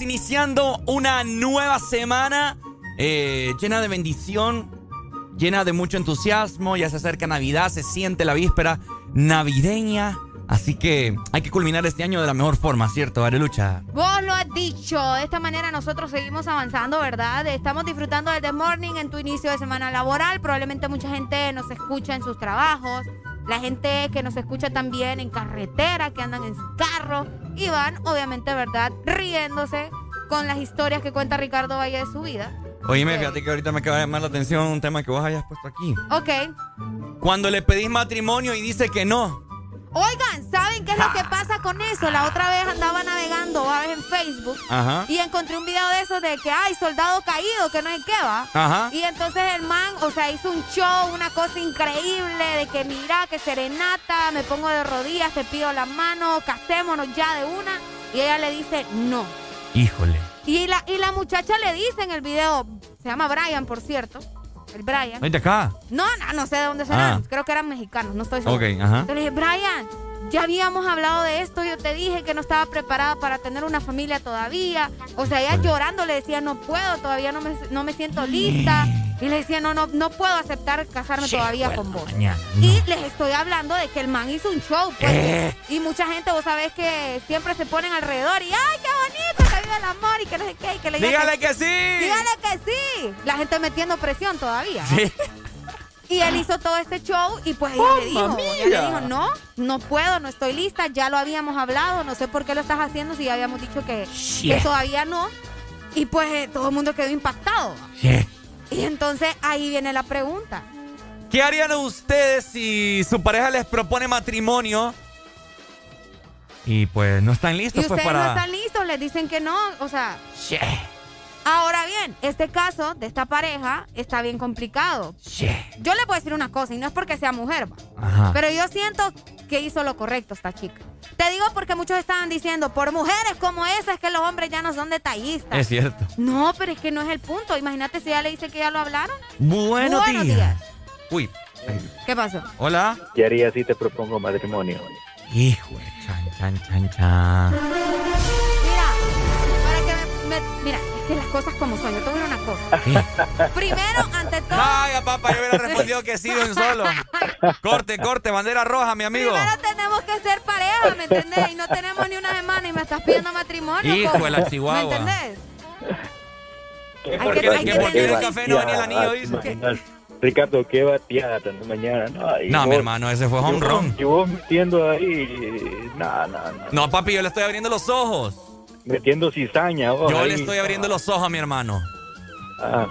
Iniciando una nueva semana eh, llena de bendición, llena de mucho entusiasmo. Ya se acerca Navidad, se siente la víspera navideña. Así que hay que culminar este año de la mejor forma, ¿cierto, Arelucha? Vos lo has dicho. De esta manera nosotros seguimos avanzando, ¿verdad? Estamos disfrutando del The Morning en tu inicio de semana laboral. Probablemente mucha gente nos escucha en sus trabajos. La gente que nos escucha también en carretera, que andan en su carro. Y van, obviamente, ¿verdad? Riéndose con las historias que cuenta Ricardo Valle de su vida. Oíme, fíjate que ahorita me acaba de llamar la atención un tema que vos hayas puesto aquí. Ok. Cuando le pedís matrimonio y dice que no. Oigan, ¿saben qué es lo que pasa con eso? La otra vez andaba navegando a en Facebook y encontré un video de eso de que hay soldado caído, que no hay qué va. Ajá. Y entonces el man, o sea, hizo un show, una cosa increíble de que mira, que serenata, me pongo de rodillas, te pido la mano, casémonos ya de una. Y ella le dice no. Híjole. Y la, y la muchacha le dice en el video, se llama Brian, por cierto. El Brian. ¿Es de acá? No, no, no sé de dónde serán. Ah. Creo que eran mexicanos, no estoy seguro. Ok, ajá. le dije, Brian, ya habíamos hablado de esto, yo te dije que no estaba preparada para tener una familia todavía. O sea, ella llorando le decía, no puedo, todavía no me, no me siento lista. Y le decía, no, no, no puedo aceptar casarme todavía con vos. Y les estoy hablando de que el man hizo un show, pues. Eh. Y mucha gente, vos sabés que siempre se ponen alrededor y, ¡ay, qué bonito! Que vive el amor y que no sé qué. Y que le Dígale que, sí. Dígale que sí. La gente metiendo presión todavía. Sí. Y él hizo todo este show y pues ella le dijo, ella le dijo, no, no puedo, no estoy lista, ya lo habíamos hablado, no sé por qué lo estás haciendo si ya habíamos dicho que, todavía no. Y pues eh, todo el mundo quedó impactado. Y entonces ahí viene la pregunta. ¿Qué harían ustedes si su pareja les propone matrimonio y pues no están listos y pues ustedes para... no están listos, les dicen que no, o sea... Ahora bien, este caso de esta pareja está bien complicado. Yo le puedo decir una cosa, y no es porque sea mujer. Ajá. pero yo siento que hizo lo correcto esta chica. Te digo porque muchos estaban diciendo, por mujeres como esa es que los hombres ya no son detallistas. Es cierto. No, pero es que no es el punto. Imagínate si ella le dice que ya lo hablaron. Buenos, Buenos días. días. Uy, ¿Qué pasó? hola. ¿Qué haría si te propongo matrimonio? Hijo de chan, chan, chan, chan. Mira, para que me, me- mira, que las cosas como son. Yo te voy a decir una cosa. Primero, ante todo. Ay, papá, yo hubiera respondido que sí de un solo. Corte, corte, bandera roja, mi amigo. Primero tenemos que ser pareja, ¿me entendés? Y no tenemos ni una semana y me estás pidiendo matrimonio. Hijo ¿cómo? de la chihuahua. ¿Me entendés? ¿Qué Hay que- hay que porque tener- el café no venía el anillo, dice. Ricardo, qué bateada tan mañana. No, No, mi hermano, ese fue home run. Y vos metiendo ahí. No, no, no. No, papi, yo le estoy abriendo los ojos. Metiendo cizaña. vos Yo ahí. le estoy abriendo los ojos a mi hermano. Ah,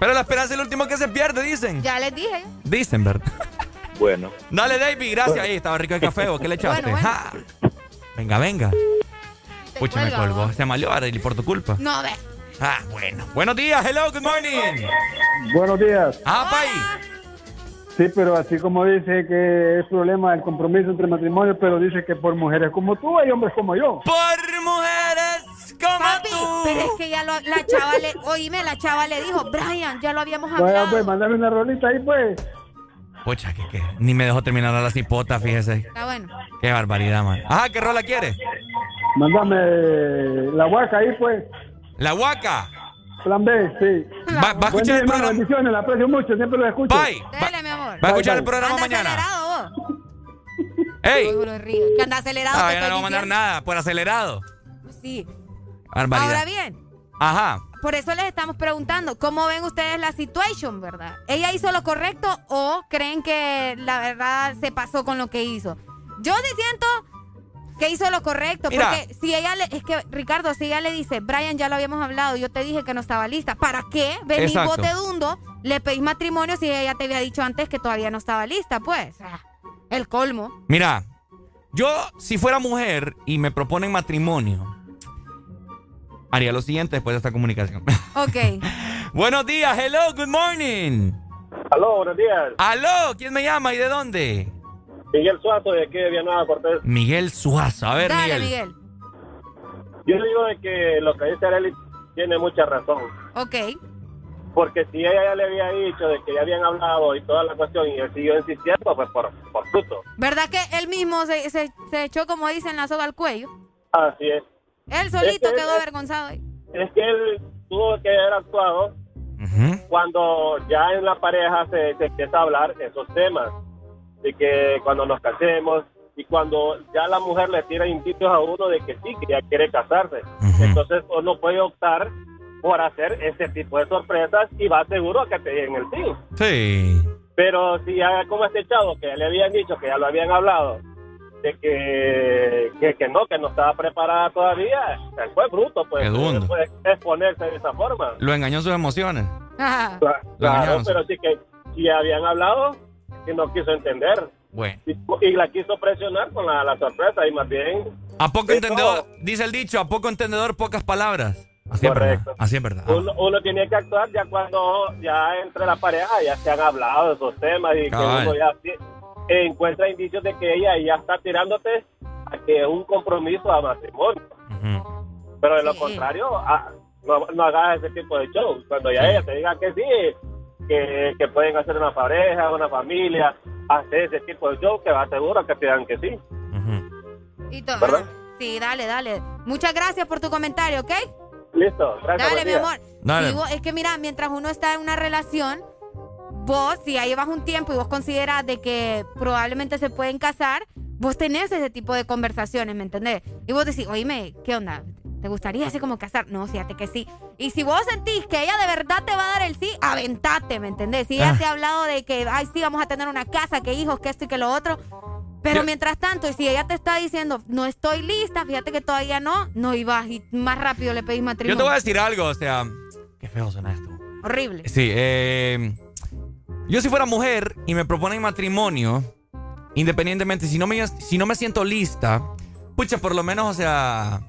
Pero la esperanza es el último que se pierde, dicen. Ya les dije. Dicen, ¿verdad? bueno. Dale, David, gracias. Ahí estaba rico el café. ¿o ¿Qué le echaste? Bueno, bueno. Ja. Venga, venga. Pucha, me cuelga, colgó. vos. Se malió Arely por tu culpa. No, ve. Ah, bueno. Buenos días, hello, good morning. Buenos días. Ah, pay. Sí, pero así como dice que es problema el compromiso entre matrimonios, pero dice que por mujeres como tú hay hombres como yo. Por mujeres como Papi, pero es que ya lo- la chava le, oíme, la chava le dijo, Brian, ya lo habíamos hablado. pues, mandame una rolita ahí, pues. Pucha, que, que ni me dejó terminar la cipota, fíjese. Está bueno. Qué barbaridad, man. Ajá, ¿qué rola quiere? Mándame la huaca ahí, pues. La huaca. Plan B, sí. Va, va a escuchar día, el programa. bendiciones, la aprecio mucho, siempre lo escucho. Bye. Dale, mi amor. Va a escuchar Bye, el programa Anda mañana. acelerado vos. ¡Ey! Que anda acelerado. Ah, ya no le voy a mandar diciendo. nada por acelerado. Sí. Barbaridad. Ahora bien, Ajá. por eso les estamos preguntando, ¿cómo ven ustedes la situación, verdad? ¿Ella hizo lo correcto o creen que la verdad se pasó con lo que hizo? Yo sí siento que hizo lo correcto, Mira. porque si ella le, es que Ricardo, si ella le dice, Brian, ya lo habíamos hablado, yo te dije que no estaba lista, ¿para qué venís vos de dundo, le pedís matrimonio si ella te había dicho antes que todavía no estaba lista? Pues, el colmo. Mira, yo si fuera mujer y me proponen matrimonio, haría lo siguiente después de esta comunicación. Ok. Buenos días, hello, good morning. Aló, buenos días. Aló, ¿quién me llama y de dónde? Miguel Suazo de aquí de Villanueva Cortés. Miguel Suazo. A ver, Dale, Miguel. Miguel. Yo digo de que lo que dice Arely tiene mucha razón. Ok. Porque si ella ya le había dicho de que ya habían hablado y toda la cuestión y él siguió insistiendo, pues por, por fruto. ¿Verdad que él mismo se, se, se echó, como dicen, la soga al cuello? Así es. Él solito Es que- quedó avergonzado ahí. Es que él tuvo que haber actuado cuando ya en la pareja se, se empieza a hablar esos temas. De que cuando nos casemos y cuando ya la mujer le tira indicios a uno de que sí, que ya quiere casarse. Entonces uno puede optar por hacer ese tipo de sorpresas y va seguro a que te den el sí. Sí. Pero si ya como este chavo que ya le habían dicho, que ya lo habían hablado, de que, que, que no, que no estaba preparada todavía, él fue bruto, pues. Pues, exponerse de esa forma. Lo engañó sus emociones. Ajá. Claro, pero sí que si habían hablado, que no quiso entender. Bueno. Y, y la quiso presionar con la, la sorpresa y más bien... A poco entendedor, dice el dicho, a poco entendedor, pocas palabras. Así es Correcto. verdad. Así es verdad. Uno, uno tiene que actuar ya cuando ya entre la pareja ya se han hablado de esos temas y Cabal. que uno ya encuentra indicios de que ella ya está tirándote a que un compromiso a matrimonio. Pero de lo contrario, ah, no, no hagas ese tipo de show. Cuando ya ella te diga que sí, que, que pueden hacer una pareja, una familia, hacer ese tipo de show que va seguro que te digan que sí. Y todo. ¿Verdad? Sí, dale, dale. Muchas gracias por tu comentario, ¿ok? Listo, gracias. Dale, mi día. amor. Dale. Vos- es que mira, mientras uno está en una relación, vos, si ya llevas un tiempo y vos consideras de que probablemente se pueden casar, vos tenés ese tipo de conversaciones, ¿me entendés? Y vos decís, oíme, ¿qué onda? ¿Te gustaría así como casar? No, fíjate que sí. Y si vos sentís que ella de verdad te va a dar el sí, aventate, ¿me entendés? Si ella Ah. te ha hablado de que, ay, sí, vamos a tener una casa, que hijos, que esto y que lo otro. Pero Yo- mientras tanto, y si ella te está diciendo, no estoy lista, fíjate que todavía no, no ibas y más rápido le pedís Yo matrimonio. te voy a decir algo, o sea, qué feo suena esto. Horrible. Sí, eh, yo si fuera mujer y me proponen matrimonio, independientemente, si no me, si no me siento lista, pucha, por lo menos, o sea,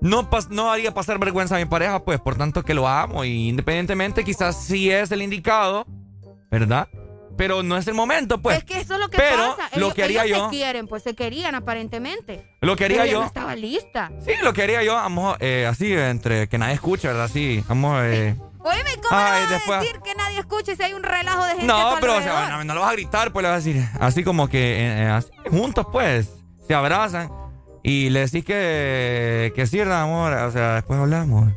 no, no haría pasar vergüenza a mi pareja, pues, por tanto que lo amo. Y independientemente, quizás sí es el indicado, ¿verdad? Pero no es el momento, pues. Es que eso es lo que Pero pasa. lo que haría yo. Se quieren, pues se querían aparentemente. Lo que haría Pero yo. No estaba lista. Sí, lo que haría yo, vamos, eh, así, entre que nadie escuche, ¿verdad? Así, vamos, eh. Oíme, ¿cómo Ay, le vas después- a decir que nadie escuche si hay un relajo de gente a No, tu pero o alrededor? sea, no, no lo vas a gritar, pues le vas a decir, así como que, eh, eh, así, juntos, pues, se abrazan y le decís que, que sí, amor, o sea, después hablamos.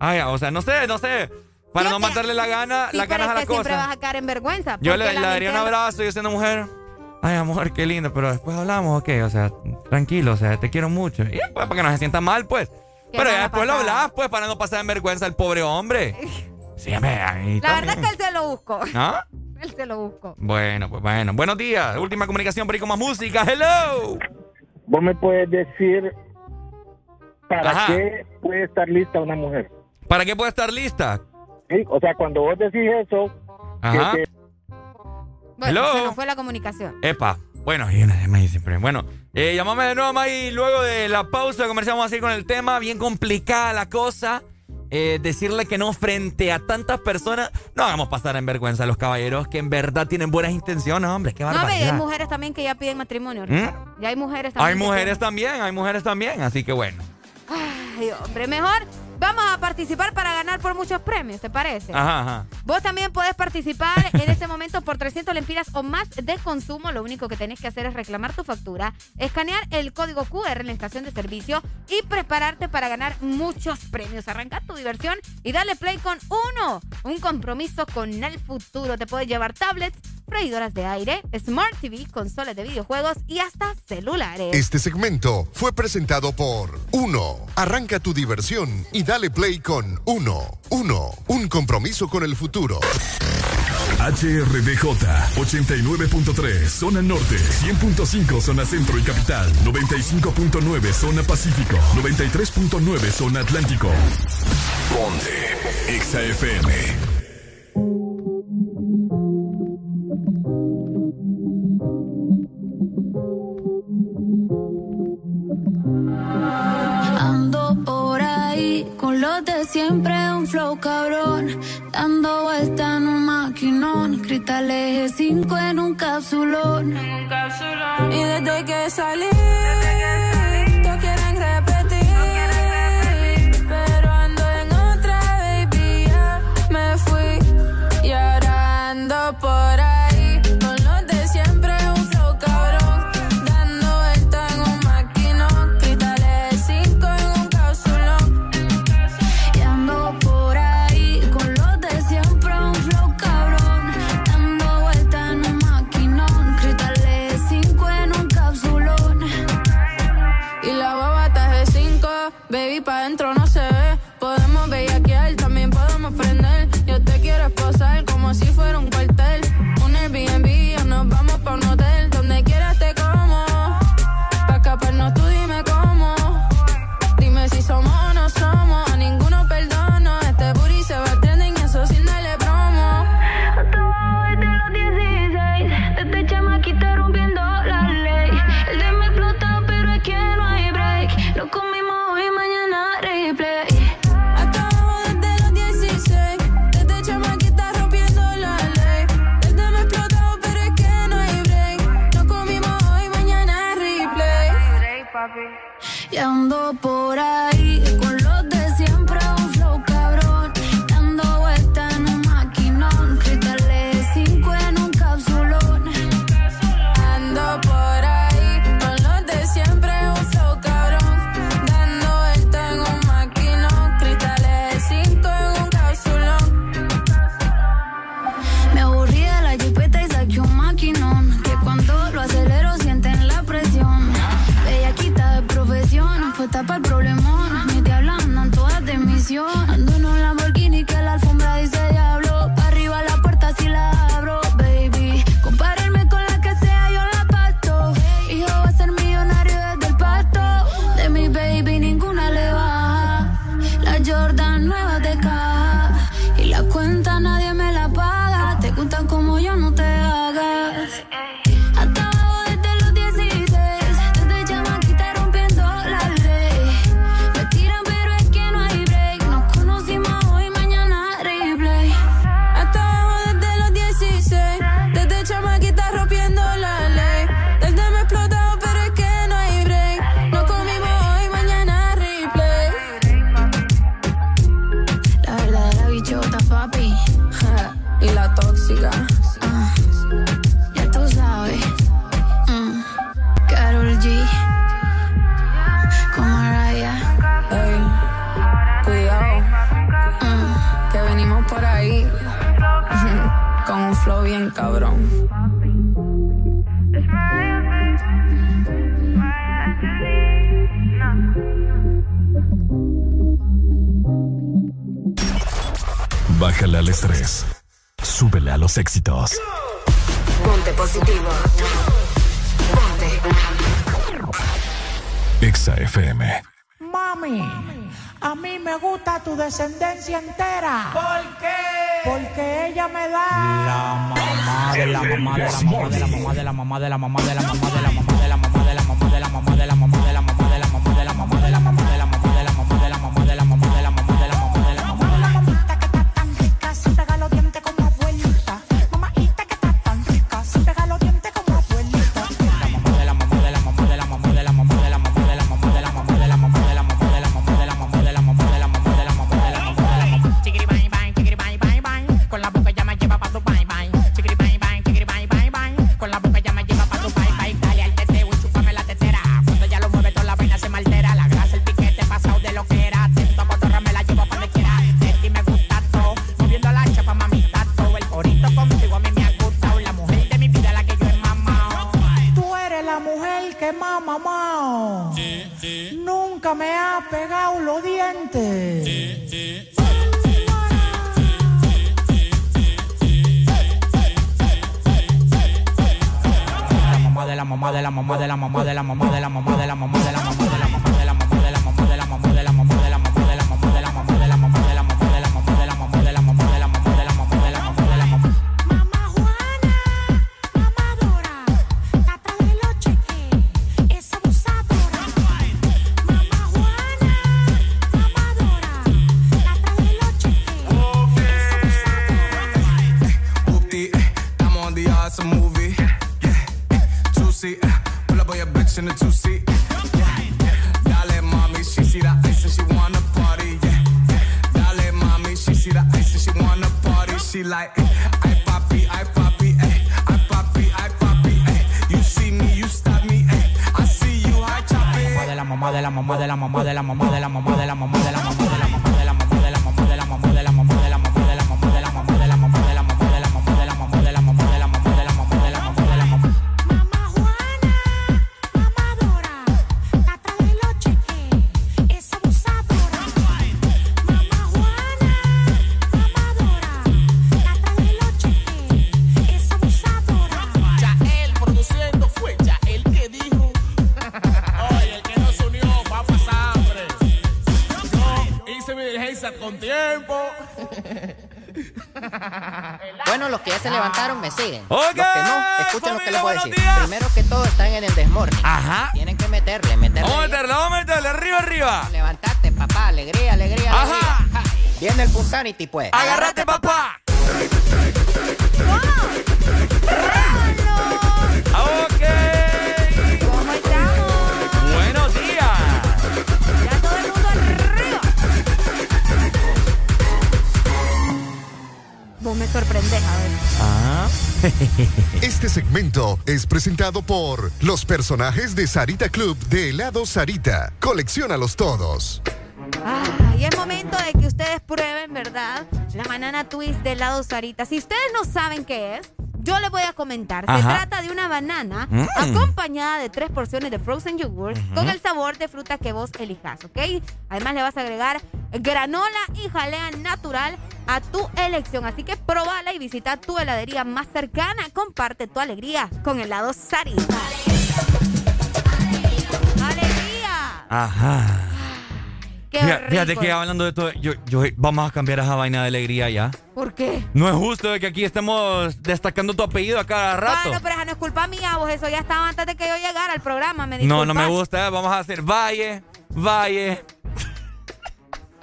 Ay, o sea, no sé, no sé, para no matarle la gana, Sí, la pero ganas es a la que siempre cosa. vas a caer en vergüenza. Yo le, daría un abrazo y yo siendo mujer. Ay, amor, qué lindo, pero después hablamos, ok, o sea, tranquilo, o sea, te quiero mucho. Y después, para que no se sienta mal, pues. Pero ya después lo hablas, pues, para no pasar en vergüenza al pobre hombre. Sí, hombre, ahí La verdad es que él se lo buscó. ¿Ah? Él se lo buscó. Bueno, pues bueno. Buenos días. Última comunicación, pero con más música. Hello. Vos me puedes decir para Ajá. qué puede estar lista una mujer. ¿Para qué puede estar lista? Sí, o sea, cuando vos decís eso, Ajá. que- Bueno, Hello. se nos fue la comunicación. Epa. Bueno, y una más siempre. Bueno, eh, llamame de nuevo, May. Luego de la pausa comercial vamos a seguir con el tema. Bien complicada la cosa. Eh, decirle que no frente a tantas personas. No hagamos pasar en vergüenza a los caballeros que en verdad tienen buenas intenciones, hombre. Qué No, barbaridad. hay mujeres también que ya piden matrimonio. ¿Mm? Ya hay mujeres también. Hay mujeres también, hay mujeres también. Así que bueno. Ay, hombre, mejor vamos a participar para ganar por muchos premios, ¿te parece? Ajá, ajá. Vos también podés participar en este momento por 300 lempiras o más de consumo. Lo único que tenés que hacer es reclamar tu factura, escanear el código QR en la estación de servicio y prepararte para ganar muchos premios. Arranca tu diversión y dale play con uno. Un compromiso con el futuro. Te puedes llevar tablets, freidoras de aire, Smart TV, consolas de videojuegos y hasta celulares. Este segmento fue presentado por Uno. Arranca tu diversión y dale play con Uno. Uno. Un compromiso con el futuro. HRDJ 89.3 Zona Norte 100.5 Zona Centro y Capital 95.9 Zona Pacífico 93.9 Zona Atlántico Ponte XAFM Ando por ahí con los de siempre, un flow cabrón. Dando vuelta en un maquinón. Cristal eje 5 en un capsulón. Y desde que salí, todos por ahí Bájale al estrés. Súbele a los éxitos. Ponte positivo. Ponte. Exa FM. Mami, a mí me gusta tu descendencia entera. ¿Por qué? Porque ella me da La mamá de la mamá de la mamá de la mamá de la mamá de la mamá de la mamá de la mamá de la mamá de la mamá de la mamá de la mamá me siguen. Oiga, los que no, escuchen lo que les voy a decir. días. Primero que todo están en el desmorning. Ajá. Tienen que meterle, meterle. Vamos a meterle, vamos a meterle, arriba, arriba. Levantate, papá, alegría, alegría, Ajá. alegría. Ja. Viene el Punsanity, pues. Agárrate, papá. Este segmento es presentado por los personajes de Sarita Club de helado Sarita. Colecciónalos todos. Ah, y es momento de que ustedes prueben, ¿verdad? La banana twist de helado Sarita. Si ustedes no saben qué es, yo les voy a comentar. Se trata de una banana Mm. acompañada de tres porciones de frozen yogurt con el sabor de fruta que vos elijas, ¿ok? Además le vas a agregar granola y jalea natural a tu elección. Así que probala y visita tu heladería más cercana. Comparte tu alegría con helado Sarita. ¡Alegría! Ajá. ¡Qué Fíjate, fíjate que hablando de todo, yo, yo, vamos a cambiar esa vaina de alegría ya. ¿Por qué? No es justo de que aquí estemos destacando tu apellido a cada rato. Bueno, pero esa no es culpa mía, vos eso ya estaba antes de que yo llegara al programa, me no, no me gusta. eh, Vamos a hacer Valle, Valle.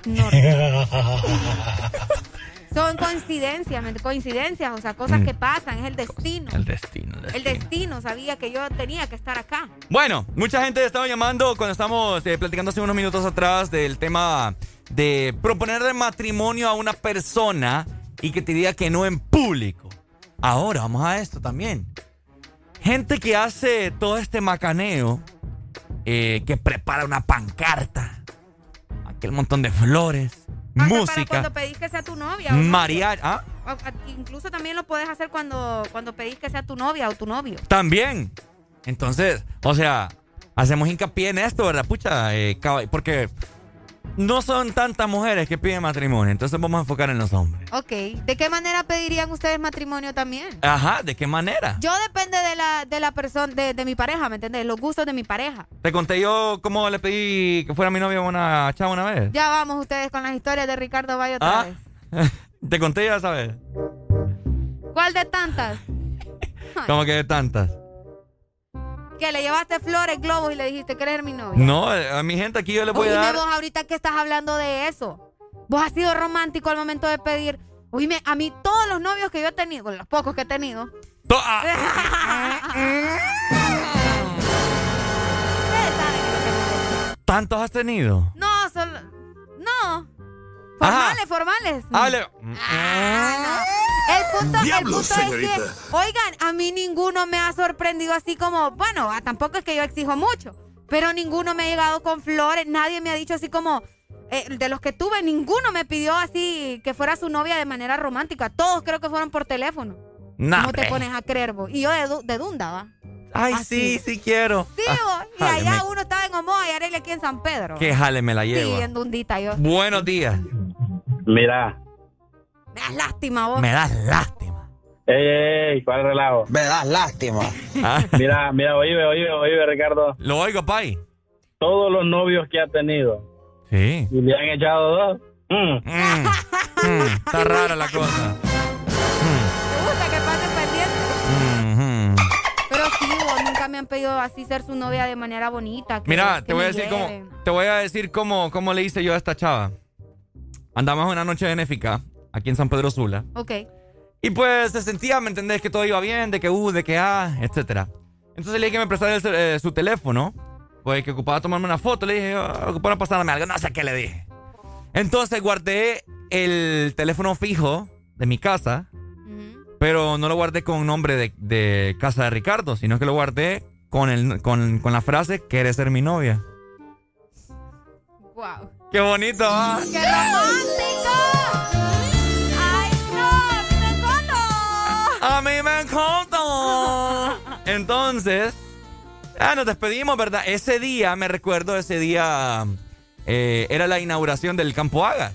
Son coincidencias, ¿me- coincidencias, o sea, cosas Mm. que pasan, es el destino. El destino. el El destino sabía que yo tenía que estar acá. Bueno, mucha gente estaba llamando cuando estamos eh, platicando hace unos minutos atrás del tema de proponerle matrimonio a una persona y que te diga que no en público. Ahora vamos a esto también. Gente que hace todo este macaneo, eh, que prepara una pancarta, aquel montón de flores, Hasta para música, cuando pedís que sea tu novia. ¿o no? mariachi. ¿ah? incluso también lo puedes hacer cuando, cuando pedís que sea tu novia o tu novio. También. Entonces, o sea, hacemos hincapié en esto, ¿verdad? Pucha, eh, porque no son tantas mujeres que piden matrimonio, entonces vamos a enfocar en los hombres. Ok. ¿De qué manera pedirían ustedes matrimonio también? Ajá, ¿de qué manera? Yo depende de la, de la persona, de, mi pareja, ¿me entiendes? Los gustos de mi pareja. ¿Te conté yo cómo le pedí que fuera mi novia una chava una vez? Ya vamos ustedes con las historias de Ricardo Valle otra ¿Ah? vez. ¿Te conté ya, sabes? ¿Cuál de tantas? ¿Cómo que de tantas? Que le llevaste flores, globos y le dijiste que eres mi novia. No, a mi gente aquí yo le voy a dar. vos ahorita que estás hablando de eso. Vos has sido romántico al momento de pedir. Oíme, a mí todos los novios que yo he tenido, los pocos que he tenido. ¿Tantos has tenido? No, solo. No. Formales, formales. Hable. Ah, el punto, el punto es que, oigan, a mí ninguno me ha sorprendido así como, bueno, ah, tampoco es que yo exijo mucho, pero ninguno me ha llegado con flores, nadie me ha dicho así como, eh, de los que tuve, ninguno me pidió así que fuera su novia de manera romántica. Todos creo que fueron por teléfono. No ¿Cómo te pones a creer vos? Y yo de, de Dunda, ¿va? Ay, sí, sí quiero. Sí, vos. Y allá uno estaba en Omoa y Arely aquí en San Pedro. Que jale me la llevo. Sí, en Dundita yo. Buenos días. Mira. Me das lástima vos. Me das lástima. Ey, ey, ¿cuál relajo? Me das lástima. Ah. Mira, mira, oíbe, oíbe, oíve, Ricardo. Lo oigo, Pai. Todos los novios que ha tenido. Sí. Y le han echado dos. Mm. Mm. Mm. Está rara la cosa. Me gusta que pasen pendientes. Pero sí, vos nunca me han pedido así ser su novia de manera bonita. Mira, te voy a decir cómo, te voy a decir cómo, cómo le hice yo a esta chava. Andamos una noche benéfica aquí en San Pedro Sula. Ok. Y pues se sentía, ¿me entendés? Que todo iba bien, de que U, de que A, etcétera. Entonces le dije que me prestara eh, su teléfono, pues que ocupaba tomarme una foto. Le dije, oh, ocupaba pasarme algo, no sé qué le dije. Entonces guardé el teléfono fijo de mi casa, pero no lo guardé con nombre de, de, casa de Ricardo, sino que lo guardé con, el, con, con la frase, ¿quieres ser mi novia? Wow. ¡Qué bonito! ¿ah? ¡Qué romántico! ¡Ay, no! ¡A mí me encanta! ¡A mí me encanta! Entonces, ah, nos despedimos, ¿verdad? Ese día, me recuerdo, ese día eh, era la inauguración del Campo Agas.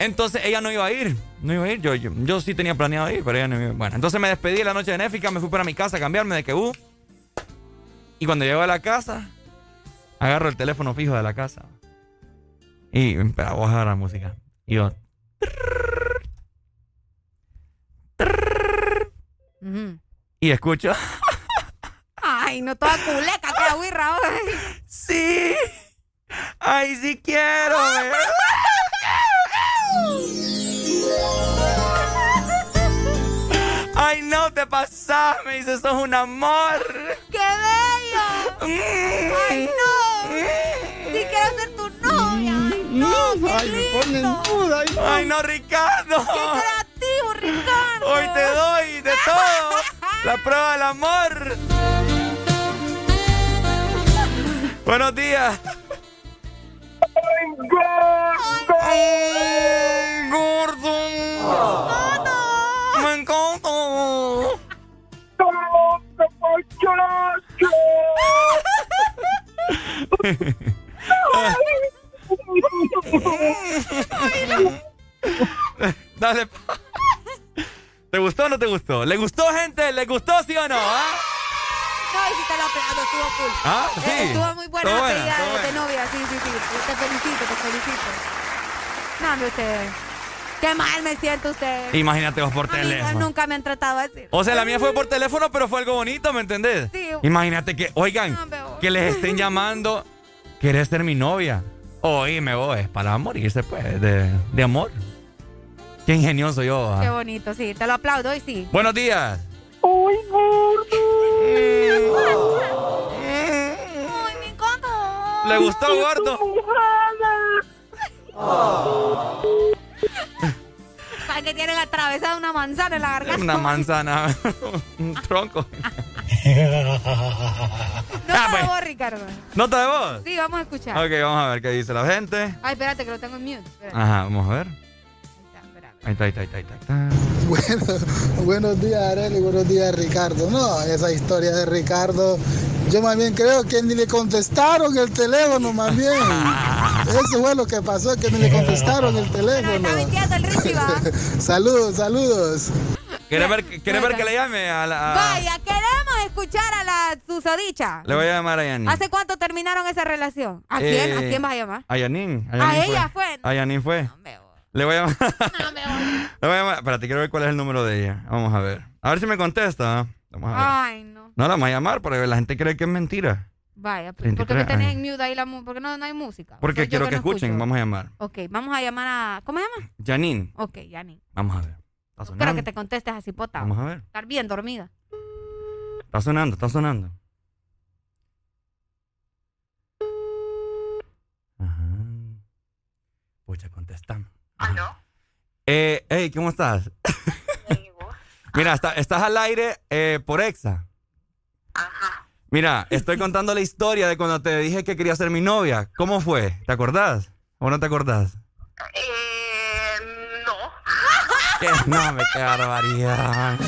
Entonces ella no iba a ir, no iba a ir. Yo, yo, sí tenía planeado ir, pero ella no iba. Bueno, entonces me despedí de la noche de Néfica, me fui para mi casa a cambiarme de que uh. Y cuando llego a la casa, agarro el teléfono fijo de la casa. Y a bajar la música. Y yo. Y escucho. Ay, no toda culeca, que agüirra. Sí. Ay, sí quiero. Ay, no te pasas, me dice, sos un amor. ¡Qué bello! ¡Ay, no! Sí quiero ser tu novia. ¡Ay, no! ¡Qué ay, lindo! Me duda, ay, no. ay, no, Ricardo. ¡Qué creativo, Ricardo! Hoy te doy de todo. La prueba del amor. Buenos días. ¡Ay, gordo! ¡Me encanta! Dale. ¿Te gustó o no te gustó? ¿Le gustó, gente? ¿Le gustó, sí o no? ¿Ah? No, y si te lo aplaudo, estuvo cool. Ah, sí. Eh, estuvo muy buena Estuvo la buena, pedida de, de novia, sí, sí, sí. Te felicito, te felicito. No, hombre, usted. Qué mal me siento usted. Imagínate vos por A mí teléfono. nunca me han tratado así. O sea, la mía fue por teléfono, pero fue algo bonito, ¿me entendés? Sí. Imagínate que, oigan, que les estén llamando, ¿quieres ser mi novia? Oíme vos, es para morirse, pues, de, de amor. Qué ingenioso yo. ah. Qué bonito, sí. Te lo aplaudo y sí. Buenos días. ¡Uy, gordo! ¡Ay, me encanta! ¿Le gustó, gordo? Para que tiene la atravesada una manzana en la garganta. Una manzana, un tronco. No Ah, pues. vos, Ricardo. ¿Nota de voz? Sí, vamos a escuchar. Ok, vamos a ver qué dice la gente. Ay, espérate, que lo tengo en mute. Espérate. Ajá, vamos a ver. Ahí está, ahí está, ahí está. Ahí está. Bueno, buenos días, Arely, buenos días, Ricardo. No, esa historia de Ricardo, yo más bien creo que ni le contestaron el teléfono, más bien. Eso fue lo que pasó, que ni le contestaron el teléfono. saludos, saludos. ¿Quieres ver, ¿quieres ver que le llame a la.? a- Vaya, queremos escuchar a la susodicha. Le voy a llamar a Yanin. ¿Hace cuánto terminaron esa relación? ¿A quién? ¿A Eh, quién vas a llamar? A Yanin. A Yanin ella fue. A Yanin fue. Le voy a llamar. Le voy a llamar. Espérate, quiero ver cuál es el número de ella. Vamos a ver. A ver si me contesta. ¿ah? Vamos a ver. Ay, no. No la vamos a llamar porque la gente cree que es mentira. Vaya, pues, 23 ¿por qué me tenés en mute ahí la mu- ¿Por qué no, no hay música? Porque Soy quiero que, no escuchen. escucho. Vamos a llamar. Ok, vamos a llamar a... ¿Cómo se llama? Yanin. Ok, Yani. Vamos a ver. Está Espero que te contestes así, pota. Vamos a ver. Estar bien dormida. Está sonando, está sonando. Ajá. Pucha, contestamos. ¿Aló? Eh, hey, ¿cómo estás? Mira, está- estás al aire eh, por Exa. Ajá. Mira, estoy contando la historia de cuando te dije que quería ser mi novia. ¿Cómo fue? ¿Te acordás? ¿O no te acordás? Eh, no. ¿Qué? No, me qué barbaridad.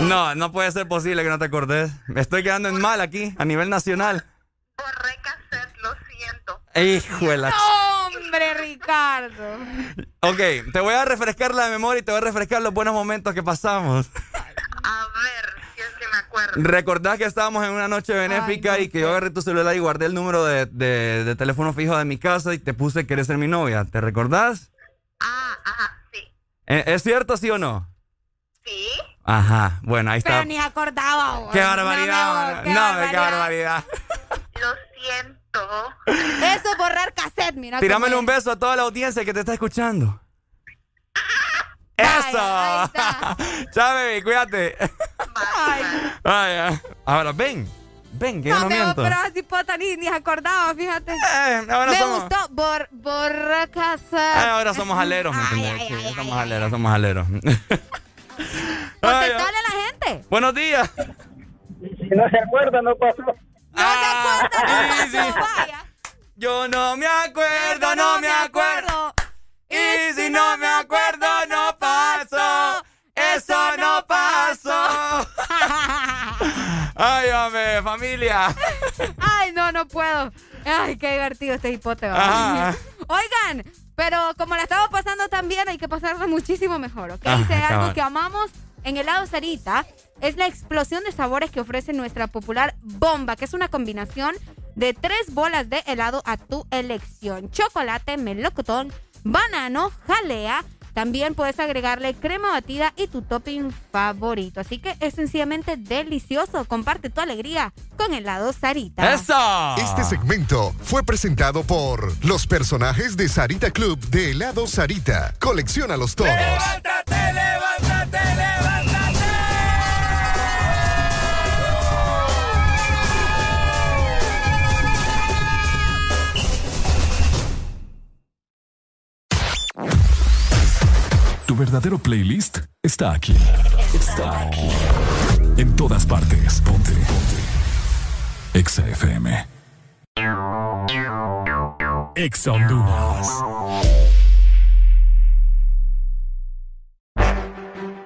No, no puede ser posible que no te acordes. Me estoy quedando en mal aquí, a nivel nacional. La... ch- ¡Hombre, Ricardo! Ok, te voy a refrescar la memoria y te voy a refrescar los buenos momentos que pasamos. A ver, si es que me acuerdo. ¿Recordás que estábamos en una noche benéfica y que yo agarré tu celular y guardé el número de, de- de teléfono fijo de mi casa y te puse que eres ser mi novia? ¿Te recordás? Ah, ajá, sí. ¿Eh, ¿Es cierto, sí o no? Sí. Ajá, bueno, ahí está. Pero ni acordaba. ¡Qué No, barbaridad! No, amor, me qué barbaridad. Lo siento. Eso es borrar cassette, mira. Tirámele cómo un beso a toda la audiencia que te está escuchando. ¡Eso! Chao, baby, cuídate. Ay, ay. Ahora, ven. Ven, que yo No, no me miento. pero así pota ni, ni acordaba, fíjate. ahora me somos- gustó bor, borrar cassette. Ay, ahora somos aleros, ¿me Ay, entendés? ay, Sí, somos aleros, somos aleros. Contestale a la gente. Buenos días. Si no se acuerda, no pasó. Ah, sí, sí. Yo no me acuerdo, no me acuerdo. Y si no me acuerdo, no pasó. Eso no pasó. Ay, hombre, familia. Ay, no, no puedo. Ay, qué divertido este. Ajá. Oigan, pero como la estamos pasando tan bien, hay que pasarla muchísimo mejor, ¿ok? Ah, Si hay algo que amamos en helado Sarita es la explosión de sabores que ofrece nuestra popular bomba, que es una combinación de tres bolas de helado a tu elección. Chocolate, melocotón, banano, jalea. También puedes agregarle crema batida y tu topping favorito. Así que es sencillamente delicioso. Comparte tu alegría con helado Sarita. Este segmento fue presentado por los personajes de Sarita Club de helado Sarita. Colecciónalos todos. ¡Levántate, levántate, levántate! Tu verdadero playlist está aquí. Está aquí. En todas partes. Ponte. Ponte. Exa FM. Exa Honduras.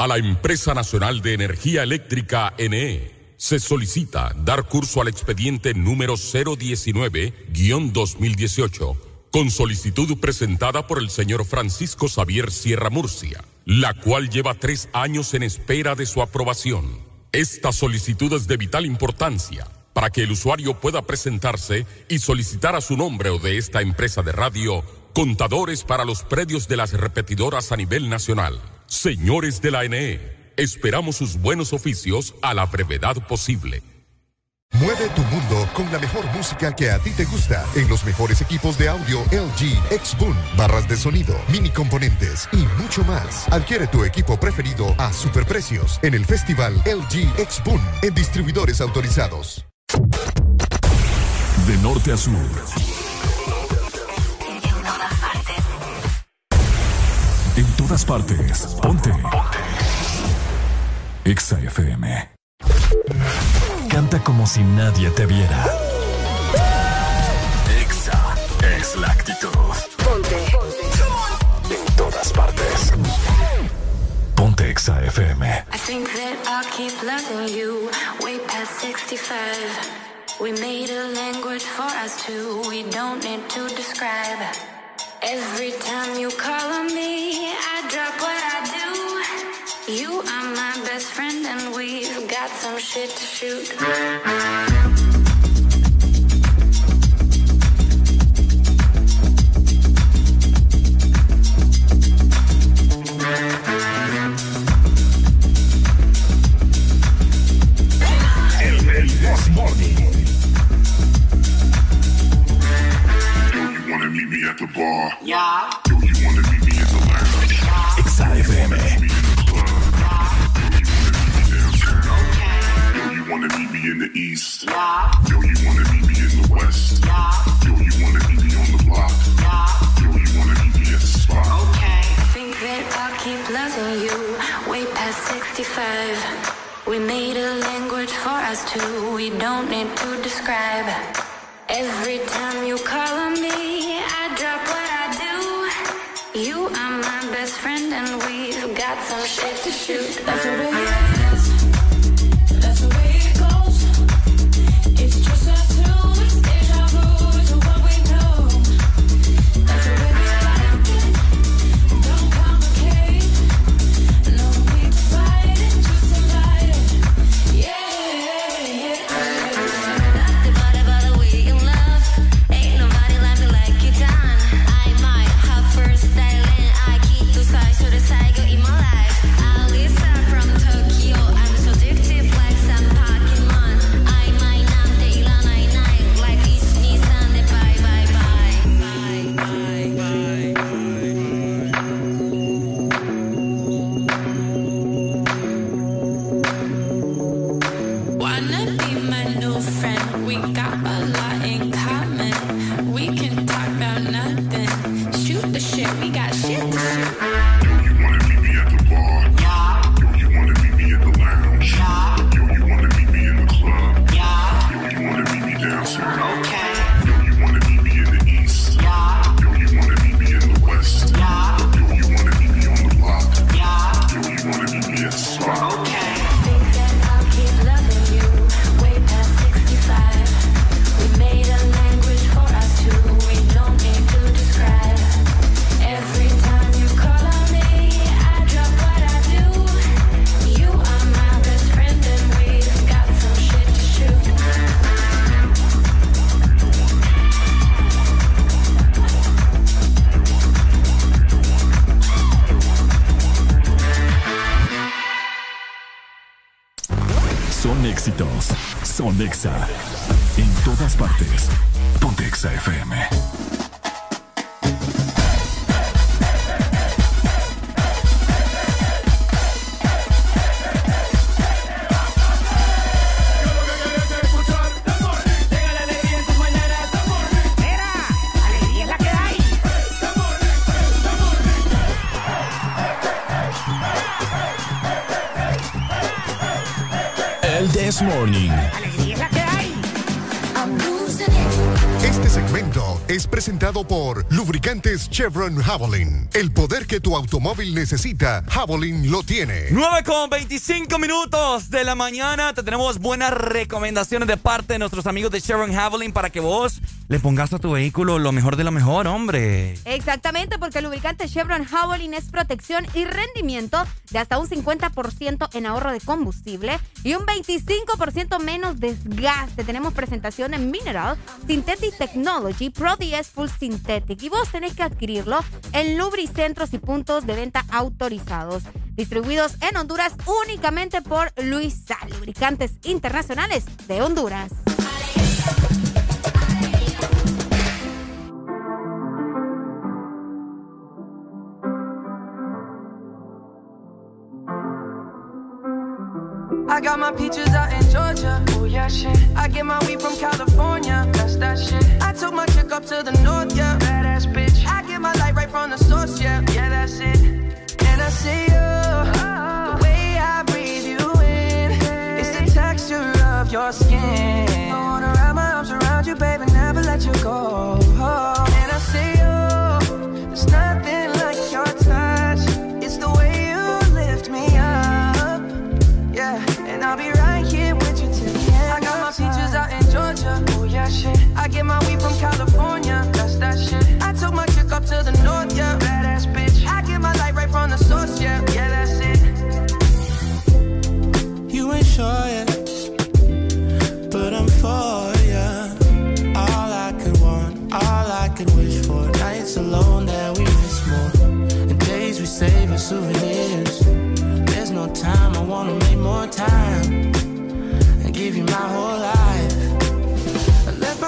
A la Empresa Nacional de Energía Eléctrica NE se solicita dar curso al expediente número 019-2018 con solicitud presentada por el señor Francisco Xavier Sierra Murcia, la cual lleva tres años en espera de su aprobación. Esta solicitud es de vital importancia para que el usuario pueda presentarse y solicitar a su nombre o de esta empresa de radio contadores para los predios de las repetidoras a nivel nacional. Señores de la NE, esperamos sus buenos oficios a la brevedad posible. Mueve tu mundo con la mejor música que a ti te gusta en los mejores equipos de audio LG, Xboom, barras de sonido, mini componentes y mucho más. Adquiere tu equipo preferido a superprecios en el Festival LG Xboom en distribuidores autorizados. De norte a sur. En todas partes. Ponte. Exa FM. Canta como si nadie te viera. Exa es la actitud. Ponte. En todas partes. Ponte Exa FM. I think that I'll keep loving you way past 65. We made a language for us two, we don't need to describe. Every time you call on me, I drop what I do. You are my best friend, and we've got some shit to shoot. El, el This Morning. Yo, you wanna meet me at the bar? Yeah. Yo, you wanna meet me at the lounge? Exa FM. Yo, you wanna meet me in the east? Yo, you wanna meet me in the west? Yo, you wanna meet me on the block? Yo, you wanna meet me at the spot? I think that I'll keep loving you way past 65. We made a language for us two, we don't need to describe. Every time you call on me, and we've got some shit to shoot. That's the way size to the cycle in my life. Alisa por Lubricantes Chevron Javelin. El poder que tu automóvil necesita, Javelin lo tiene. 9 con 25 minutos de la mañana. Te tenemos buenas recomendaciones de parte de nuestros amigos de Sharon Javelin para que vos le pongas a tu vehículo lo mejor de lo mejor, hombre. Exactamente, porque el lubricante Chevron Javelin es protección y rendimiento de hasta un 50% en ahorro de combustible y un 25% menos desgaste. Tenemos presentación en Mineral, Synthetic Technology, Pro DS Full Synthetic y vos tenés que adquirirlo en lubricentros y puntos de venta autorizados. Distribuidos en Honduras únicamente por Luisa, Lubricantes Internacionales de Honduras. Got my peaches out in Georgia. Oh yeah, shit. I get my weed from California. That's that shit. I took my chick up to the north, yeah. Badass bitch. I get my light right from the source, yeah. Yeah, that's it. And I see you. Uh-huh. The way I breathe you in. It's the texture of your skin. California. That's that shit. I took my chick up to the north, yeah. Badass bitch. I get my light right from the source, yeah. Yeah, that's it. You ain't sure yet,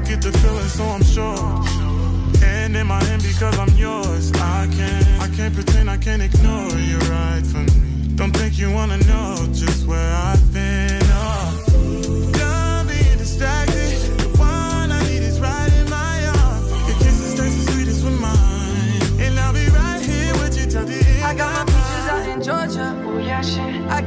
I get the feeling, so I'm sure. And in my hand because I'm yours. I can't, I can't pretend I can't ignore you right from me. Don't think you wanna know just where I've been. Oh. Done being distracted. The one I need is right in my arms. Your kisses taste the sweetest with mine. And I'll be right here with you till the end. I got my peaches out in Georgia. Oh yeah, shit.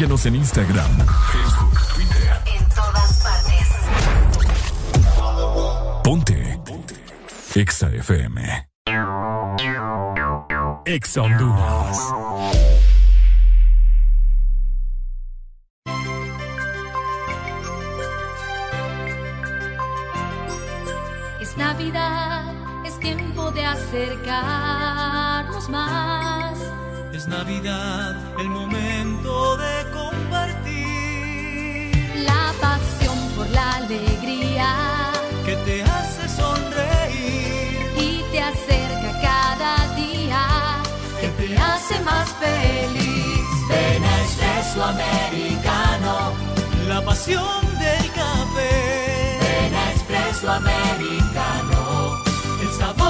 Síguenos en Instagram, Facebook, Twitter. En todas partes. Ponte. Ponte. Exa FM. Exa Honduras. Es Navidad, es tiempo de acercarnos más. Es Navidad, el momento de compartir. La pasión por la alegría Que te hace sonreír. y te acerca cada día, que te hace más feliz. Ven a Espresso Americano. La pasión del café. Ven a Espresso Americano. El sabor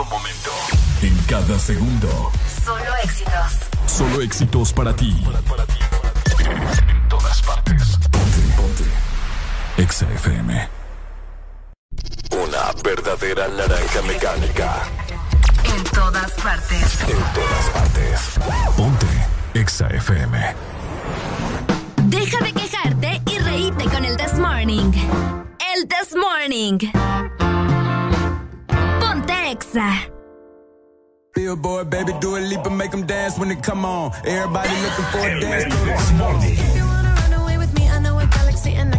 Todo momento. En cada segundo. Solo éxitos. Solo éxitos para ti. En todas partes. Ponte, ponte. Exa FM. Una verdadera naranja mecánica. En todas partes. En todas partes. Ponte. Exa FM. Deja de quejarte y reíte con el This Morning. El This Morning. Ponte Exa. Billboard, baby, do a leap and make them dance when they come on. Everybody looking for a dance. If you wanna run away with me, I know a galaxy and I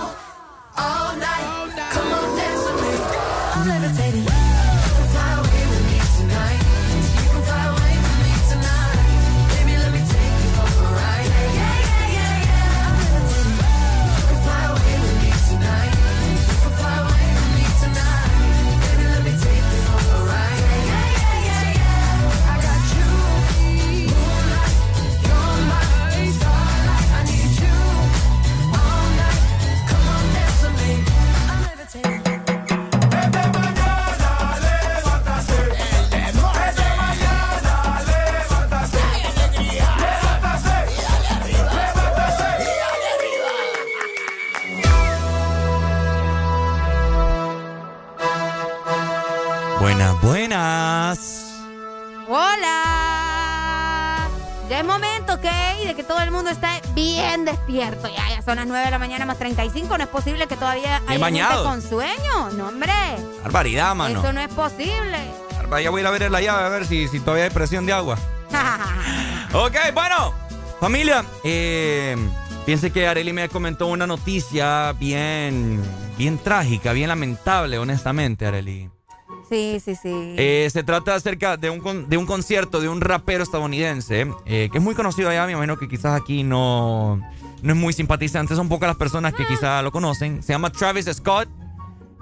Buenas, buenas. Hola. Ya es momento, ¿ok? De que todo el mundo esté bien despierto. Ya, ya son las 9 de la mañana más 35. No es posible que todavía haya gente con sueño. No, hombre. Barbaridad, mano. Eso no es posible. Ya voy a ir a ver la llave a ver si, si todavía hay presión de agua. Ok, bueno, familia, eh, piense que Areli me comentó una noticia bien, bien trágica, bien lamentable, honestamente, Areli. Sí, sí, sí. Eh, se trata acerca de un, de un concierto de un rapero estadounidense eh, que es muy conocido allá, me imagino que quizás aquí no, no es muy simpatizante, son pocas las personas que quizás lo conocen. Se llama Travis Scott.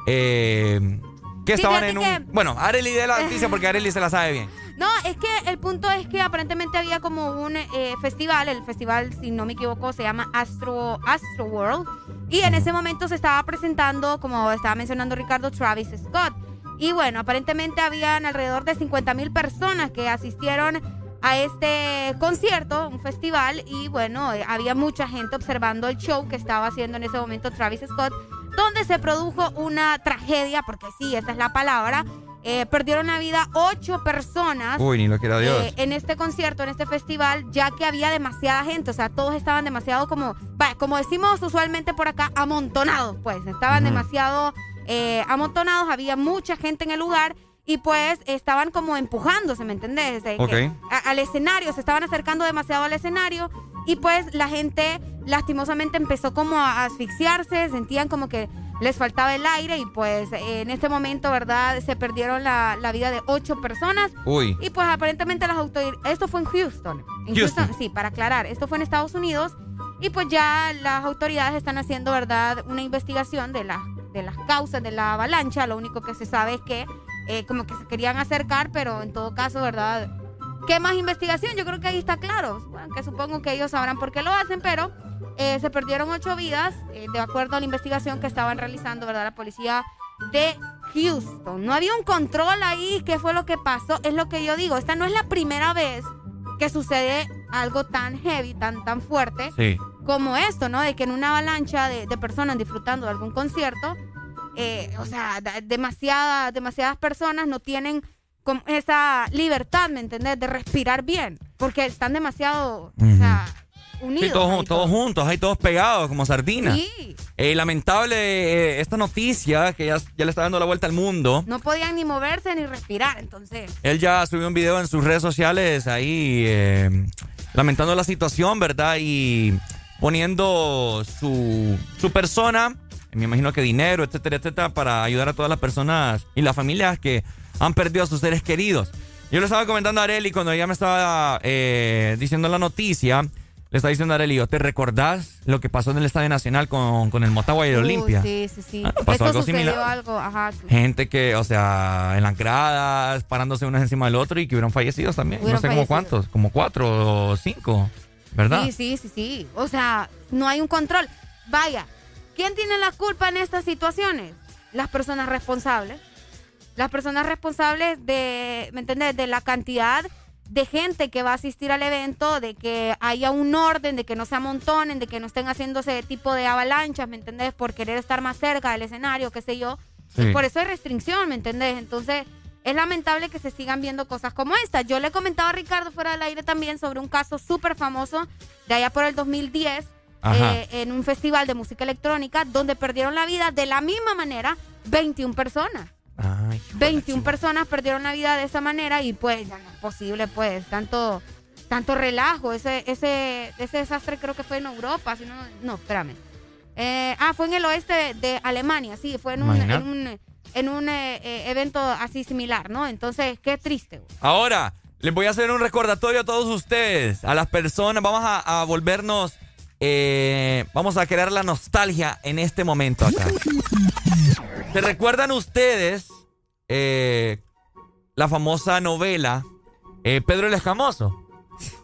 eh, que estaban en un... que- Bueno, Areli de la noticia porque Areli se la sabe bien. No, es que el punto es que aparentemente había como un eh, festival, el festival, si no me equivoco, se llama Astro, Astro World. Y en ese momento se estaba presentando, como estaba mencionando Ricardo, Travis Scott. Y bueno, aparentemente habían alrededor de 50 mil personas que asistieron a este concierto, un festival, y bueno, eh, había mucha gente observando el show que estaba haciendo en ese momento Travis Scott, donde se produjo una tragedia, porque sí, esa es la palabra. Eh, perdieron la vida ocho personas Uy, ni lo quiera Dios. eh, en este concierto, en este festival, ya que había demasiada gente, o sea, todos estaban demasiado como, como decimos usualmente por acá, amontonados, pues, estaban demasiado eh, amontonados, había mucha gente en el lugar y pues estaban como empujándose, ¿me entendés? De que Ok. a- al escenario, se estaban acercando demasiado al escenario y pues la gente lastimosamente empezó como a asfixiarse, sentían como que les faltaba el aire y pues en este momento, ¿verdad? Se perdieron la, la vida de ocho personas. Uy. Y pues aparentemente las autoridades, esto fue en Houston. En Houston. sí, para aclarar, esto fue en Estados Unidos y pues ya las autoridades están haciendo, ¿verdad? Una investigación de, la, de las causas de la avalancha. Lo único que se sabe es que eh, como que se querían acercar, pero en todo caso, ¿verdad? ¿Qué más investigación? Yo creo que ahí está claro. Bueno, que supongo que ellos sabrán por qué lo hacen, pero eh, se perdieron ocho vidas, eh, de acuerdo a la investigación que estaban realizando, ¿verdad? La policía de Houston. No había un control ahí, ¿qué fue lo que pasó? Es lo que yo digo, esta no es la primera vez que sucede algo tan heavy, tan, tan fuerte Sí. Como esto, ¿no? De que en una avalancha de, de personas disfrutando de algún concierto, eh, o sea, da- demasiadas, demasiadas personas no tienen como esa libertad, ¿me entendés? De respirar bien, porque están demasiado, o sea, unidos. Sí, todos juntos, ahí todos pegados como sardinas. Sí. Eh, lamentable eh, esta noticia que ya, ya le está dando la vuelta al mundo. No podían ni moverse ni respirar, entonces. Él ya subió un video en sus redes sociales ahí eh, lamentando la situación, ¿verdad? Y poniendo su, su persona, me imagino que dinero, etcétera, etcétera, para ayudar a todas las personas y las familias que han perdido a sus seres queridos. Yo le estaba comentando a Areli cuando ella me estaba eh, diciendo la noticia. Le estaba diciendo a Areli, ¿yo ¿te recordás lo que pasó en el Estadio Nacional con, con el Motagua y el Uy, Olimpia? Sí, sí, sí. Ah, pasó algo similar. algo, ajá. Gente que, o sea, en las gradas, parándose unos encima del otro y que hubieron fallecidos también. Hubieron no sé como cuántos, como cuatro o cinco, ¿verdad? Sí, sí, sí, sí. O sea, no hay un control. Vaya, ¿quién tiene la culpa en estas situaciones? Las personas responsables. Las personas responsables de, ¿me entiendes? De la cantidad de gente que va a asistir al evento, de que haya un orden, de que no se amontonen, de que no estén haciendo ese tipo de avalanchas, ¿me entendés? Por querer estar más cerca del escenario, qué sé yo. Sí. Y por eso hay restricción, ¿me entendés? Entonces, es lamentable que se sigan viendo cosas como esta. Yo le comentaba a Ricardo fuera del aire también sobre un caso súper famoso de allá por el 2010, Ajá. eh, en un festival de música electrónica, donde perdieron la vida de la misma manera 21 personas. 21 personas perdieron la vida de esa manera y pues ya no es posible, pues, tanto, tanto relajo. Ese, ese, ese desastre creo que fue en Europa, si no, no, espérame. Eh, ah, fue en el oeste de, de Alemania, sí, fue en un, en Imagínate. un, en un, eh, eh, evento así similar, ¿no? Entonces, qué triste. güey. Ahora, les voy a hacer un recordatorio a todos ustedes, a las personas. Vamos a, a volvernos, eh, vamos a crear la nostalgia en este momento acá. ¿Se recuerdan ustedes eh, la famosa novela Pedro el Escamoso?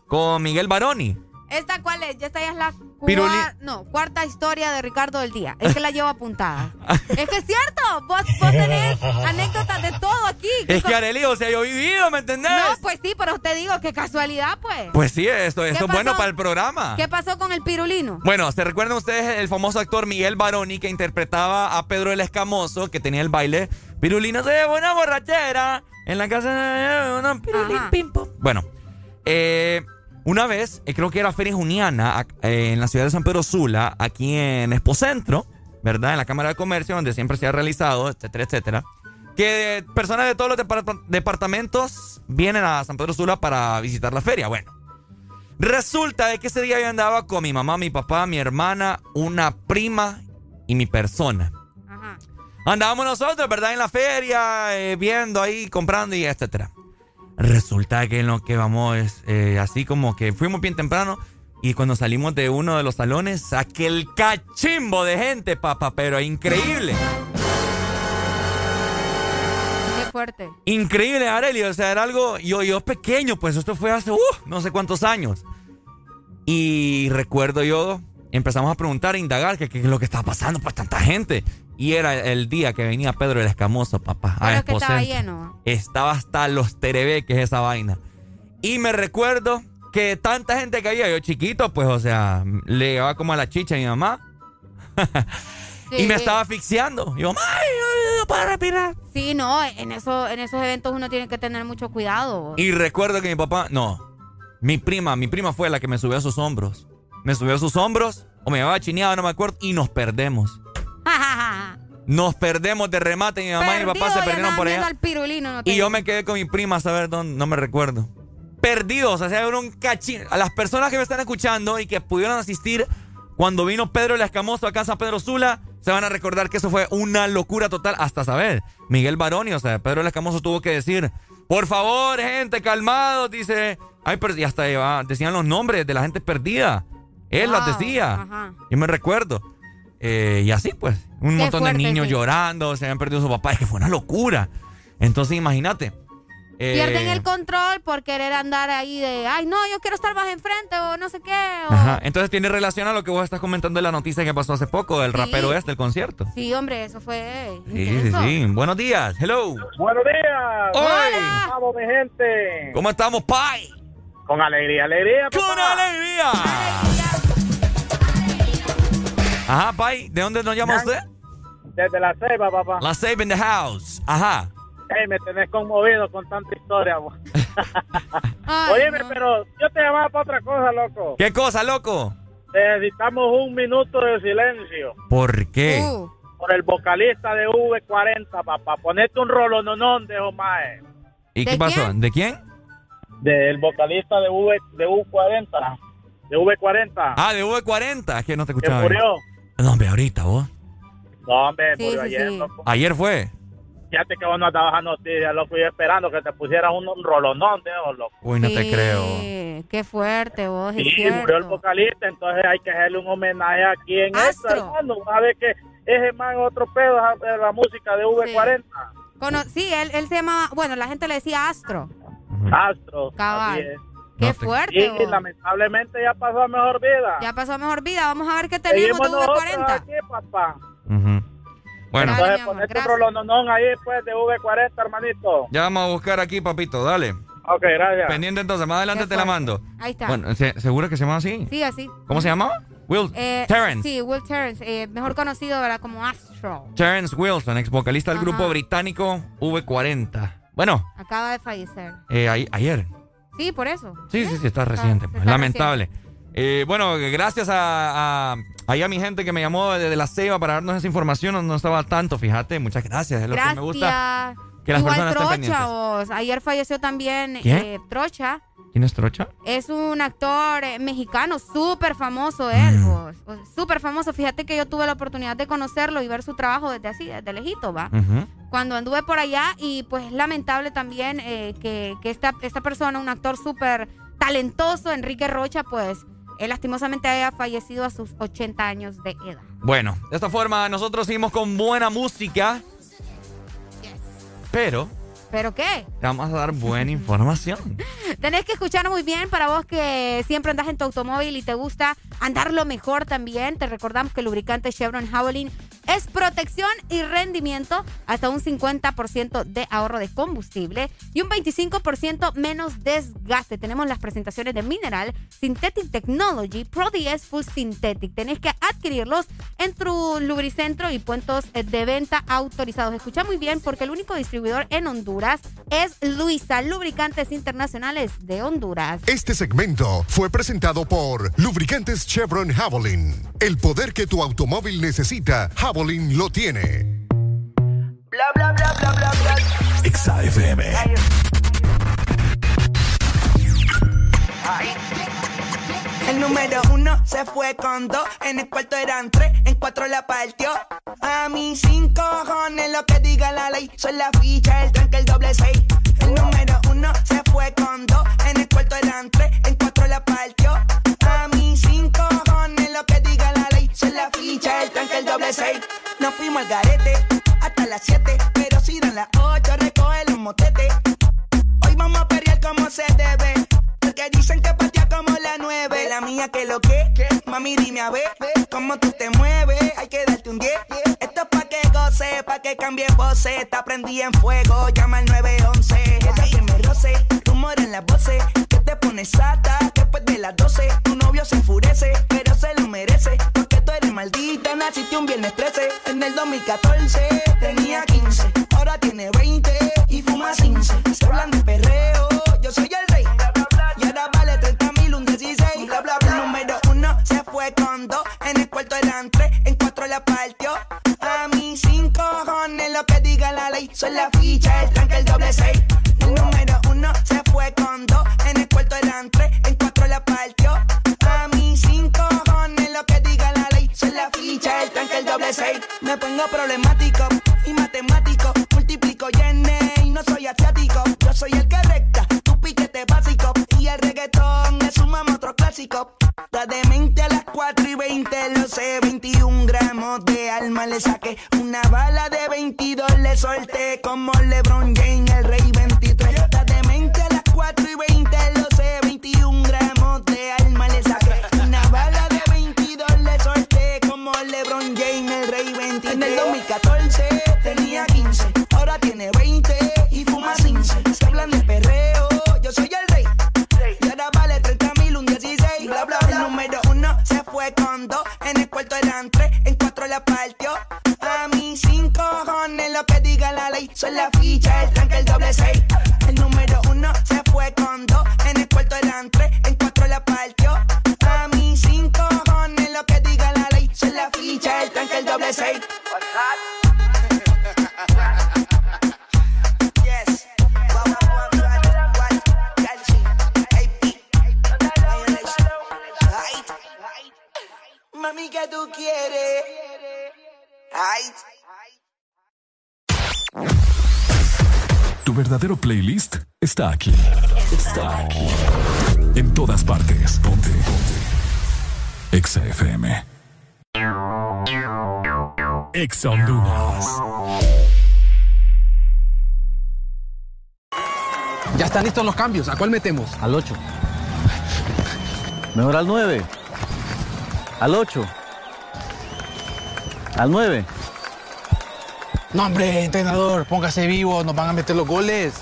Con Miguel Baroni. ¿Esta cuál es? Ya esta ya es la cua- no, cuarta historia de Ricardo del día. Es que la llevo apuntada. es que es cierto, vos, vos tenés anécdotas de todo aquí. Es que Arely, o sea, yo he vivido, ¿me entendés? No, pues sí, pero te digo, qué casualidad, pues. Pues sí, esto, ¿Qué esto es bueno para el programa. ¿Qué pasó con el pirulino? Bueno, ¿se recuerdan ustedes el famoso actor Miguel Baroni que interpretaba a Pedro el Escamoso, que tenía el baile Pirulino se llevó una borrachera en la casa de una pirulín, pim, pum. Bueno, eh, una vez, eh, creo que era Feria Juniana, eh, en la ciudad de San Pedro Sula, aquí en Expocentro, ¿verdad? En la Cámara de Comercio, donde siempre se ha realizado, etcétera, etcétera. Que personas de todos los depart- departamentos vienen a San Pedro Sula para visitar la feria. Bueno, resulta de que ese día yo andaba con mi mamá, mi papá, mi hermana, una prima y mi persona. Andábamos nosotros, ¿verdad? En la feria, eh, viendo ahí, comprando y etcétera. Resulta que en lo que vamos, eh, así como que fuimos bien temprano y cuando salimos de uno de los salones, aquel cachimbo de gente, papá, pero increíble. Qué fuerte. Increíble, Areli. O sea, era algo. Yo, yo pequeño, pues esto fue hace uh, no sé cuántos años. Y recuerdo yo, empezamos a preguntar, a indagar qué qué es lo que estaba pasando, pues tanta gente. Y era el día que venía Pedro el Escamoso, papá. a que estaba lleno. Estaba hasta los terebeques esa vaina. Y me recuerdo que tanta gente que había, yo chiquito, pues, o sea, le llegaba como a la chicha a mi mamá. y me estaba asfixiando. Y yo, ¡ay, no puedo respirar! Sí, no, en, eso, en esos eventos uno tiene que tener mucho cuidado. Y recuerdo que mi papá, no, mi prima, mi prima fue la que me subió a sus hombros. Me subió a sus hombros, o me llevaba chineado, no me acuerdo, y nos perdemos. Nos perdemos de remate, mi mamá y mi papá se perdieron por allá. al pirulino, no Y yo me quedé con mi prima a saber dónde, no me recuerdo. Perdidos, o sea, un cachín. A las personas que me están escuchando y que pudieron asistir cuando vino Pedro el Escamoso acá en San Pedro Sula, se van a recordar que eso fue una locura total hasta saber. Miguel Baroni, o sea, Pedro el Escamoso tuvo que decir, por favor, gente, calmados, dice. Ay, pero y hasta decían los nombres de la gente perdida. Él las Wow, decía. ajá. Yo me recuerdo. Eh, y así pues, un Qué montón fuerte, de niños sí. llorando, se habían perdido su papá, es que fue una locura. Entonces imagínate. eh, Pierden el control por querer andar ahí de, ay, no, yo quiero estar más enfrente o no sé qué. o- Ajá, entonces tiene relación a lo que vos estás comentando de la noticia que pasó hace poco, del Sí. rapero este, el concierto. Sí, hombre, eso fue Sí, sí, intenso. sí. Buenos días, hello. Buenos días. Hola. Vamos, mi gente. ¿Cómo estamos, Pai? Con alegría, alegría. ¡Con alegría! Ajá, Pai, ¿de dónde nos llama usted? Desde la ceiba, papá. La Save in the House. Ajá. Ey, me tenés conmovido con tanta historia, vos. Ay, Óyeme, no. pero yo te llamaba para otra cosa, loco. ¿Qué cosa, loco? Necesitamos un minuto de silencio ¿Por qué? Uh, por el vocalista de V40, papá. Ponete un rolononón de Omae. ¿Y ¿De qué pasó? quién? ¿De quién? Del vocalista de V de U40. De V40. Ah, de V40, es que no te que escuchaba. bien. No, hombre, ahorita vos. No, hombre, Sí, murió sí, ayer, sí. loco. Ayer fue. Fíjate que vos no estabas a noticias, loco, y esperando que te pusieras un, un rolonón de ojos, loco. Uy, no te creo. Qué fuerte vos, es Sí, cierto. murió el vocalista, entonces hay que hacerle un homenaje aquí en esto, Astro. hermano. Vas a ver que ese man otro pedo es la música de V40. Cono- sí, él, él se llamaba, bueno, la gente le decía Astro. Astro. Cabal. Qué No te- fuerte. Y, lamentablemente ya pasó a mejor vida. Ya pasó a mejor vida. Vamos a ver qué tenemos Seguimos de nosotros V40. aquí, papá. Bueno, Dale, Entonces ponete un gracias. rolononón ahí, pues, de V40, hermanito. ya vamos a buscar aquí, papito, dale. Ok, gracias. Pendiente entonces, más adelante te la mando. Ahí está. Bueno, ¿se- ¿seguro que se llama así? Sí, así. ¿Cómo se llamaba? Will Eh, Terrence. Sí, Will Terrence, eh, mejor conocido ¿verdad? como Astro. Terrence Wilson, ex vocalista del Ajá. grupo británico V40. Bueno, Acaba de fallecer. eh, ayer. Sí, por eso. Sí, sí, sí, está reciente. está Lamentable. Eh, bueno, gracias a, a, ahí a mi gente que me llamó desde la ceiba para darnos esa información. No, no estaba tanto, fíjate. Muchas gracias. Es lo que me gusta. Gracias. que las Igual personas Trocha, vos. Ayer falleció también eh, Trocha. ¿Quién es Trocha? Es un actor eh, mexicano súper famoso él, Mm. Súper famoso. Fíjate que yo tuve la oportunidad de conocerlo y ver su trabajo desde así, desde lejito, ¿va? Cuando anduve por allá y pues es lamentable también eh, que, que esta, esta persona, un actor súper talentoso, Enrique Rocha, pues él lastimosamente haya fallecido a sus 80 años de edad. Bueno, de esta forma nosotros seguimos con buena música. Pero ¿Pero qué? te vamos a dar buena información. Tenés que escuchar muy bien para vos que siempre andas en tu automóvil y te gusta andarlo mejor también. Te recordamos que el lubricante Chevron Javelin es protección y rendimiento, hasta un 50% de ahorro de combustible y un 25% menos desgaste. Tenemos las presentaciones de Mineral, Synthetic Technology, Pro DS Full Synthetic. Tenés que adquirirlos en tu lubricentro y puntos de venta autorizados. Escucha muy bien porque el único distribuidor en Honduras es Luisa, Lubricantes Internacionales de Honduras. Este segmento fue presentado por Lubricantes Chevron Javelin. El poder que tu automóvil necesita, lo tiene. Bla bla bla bla bla bla. Exa FM. El número uno se fue con dos, en el cuarto eran tres, en cuatro la partió. A mí cinco cojones lo que diga la ley, son la ficha, el tranque, el doble seis. El número uno se fue con dos, en el cuarto eran tres, en cuatro la partió. A mí cinco diga la la ficha, el tranque, el doble seis. Nos fuimos al garete hasta las siete, pero si dan las ocho recoge los motetes. Hoy vamos a pelear como se debe. Porque dicen que patea como la nueve. La mía que lo que, mami dime a ver cómo tú te mueves. Hay que darte un 10. Esto es pa' que goce, pa' que cambie voces. Te prendí en fuego, llama al 911. Ella que me roce, rumor en las voces. Que te pones sata después de las 12. Tu novio se enfurece, pero se lo merece. Maldita, naciste un viernes 13. En el 2014 tenía 15, ahora tiene 20 y fuma 15. Se hablan de perreo, yo soy el rey. Y ahora vale 30 mil, un 16. Bla, bla, bla. Número uno se fue con dos. En el cuarto eran tres, en cuatro la partió. A mí cinco cojones lo que diga la ley. Son la ficha, el tranque, el doble seis. Pongo problemático y matemático. Multiplico y y no soy asiático. Yo soy el que recta, tu piquete básico. Y el reggaetón es un otro clásico. La demente a las 4 y 20, lo sé, 21 gramos de alma le saqué. Una bala de 22 le solté como LeBron James, el rey 23. Son la ficha, el tranque, el doble seis. El número uno se fue con dos. En el cuarto eran tres, en cuatro la partió. A mí cinco cojones lo que diga la ley. Son la ficha, el tranque, el doble seis. Mami, ¿qué tú quieres? Ay, Tu verdadero playlist está aquí. Está aquí. En todas partes. Ponte. Ponte. Exa FM. Exa Honduras. Ya están listos los cambios. ¿A cuál metemos? Al 8. Mejor al 9. Al 8. Al 9. No, hombre, entrenador, póngase vivo, nos van a meter los goles.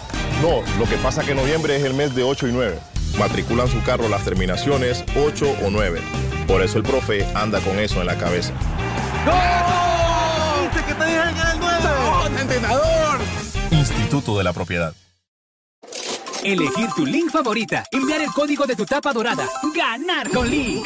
No, lo que pasa que noviembre es el mes de 8 y 9. Matriculan su carro las terminaciones 8 o 9. Por eso el profe anda con eso en la cabeza. ¿Viste que te dije que era el 9? ¡No, entrenador! Instituto de la Propiedad. Elegir tu link favorita, enviar el código de tu tapa dorada, ganar con Link.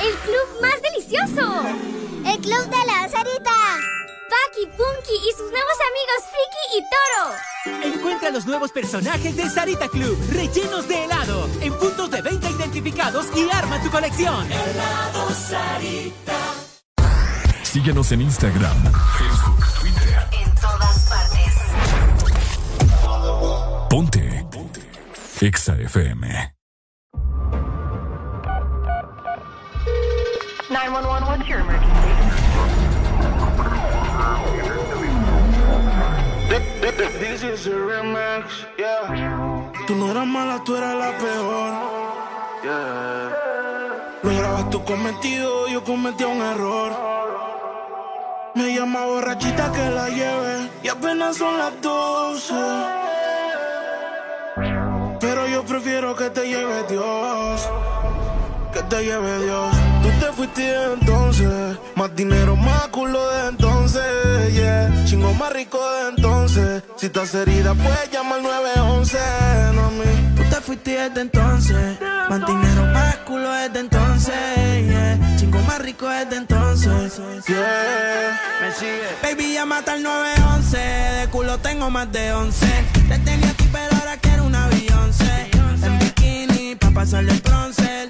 ¡El club más delicioso! ¡El club de la Sarita! Paki, Punky y sus nuevos amigos Friki y Toro. Encuentra los nuevos personajes del Sarita Club, rellenos de helado, en puntos de venta identificados y arma tu colección. Helado Sarita. Síguenos en Instagram, Facebook, Twitter. En todas partes. Ponte. Ponte. Exa FM. 911, what's your emergency? This is a remix, yeah. Tú no eras mala, tú eras la peor. Yeah. Lograbas tu cometido, yo cometí un error. Me llama borrachita que la lleve y apenas son las 12. Pero yo prefiero que te lleve Dios. Que te lleve Dios. Tú te fuiste entonces. Más dinero, más culo de entonces. Yeah. Chingo más rico de entonces. Si estás herida, puedes llamar al 911. No a mí. Tú te fuiste desde entonces. Más dinero, más culo desde entonces. Yeah. Chingo más rico desde entonces. Yeah. Me sigue. Baby, llámate al 911. De culo tengo más de 11. Te tenía aquí, pero ahora quiero una Beyoncé. En bikini, pa' pasarle el bronce.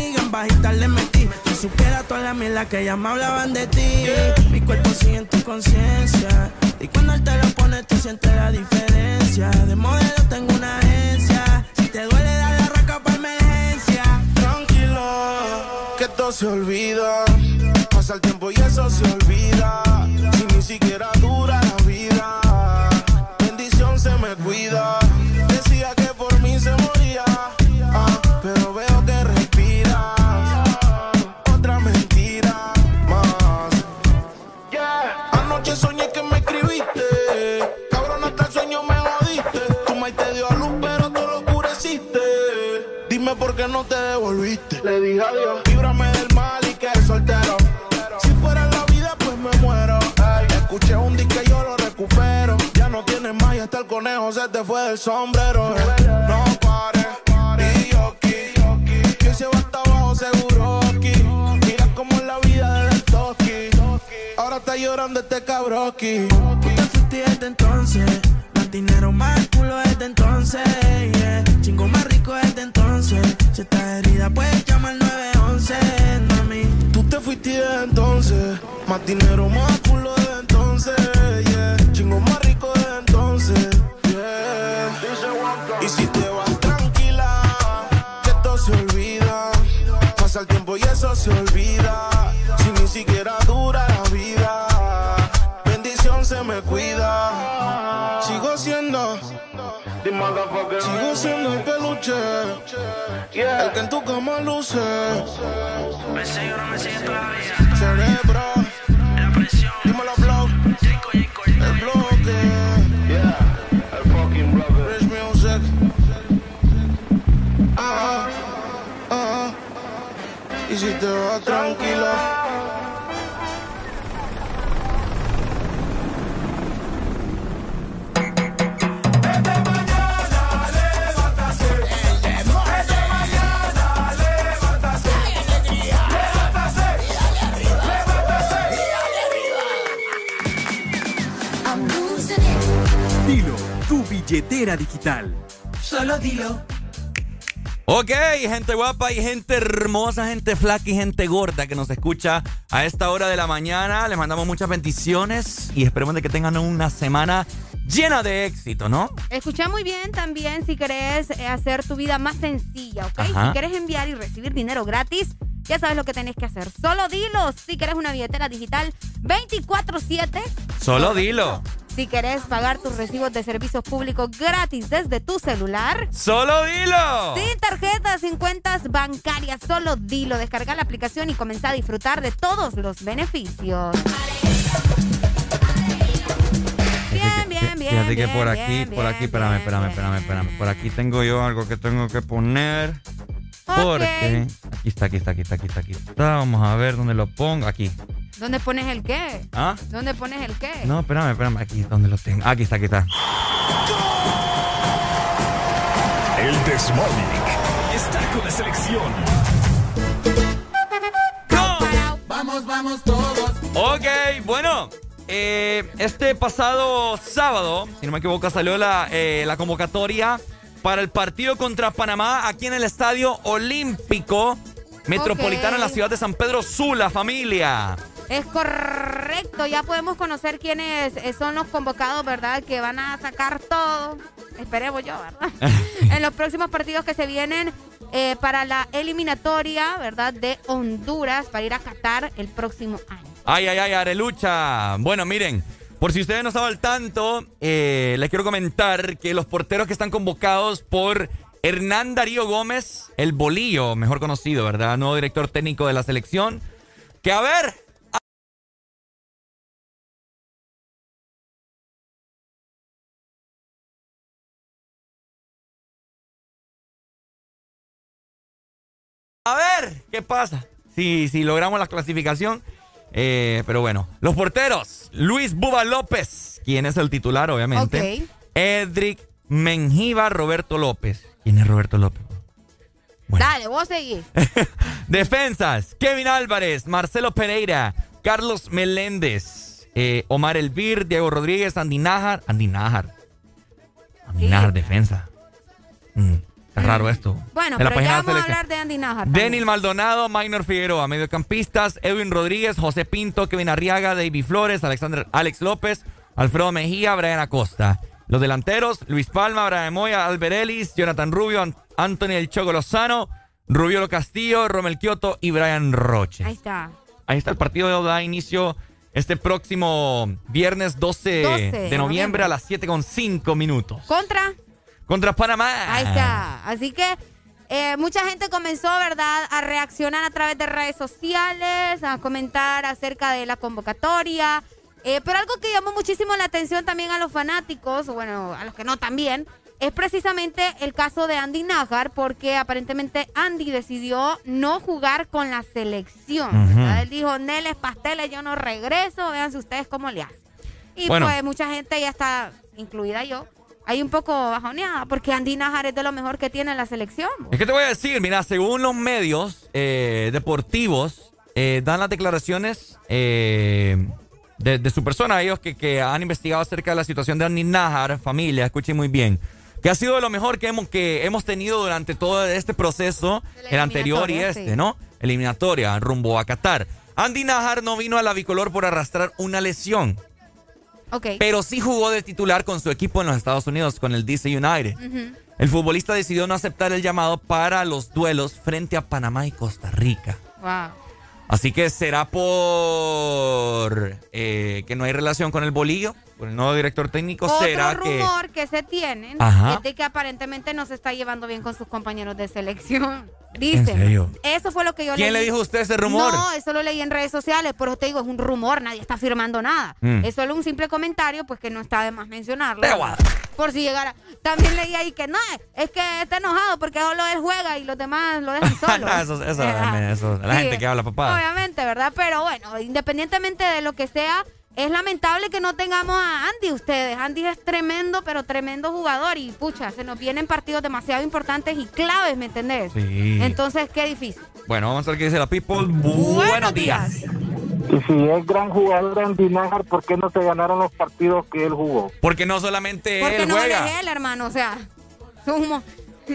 en bajita le metí. Si supiera toda la mierda que ya me hablaban de ti. Mi cuerpo sigue en tu conciencia. Y cuando él te lo pone, tú sientes la diferencia. De modelo tengo una agencia. Si te duele, dale arranca para emergencia. Tranquilo, que todo se olvida. Pasa el tiempo y eso se olvida. Si ni siquiera Dime por qué no te devolviste. Le dije adiós. Líbrame del mal y que soltero. Si fuera la vida, pues me muero. Escuché un disco y yo lo recupero. Ya no tienes más y hasta el conejo se te fue del sombrero. No pares. Y yo aquí. Que se va hasta abajo seguro aquí. Mira cómo es la vida del toki. Ahora está llorando este cabroki. Tú te fuiste desde entonces. Dinero, más culo desde entonces. Yeah. Chingo más rico desde entonces. Si estás herida, puedes llamar al 911. Mami. Tú te fuiste de entonces. Más dinero, más culo de entonces. Yeah. Chingo más rico Sigo siendo el peluche. El que en tu cama luce. Cerebro. Dímelo, blow. El bloque. Rich music. Ah, ah. Y si te vas tranquilo. Billetera digital. Solo dilo. Ok, gente guapa y gente hermosa, gente flaca y gente gorda que nos escucha a esta hora de la mañana. Les mandamos muchas bendiciones y esperemos de que tengan una semana llena de éxito, ¿no? Escucha muy bien también si querés eh, hacer tu vida más sencilla, ¿ok? Ajá. Si querés enviar y recibir dinero gratis, ya sabes lo que tenés que hacer. Solo dilo si querés una billetera digital 24-7. Solo dilo. Si querés pagar tus recibos de servicios públicos gratis desde tu celular. Solo dilo. Sin tarjetas, sin cuentas bancarias, solo dilo. Descarga la aplicación y comenzá a disfrutar de todos los beneficios. Bien, bien, bien. Fíjate que por aquí, por aquí, espérame, espérame, espérame, espérame. Por aquí tengo yo algo que tengo que poner. Porque aquí está, aquí está, aquí está, aquí está, aquí está. Vamos a ver dónde lo pongo. Aquí. ¿Dónde pones el qué? ¿Ah? ¿Dónde pones el qué? No, espérame, espérame. Aquí, ¿dónde lo tengo? Aquí está, aquí está. El Desmonic está con la selección. Vamos, vamos todos. Ok, bueno. eh, este pasado sábado, si no me equivoco, salió la, eh, la convocatoria para el partido contra Panamá aquí en el Estadio Olímpico Metropolitano en la ciudad de San Pedro Sula, familia. Es correcto, ya podemos conocer quiénes eh, son los convocados, ¿verdad? Que van a sacar todo, esperemos yo, ¿verdad? en los próximos partidos que se vienen eh, para la eliminatoria, ¿verdad? De Honduras para ir a Qatar el próximo año. Ay, ay, ay, Arelucha. Bueno, miren, por si ustedes no estaban al tanto, eh, les quiero comentar que los porteros que están convocados por Hernán Darío Gómez, el bolillo, mejor conocido, ¿verdad? Nuevo director técnico de la selección. Que a ver. A ver, ¿qué pasa? Si, si logramos la clasificación. Eh, pero bueno, los porteros. Luis Buba López, quien es el titular, obviamente. Edric Menjiva, Roberto López. ¿Quién es Roberto López? Dale, vos seguís. Defensas, Kevin Álvarez, Marcelo Pereira, Carlos Meléndez, eh, Omar Elvir, Diego Rodríguez, Andy Nájar. Andy Nájar. Andy Nájar, defensa. Mm, está raro esto. Bueno, la pero ya vamos a hablar de Andy Najar. Denil Maldonado, Minor Figueroa, mediocampistas, Edwin Rodríguez, José Pinto, Kevin Arriaga, David Flores, Alexander, Alex López, Alfredo Mejía, Brian Acosta. Los delanteros, Luis Palma, Brian Moya, Albert Ellis, Jonathan Rubio, An- Anthony El Choco Lozano, Rubiolo Castillo, Romel Kioto y Brian Roche. Ahí está. Ahí está el partido da inicio este próximo viernes 12, 12 de de noviembre, noviembre. a las 7 con 5 minutos. Contra. Contra Panamá. Ahí está. Así que eh, mucha gente comenzó, ¿verdad?, a reaccionar a través de redes sociales, a comentar acerca de la convocatoria. Eh, pero algo que llamó muchísimo la atención también a los fanáticos, o bueno, a los que no también, es precisamente el caso de Andy Najar, porque aparentemente Andy decidió no jugar con la selección. Él dijo, Neles, pasteles, yo no regreso, véanse ustedes cómo le hacen. Y Bueno. pues mucha gente ya está, incluida yo, ahí un poco bajoneada, porque Andy Najar es de lo mejor que tiene la selección. Es que te voy a decir, mira, según los medios eh, deportivos, eh, dan las declaraciones eh, de, de su persona, ellos que, que han investigado acerca de la situación de Andy Najar, familia, escuchen muy bien, que ha sido de lo mejor que hemos, que hemos tenido durante todo este proceso, el anterior y este, sí. ¿no? Eliminatoria, rumbo a Qatar. Andy Najar no vino a la bicolor por arrastrar una lesión, Pero sí jugó de titular con su equipo en los Estados Unidos, con el DC United. El futbolista decidió no aceptar el llamado para los duelos frente a Panamá y Costa Rica. Wow. Así que será por eh, que no hay relación con el bolillo, con el nuevo director técnico. Otro será que. rumor que... se tiene Ajá. es de que aparentemente no se está llevando bien con sus compañeros de selección. Dicen. ¿En serio? Eso fue lo que yo ¿Quién leí. le dijo a usted ese rumor? No, eso lo leí en redes sociales, pero te digo, es un rumor, nadie está afirmando nada. Mm. Es solo un simple comentario, pues que no está de más mencionarlo. Guada. Por si llegara. También leí ahí que no, es que está enojado porque solo él juega y los demás lo dejan solo. No, eso, eso, eso, la Sí, gente que habla papá. Obviamente, ¿verdad? Pero bueno, independientemente de lo que sea, es lamentable que no tengamos a Andy ustedes. Andy es tremendo, pero tremendo jugador. Y pucha, se nos vienen partidos demasiado importantes y claves, ¿me entendés? Sí. Entonces, qué difícil. Bueno, vamos a ver qué dice la people. Buenos días. Y si es gran jugador Andy Najar, ¿por qué no se ganaron los partidos que él jugó? Porque no solamente Porque él no juega. eres él, hermano. O sea, sumo.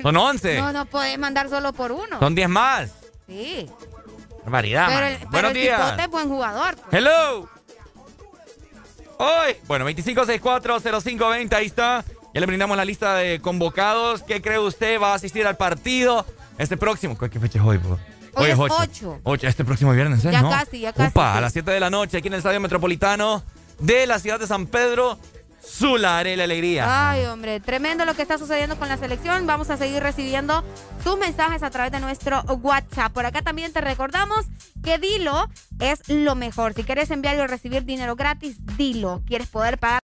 Son 11. No, no podés mandar solo por uno. Son 10 más. Sí. Barbaridad. Pero el, pero Buenos el días. Es buen jugador. pues. Hello. Hoy. Bueno, 25640520, ahí está. Ya le brindamos la lista de convocados. ¿Qué cree usted va a asistir al partido este próximo? ¿Qué fecha es hoy? po? Hoy es ocho. ocho. Ocho, este próximo viernes, ¿eh? Ya ¿no? casi, ya casi, Upa, sí. a las 7 de la noche aquí en el Estadio Metropolitano de la ciudad de San Pedro, Sula, haré la alegría. Ay, hombre, tremendo lo que está sucediendo con la selección. Vamos a seguir recibiendo tus mensajes a través de nuestro WhatsApp. Por acá también te recordamos que Dilo es lo mejor. Si quieres enviar y recibir dinero gratis, Dilo. ¿Quieres poder pagar?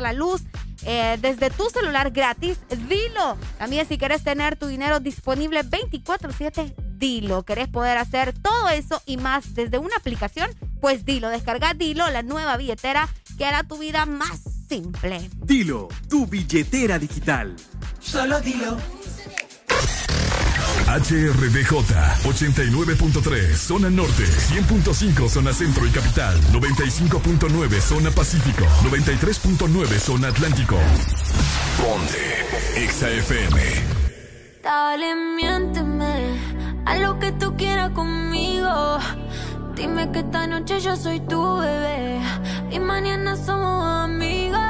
la luz eh, desde tu celular gratis, dilo. También si querés tener tu dinero disponible 24/7, dilo. ¿Querés poder hacer todo eso y más desde una aplicación? Pues dilo, descarga Dilo, la nueva billetera que hará tu vida más simple. Dilo, tu billetera digital. Solo dilo. HRDJ 89.3 Zona Norte, 100.5 Zona Centro y Capital, 95.9 Zona Pacífico, 93.9 Zona Atlántico. Ponte XAFM. Dale, miénteme a lo que tú quieras conmigo. Dime que esta noche yo soy tu bebé y mañana somos amigos,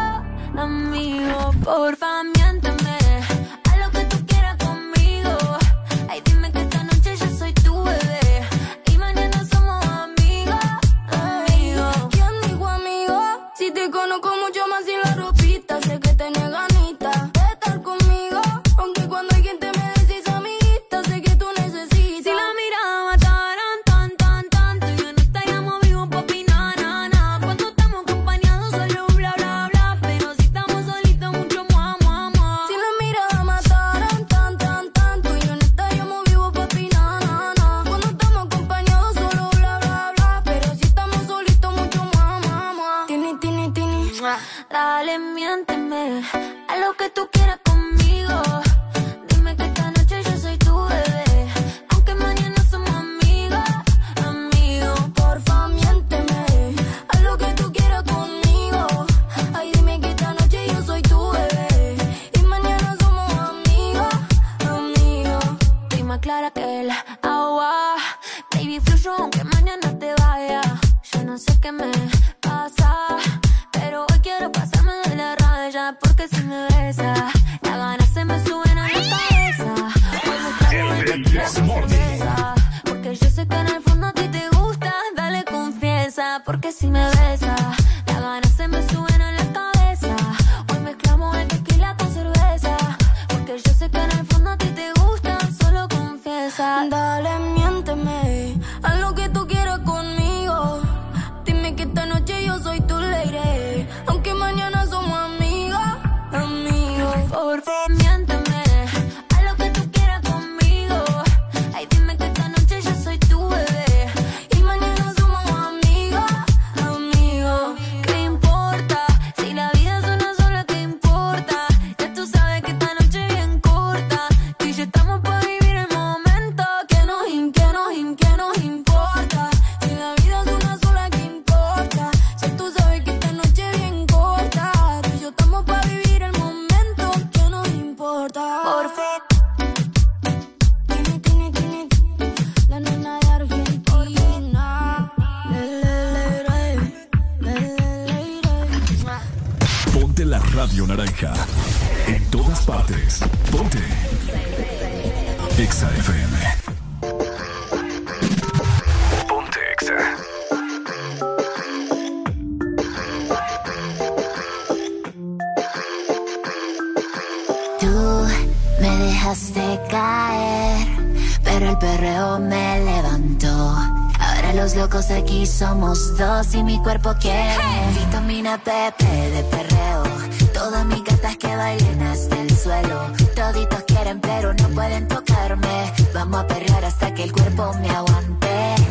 amigos. Porfa, miénteme. no sé qué me pasa, pero hoy quiero pasarme de la raya porque si me besa, las ganas se me suben a la cabeza. Voy buscando el porque yo sé que en el fondo a ti te gusta, dale confianza porque si me besas. dejaste caer, pero el perreo me levantó. Ahora los locos aquí somos dos y mi cuerpo quiere vitamina Pepe de perreo. Todas mis gatas que bailen hasta el suelo. Toditos quieren, pero no pueden tocarme. Vamos a perrear hasta que el cuerpo me aguante.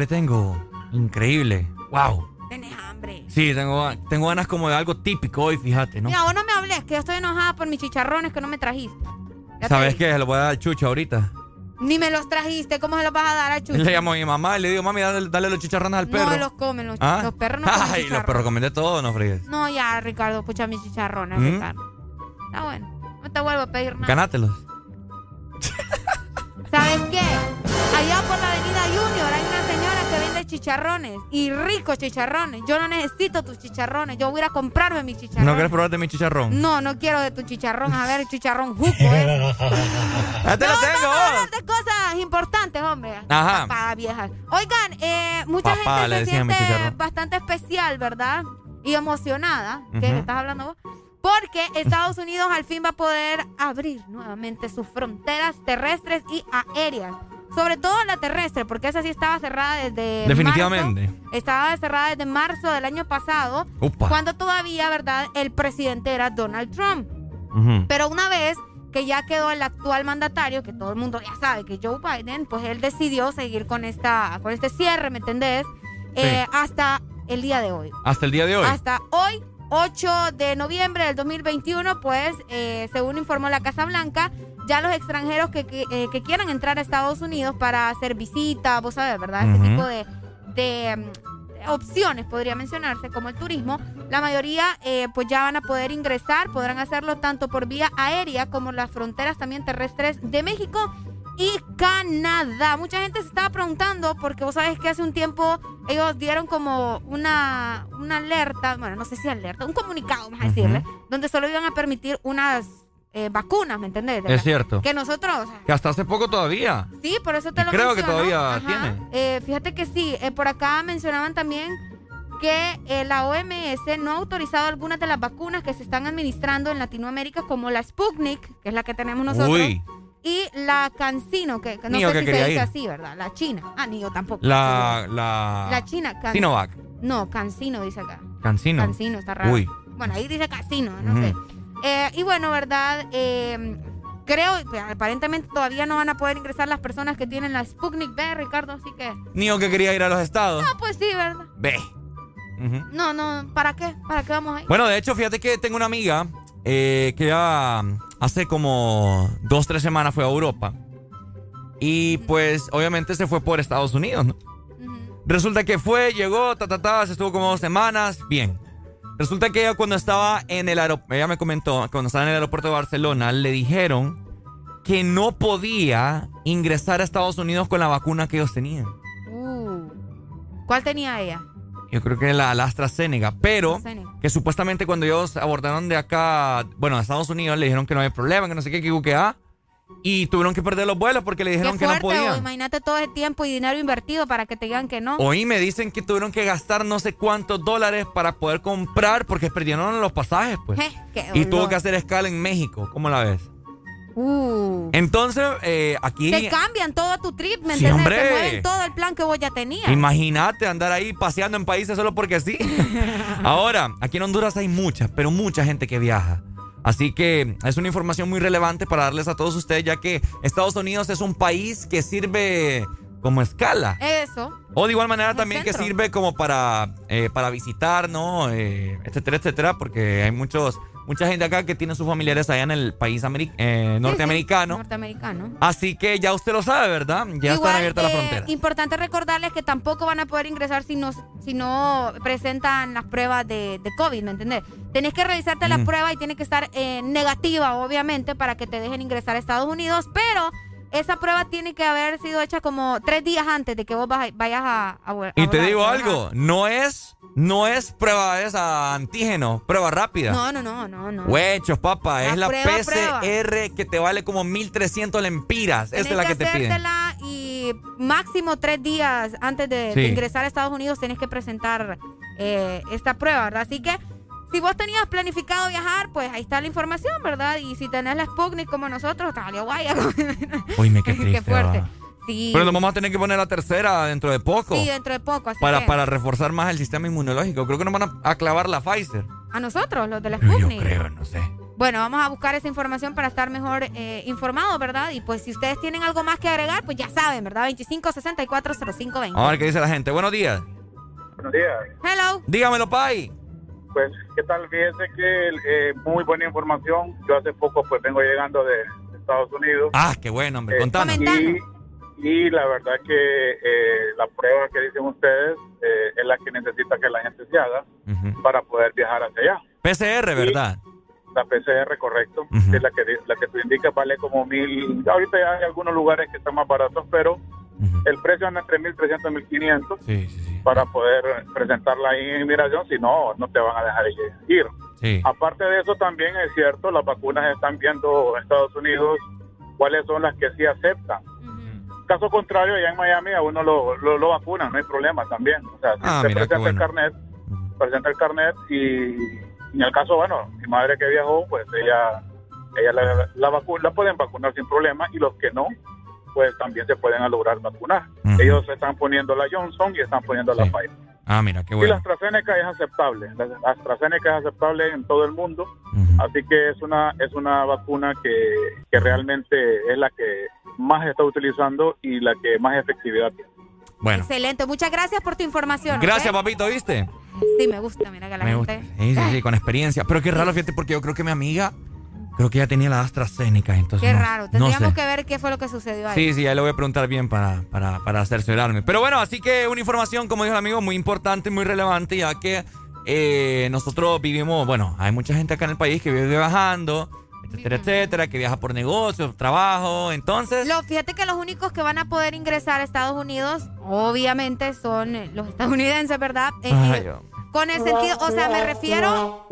hambre tengo. Increíble. Wow. Tenés hambre. Sí, tengo, tengo ganas como de algo típico hoy, fíjate, ¿no? No me hables, que yo estoy enojada por mis chicharrones que no me trajiste. ¿Sabes qué? Se los voy a dar al Chucho ahorita. Ni me los trajiste, ¿cómo se los vas a dar a Chucho? Le llamo a mi mamá y le digo, mami, dale, dale los chicharrones al perro. No los comen, los, ¿Ah? los perros no comen Ay, los perros comen todo, no fregues. No, ya, Ricardo, escucha mis chicharrones, ¿Mm? Ricardo. Está bueno, no te vuelvo a pedir nada. Ganátelos. Chicharrones y ricos chicharrones. Yo no necesito tus chicharrones. Yo voy a ir a comprarme mis chicharrones. ¿No quieres probar de mi chicharrón? No, no quiero de tu chicharrón. A ver, chicharrón juco, ¿eh? Ya te lo no, tengo. Vamos a hablar de cosas importantes, hombre. Ajá. Papá, vieja. Oigan, eh, mucha Papá, gente se siente bastante especial, ¿verdad? Y emocionada. ¿Qué Ujú. estás hablando vos? Porque Estados Unidos al fin va a poder abrir nuevamente sus fronteras terrestres y aéreas. Sobre todo la terrestre, porque esa sí estaba cerrada desde Definitivamente. marzo. Estaba cerrada desde marzo del año pasado, Upa. cuando todavía, ¿verdad? El presidente era Donald Trump. Pero una vez que ya quedó el actual mandatario, que todo el mundo ya sabe que es Joe Biden, pues él decidió seguir con esta, con este cierre, ¿me entendés? Eh, hasta el día de hoy. Hasta el día de hoy. Hasta hoy, 8 de noviembre del 2021, pues, eh, según informó la Casa Blanca, ya los extranjeros que, que, eh, que quieran entrar a Estados Unidos para hacer visita, vos sabés, ¿verdad? Este tipo de, de, mm, opciones, podría mencionarse, como el turismo, la mayoría eh, pues ya van a poder ingresar, podrán hacerlo tanto por vía aérea como las fronteras también terrestres de México y Canadá. Mucha gente se estaba preguntando porque vos sabés que hace un tiempo ellos dieron como una, una alerta, bueno, no sé si alerta, un comunicado, vamos a decirle, donde solo iban a permitir unas eh, vacunas, ¿me entendés? Es cierto. Que nosotros, Que hasta hace poco todavía. Sí, por eso te Y lo creo que todavía Ajá. tiene. Eh, fíjate que sí, eh, por acá mencionaban también que eh, la OMS no ha autorizado algunas de las vacunas que se están administrando en Latinoamérica, como la Sputnik, que es la que tenemos nosotros, Uy. y la CanSino, que, no Ni sé que si se dice ir. así, ¿verdad? La China. Ah, ni yo tampoco. La, la... La China. Can- Sinovac. No, CanSino dice acá. Cancino. Cancino, está raro. Uy. Bueno, ahí dice casino, no sé. Eh, y bueno, ¿verdad? Eh, creo que aparentemente todavía no van a poder ingresar las personas que tienen la Sputnik B, Ricardo, así que... Ni yo que quería ir a los estados. Ah, pues sí, ¿verdad? Ve. Ujú. No, no, ¿para qué? ¿Para qué vamos ahí? Bueno, de hecho, fíjate que tengo una amiga eh, que ya hace como dos, tres semanas fue a Europa. Y pues, obviamente, se fue por Estados Unidos, ¿no? Resulta que fue, llegó, ta, ta, ta, se estuvo como dos semanas, bien. Resulta que ella cuando estaba en el aeropuerto, ella me comentó, cuando estaba en el aeropuerto de Barcelona, le dijeron que no podía ingresar a Estados Unidos con la vacuna que ellos tenían. Uh, ¿Cuál tenía ella? Yo creo que la, la AstraZeneca, pero AstraZeneca. que supuestamente cuando ellos abordaron de acá, bueno, a Estados Unidos, le dijeron que no había problema, que no sé qué, que que ah, y tuvieron que perder los vuelos porque le dijeron Qué que no o podían. imagínate todo ese tiempo y dinero invertido para que te digan que no. Hoy me dicen que tuvieron que gastar no sé cuántos dólares para poder comprar porque perdieron los pasajes, pues. Y tuvo que hacer escala en México, ¿cómo la ves? Uh, Entonces, eh, aquí... te cambian todo tu trip, ¿me Sí, entiendes? Te mueven todo el plan que vos ya tenías. Imagínate andar ahí paseando en países solo porque sí. Ahora, aquí en Honduras hay mucha, pero mucha gente que viaja. Así que es una información muy relevante para darles a todos ustedes, ya que Estados Unidos es un país que sirve como escala. Eso. O de igual manera también que sirve como para, eh, para visitar, ¿no? Eh, etcétera, etcétera, porque hay muchos, mucha gente acá que tiene sus familiares allá en el país eh, Sí, sí, norteamericano. norteamericano. Así que ya usted lo sabe, ¿verdad? Ya están Igual, abiertas las fronteras. Importante recordarles que tampoco van a poder ingresar si no, si no presentan las pruebas de, de COVID, ¿me entendés? Tenés que revisarte la Mm. prueba y tiene que estar eh, negativa, obviamente, para que te dejen ingresar a Estados Unidos, pero esa prueba tiene que haber sido hecha como tres días antes de que vos vaya- vayas a, a, a Y te digo algo, no es, no es prueba esa antígeno, prueba rápida. No, no, no, no, no. Huechos, papá, es la prueba, PCR que te vale como 1300 lempiras. Esa es la que, te piden. y máximo tres días antes de, Sí. de ingresar a Estados Unidos tenés que presentar eh, esta prueba, ¿verdad? Así que si vos tenías planificado viajar, pues ahí está la información, ¿verdad? Y si tenés la Sputnik como nosotros, valió guaya. Uy, me qué triste. Qué fuerte. va. Sí. Pero nos vamos a tener que poner la tercera dentro de poco. Sí, dentro de poco. Así para, que para reforzar más el sistema inmunológico. Creo que nos van a, a clavar la Pfizer. a nosotros, los de la Yo Sputnik. creo, no sé. Bueno, vamos a buscar esa información para estar mejor eh, informados, ¿verdad? Y pues si ustedes tienen algo más que agregar, pues ya saben, ¿verdad? 25640520. Vamos a ver qué dice la gente. Buenos días. Buenos días. Hello. Dígamelo, Pai. Pues, ¿qué tal? Fíjese que eh, muy buena información. Yo hace poco pues vengo llegando de, de Estados Unidos. Ah, qué bueno, hombre. Eh, Contanos. y, y la verdad que eh, la prueba que dicen ustedes eh, es la que necesita que la gente se haga para poder viajar hacia allá. PCR, ¿verdad? La PCR, correcto, es la que, la que tú indicas, vale como mil. Ahorita ya hay algunos lugares que están más baratos, pero el precio anda entre 1.300 y 1.500. Sí, sí, sí. para poder presentarla ahí en inmigración, si no, no te van a dejar ir. Aparte de eso, también es cierto, las vacunas están viendo en Estados Unidos cuáles son las que sí aceptan. Caso contrario, allá en Miami a uno lo, lo, lo vacunan, no hay problema también. O sea, Ah, qué presenta el carnet, presenta el carnet y en el caso, bueno, mi madre que viajó, pues ella, ella la, la, vacu- la pueden vacunar sin problema y los que no, pues también se pueden lograr vacunar. Ellos están poniendo la Johnson y están poniendo la Pfizer. Ah, mira, qué Y la bueno. AstraZeneca es aceptable. La AstraZeneca es aceptable en todo el mundo. Así que es una es una vacuna que, que realmente es la que más se está utilizando y la que más efectividad tiene. Bueno. Excelente. Muchas gracias por tu información. Gracias, papito, ¿viste? Sí, me gusta. Mira que la Me gusta. Sí, sí, sí, con experiencia. Pero qué raro, fíjate, porque yo creo que mi amiga, creo que ya tenía la AstraZeneca, entonces Qué no- raro. no Tendríamos sé. que ver qué fue lo que sucedió ahí. Sí, sí, ahí le voy a preguntar bien para, para, para cerciorarme. Pero bueno, así que una información, como dijo el amigo, muy importante, muy relevante, ya que eh, nosotros vivimos, bueno, hay mucha gente acá en el país que vive viajando, etcétera, etcétera, que viaja por negocios, trabajo, entonces... Lo, fíjate que los únicos que van a poder ingresar a Estados Unidos, obviamente, son los estadounidenses, ¿verdad? Eh, Ay, eh, con el sentido, o sea, me refiero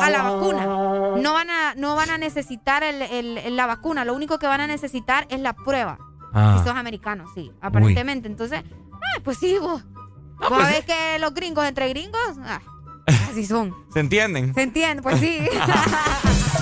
a la vacuna. No van a, no van a necesitar el- el- la vacuna, lo único que van a necesitar es la prueba. Ah. Si sos americanos, sí, aparentemente. Entonces, ah, pues sí, vos. Vos pues sabés que los gringos entre gringos, ah, así son. ¿Se entienden? ¿Se entiende? Pues sí.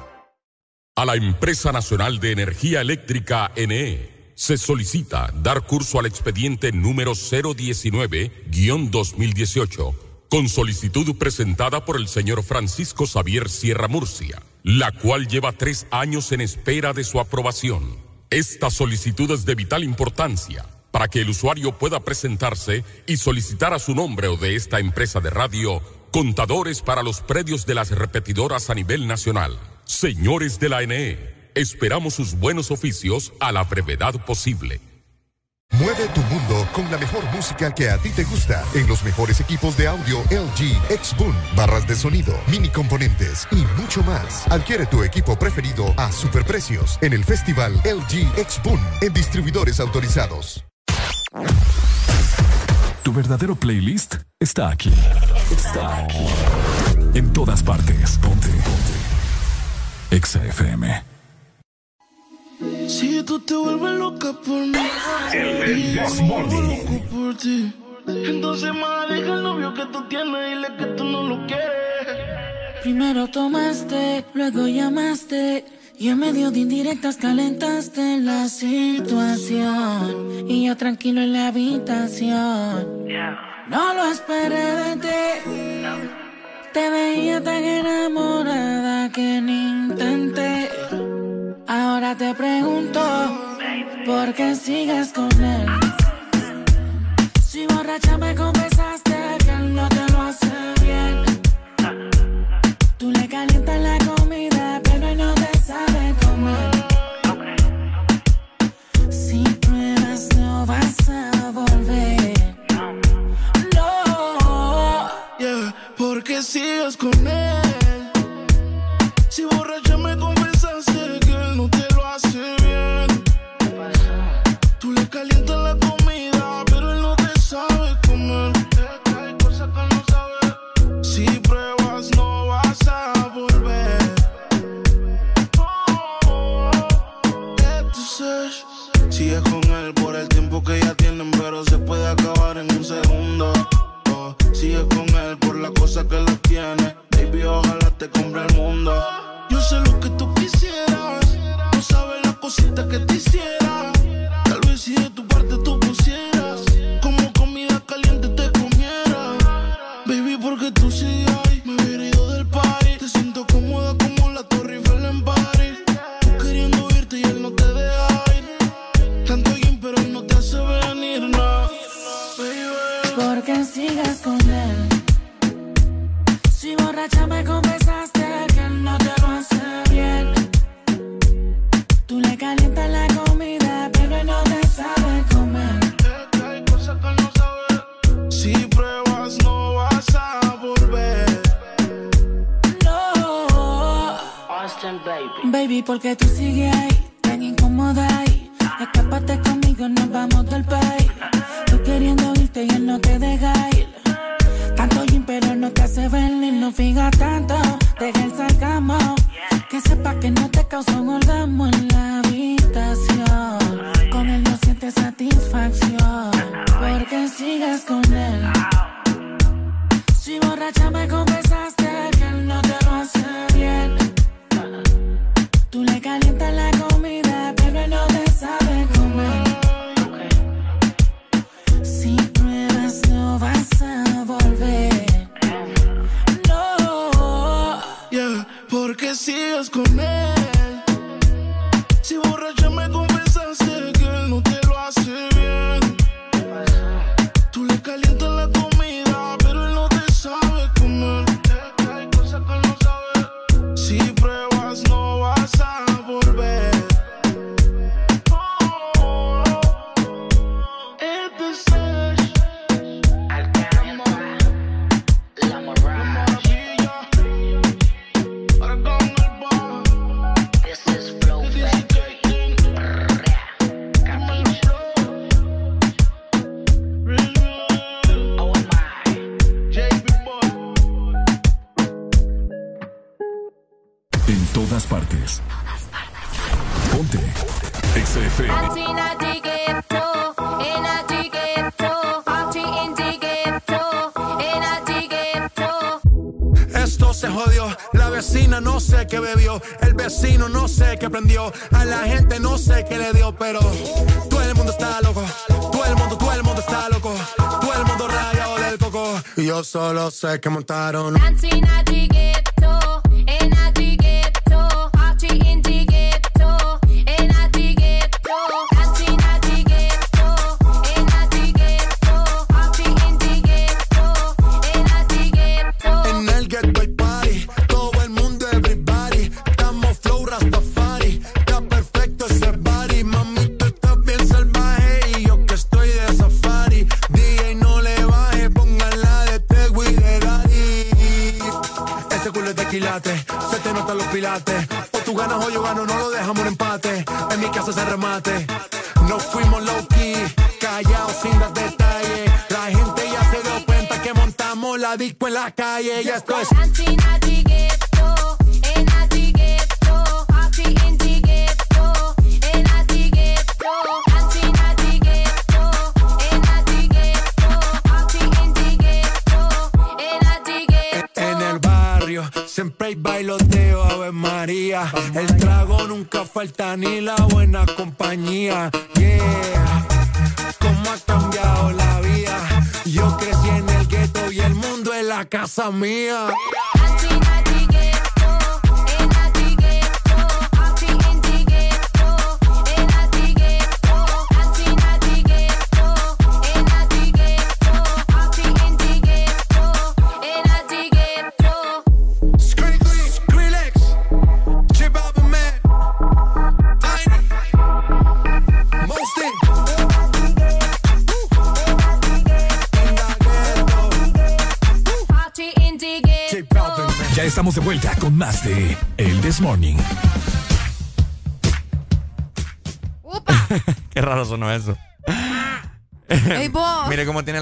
A la Empresa Nacional de Energía Eléctrica NE se solicita dar curso al expediente número 019-2018 con solicitud presentada por el señor Francisco Xavier Sierra Murcia, la cual lleva tres años en espera de su aprobación. Esta solicitud es de vital importancia para que el usuario pueda presentarse y solicitar a su nombre o de esta empresa de radio contadores para los predios de las repetidoras a nivel nacional. Señores de la NE, esperamos sus buenos oficios a la brevedad posible. Mueve tu mundo con la mejor música que a ti te gusta en los mejores equipos de audio LG, X-Boom, barras de sonido, mini componentes y mucho más. Adquiere tu equipo preferido a superprecios en el Festival LG X-Boom en distribuidores autorizados. Tu verdadero playlist está aquí. Está aquí. En todas partes. Ponte. Ponte. Exa FM. Si tú te vuelves loca por mí, El y yo This me vuelvo Morning. loco por ti. Entonces, más deja el novio que tú tienes, dile que tú no lo quieres. Primero tomaste, luego llamaste. Y en medio de indirectas calentaste la situación. Y yo tranquilo en la habitación. No lo esperé de ti. Te veía tan enamorada que ni intenté. Ahora te pregunto, ¿por qué sigues con él? Si borracha me confesaste que él no te lo hace sigues con él. Sé que montaron.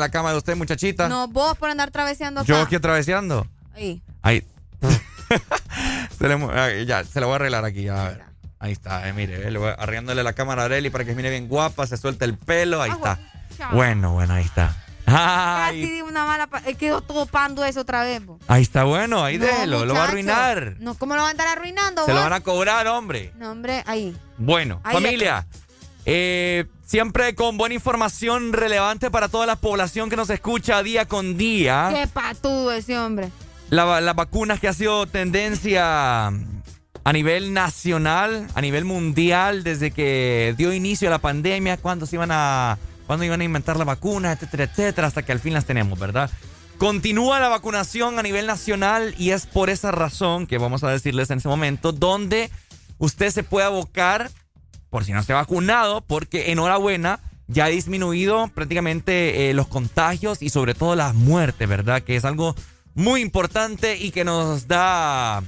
La cama de usted, muchachita. No, vos por andar traveseando Yo acá. aquí atraveseando. Ahí. Ahí. se le, mu- ah, ya, se lo voy a arreglar aquí. A ver. Ahí está, eh, mire, eh, le voy arreglándole la cámara a Areli para que mire bien guapa, se suelte el pelo, ahí está. chao. Bueno, bueno, ahí está. Casi Ay, di una mala. eh, Quedó todo pando eso otra vez, vos. ahí está bueno, ahí No, déjelo, lo va a arruinar. No, ¿cómo lo van a andar arruinando, Se lo vos? van a cobrar, hombre. No, hombre, ahí. Bueno, Ahí familia, eh, siempre con buena información relevante para toda la población que nos escucha día con día. Qué patudo ese hombre. La- las vacunas que ha sido tendencia a nivel nacional, a nivel mundial, desde que dio inicio a la pandemia, cuándo se iban a, cuándo iban a inventar las vacunas, etcétera, etcétera, hasta que al fin las tenemos, ¿verdad? Continúa la vacunación a nivel nacional y es por esa razón que vamos a decirles en ese momento, donde usted se puede abocar, por si no se ha vacunado, porque enhorabuena, ya ha disminuido prácticamente eh, los contagios y sobre todo las muertes, ¿verdad? Que es algo muy importante y que nos da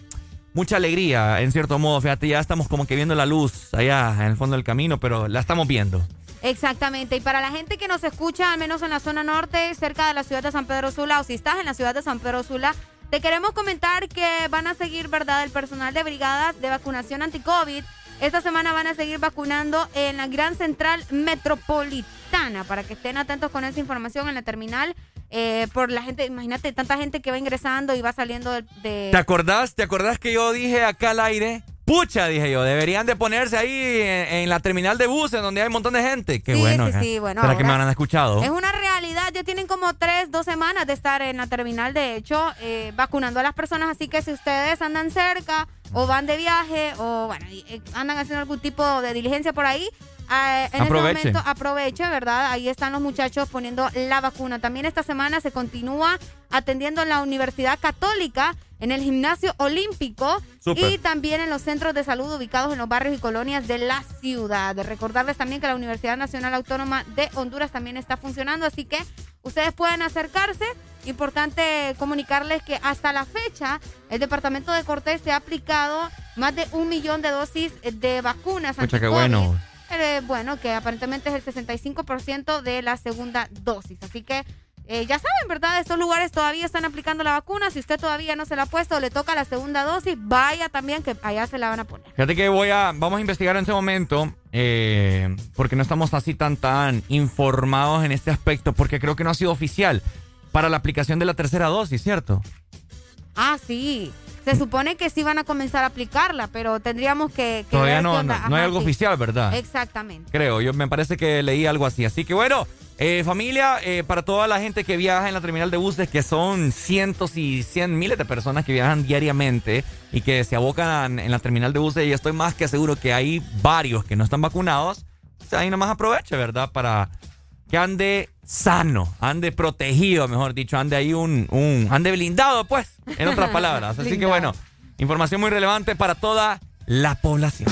mucha alegría, en cierto modo. Fíjate, ya estamos como que viendo la luz allá en el fondo del camino, pero la estamos viendo. Exactamente. Y para la gente que nos escucha, al menos en la zona norte, cerca de la ciudad de San Pedro Sula, o si estás en la ciudad de San Pedro Sula, te queremos comentar que van a seguir, ¿verdad?, el personal de brigadas de vacunación anti-COVID. Esta semana van a seguir vacunando en la Gran Central Metropolitana, para que estén atentos con esa información en la terminal. eh, por la gente, imagínate, tanta gente que va ingresando y va saliendo de... de- ¿Te acordás? ¿Te acordás que yo dije acá al aire? Pucha, dije yo, deberían de ponerse ahí en, en la terminal de buses donde hay un montón de gente. Qué Sí, bueno. sí, ¿eh? sí, bueno, ¿Será que me han escuchado? Es una realidad, ya tienen como tres, dos semanas de estar en la terminal, de hecho, eh, vacunando a las personas, así que si ustedes andan cerca o van de viaje o bueno, eh, andan haciendo algún tipo de diligencia por ahí, eh, en Aproveche. este momento aproveche, ¿verdad? Ahí están los muchachos poniendo la vacuna. También esta semana se continúa atendiendo en la Universidad Católica, en el Gimnasio Olímpico y también en los centros de salud ubicados en los barrios y colonias de la ciudad. Recordarles también que la Universidad Nacional Autónoma de Honduras también está funcionando, así que ustedes pueden acercarse. Importante comunicarles que hasta la fecha el departamento de Cortés se ha aplicado más de un millón de dosis de vacunas. Qué anti-COVID. bueno. Eh, bueno, que aparentemente es el 65% de la segunda dosis. Así que eh, ya saben, ¿verdad? Estos lugares todavía están aplicando la vacuna. Si usted todavía no se la ha puesto o le toca la segunda dosis, vaya también que allá se la van a poner. Fíjate que voy a, vamos a investigar en ese momento, eh, porque no estamos así tan, tan informados en este aspecto, porque creo que no ha sido oficial para la aplicación de la tercera dosis, ¿cierto? Ah, sí. Se supone que sí van a comenzar a aplicarla, pero tendríamos que... que Todavía no, no, hay algo sí. oficial, ¿verdad? Exactamente. Creo, yo me parece que leí algo así. Así que bueno, eh, familia, eh, para toda la gente que viaja en la terminal de buses, que son cientos y cien miles de personas que viajan diariamente y que se abocan en la terminal de buses, y estoy más que seguro que hay varios que no están vacunados, o sea, ahí nomás aproveche, ¿verdad? Para que ande sano, ande protegido, mejor dicho, ande ahí un, un ande blindado, pues, en otras palabras. Así que bueno, información muy relevante para toda la población.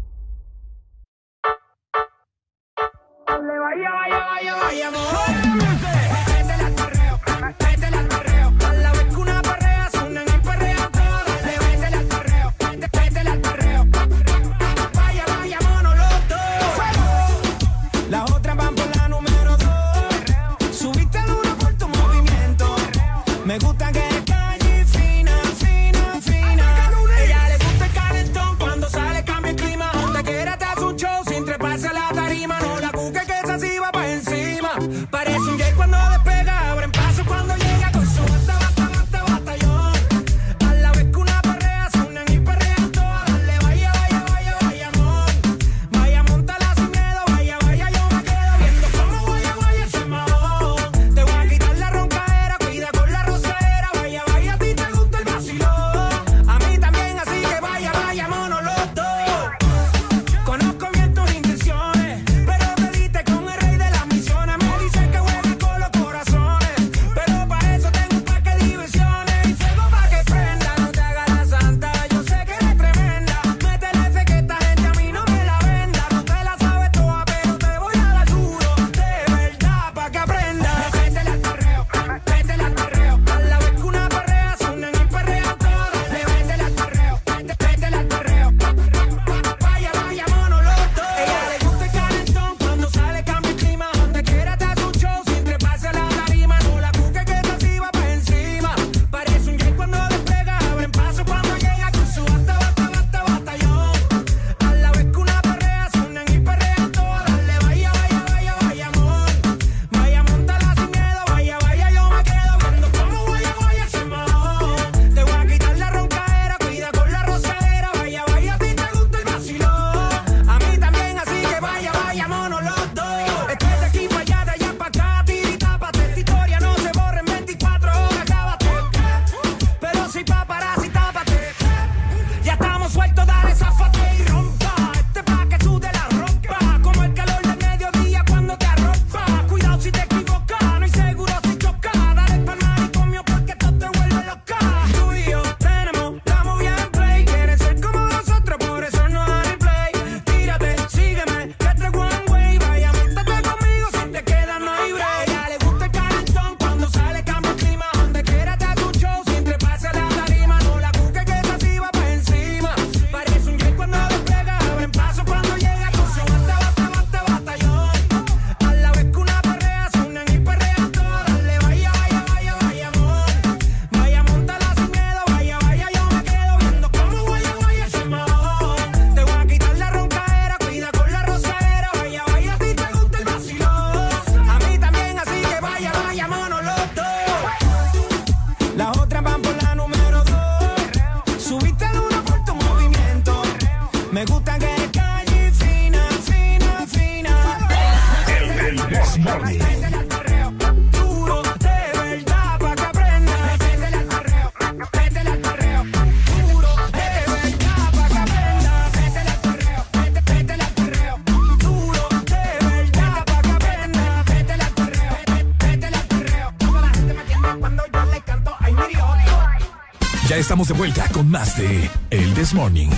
Estamos de vuelta con más de El This Morning.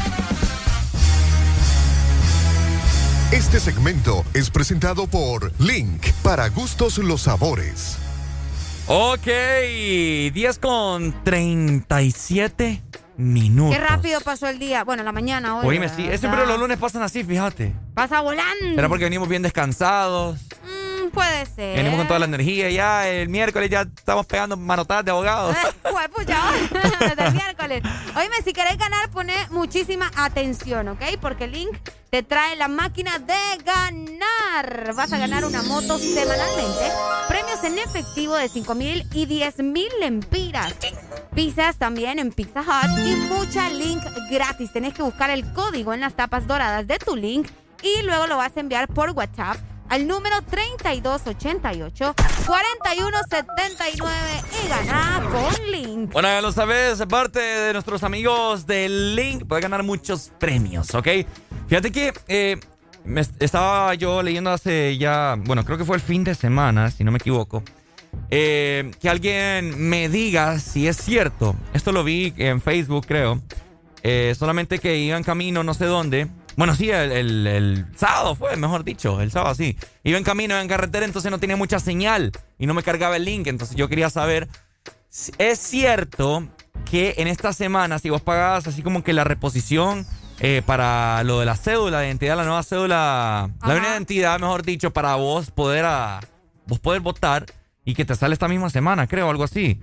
Este segmento es presentado por Link, para gustos los sabores. Ok, 10 con 37 minutos. Qué rápido pasó el día. Bueno, la mañana hoy. Oíme, sí, siempre los lunes pasan así, fíjate. Pasa volando. Era porque venimos bien descansados, Mm, puede ser. venimos con toda la energía. Ya el miércoles ya estamos pegando manotadas de abogados. El miércoles. Oíme, si querés ganar, poné muchísima atención, ¿ok? Porque Link te trae la máquina de ganar. Vas a ganar una moto semanalmente. Premios en efectivo de 5 mil y 10 mil lempiras. Pizzas también en Pizza Hut y mucha Link gratis. Tenés que buscar el código en las tapas doradas de tu Link y luego lo vas a enviar por WhatsApp al número 3288-4179 y ganar con Link. Bueno, ya lo sabes, parte de nuestros amigos de Link, puede ganar muchos premios, ¿ok? Fíjate que eh, me est- estaba yo leyendo hace ya, bueno, creo que fue el fin de semana, si no me equivoco, eh, que alguien me diga si es cierto. Esto lo vi en Facebook, creo. eh, solamente que iba en camino, no sé dónde. Bueno, sí, el, el- el sábado fue, mejor dicho, el sábado sí. Iba en camino, iba en carretera, entonces no tenía mucha señal y no me cargaba el link. Entonces yo quería saber ¿Es cierto que en esta semana, si vos pagabas así como que la reposición eh, para lo de la cédula de identidad, la nueva cédula, la nueva identidad, mejor dicho, para vos poder, a, vos poder votar y que te sale esta misma semana, creo, algo así?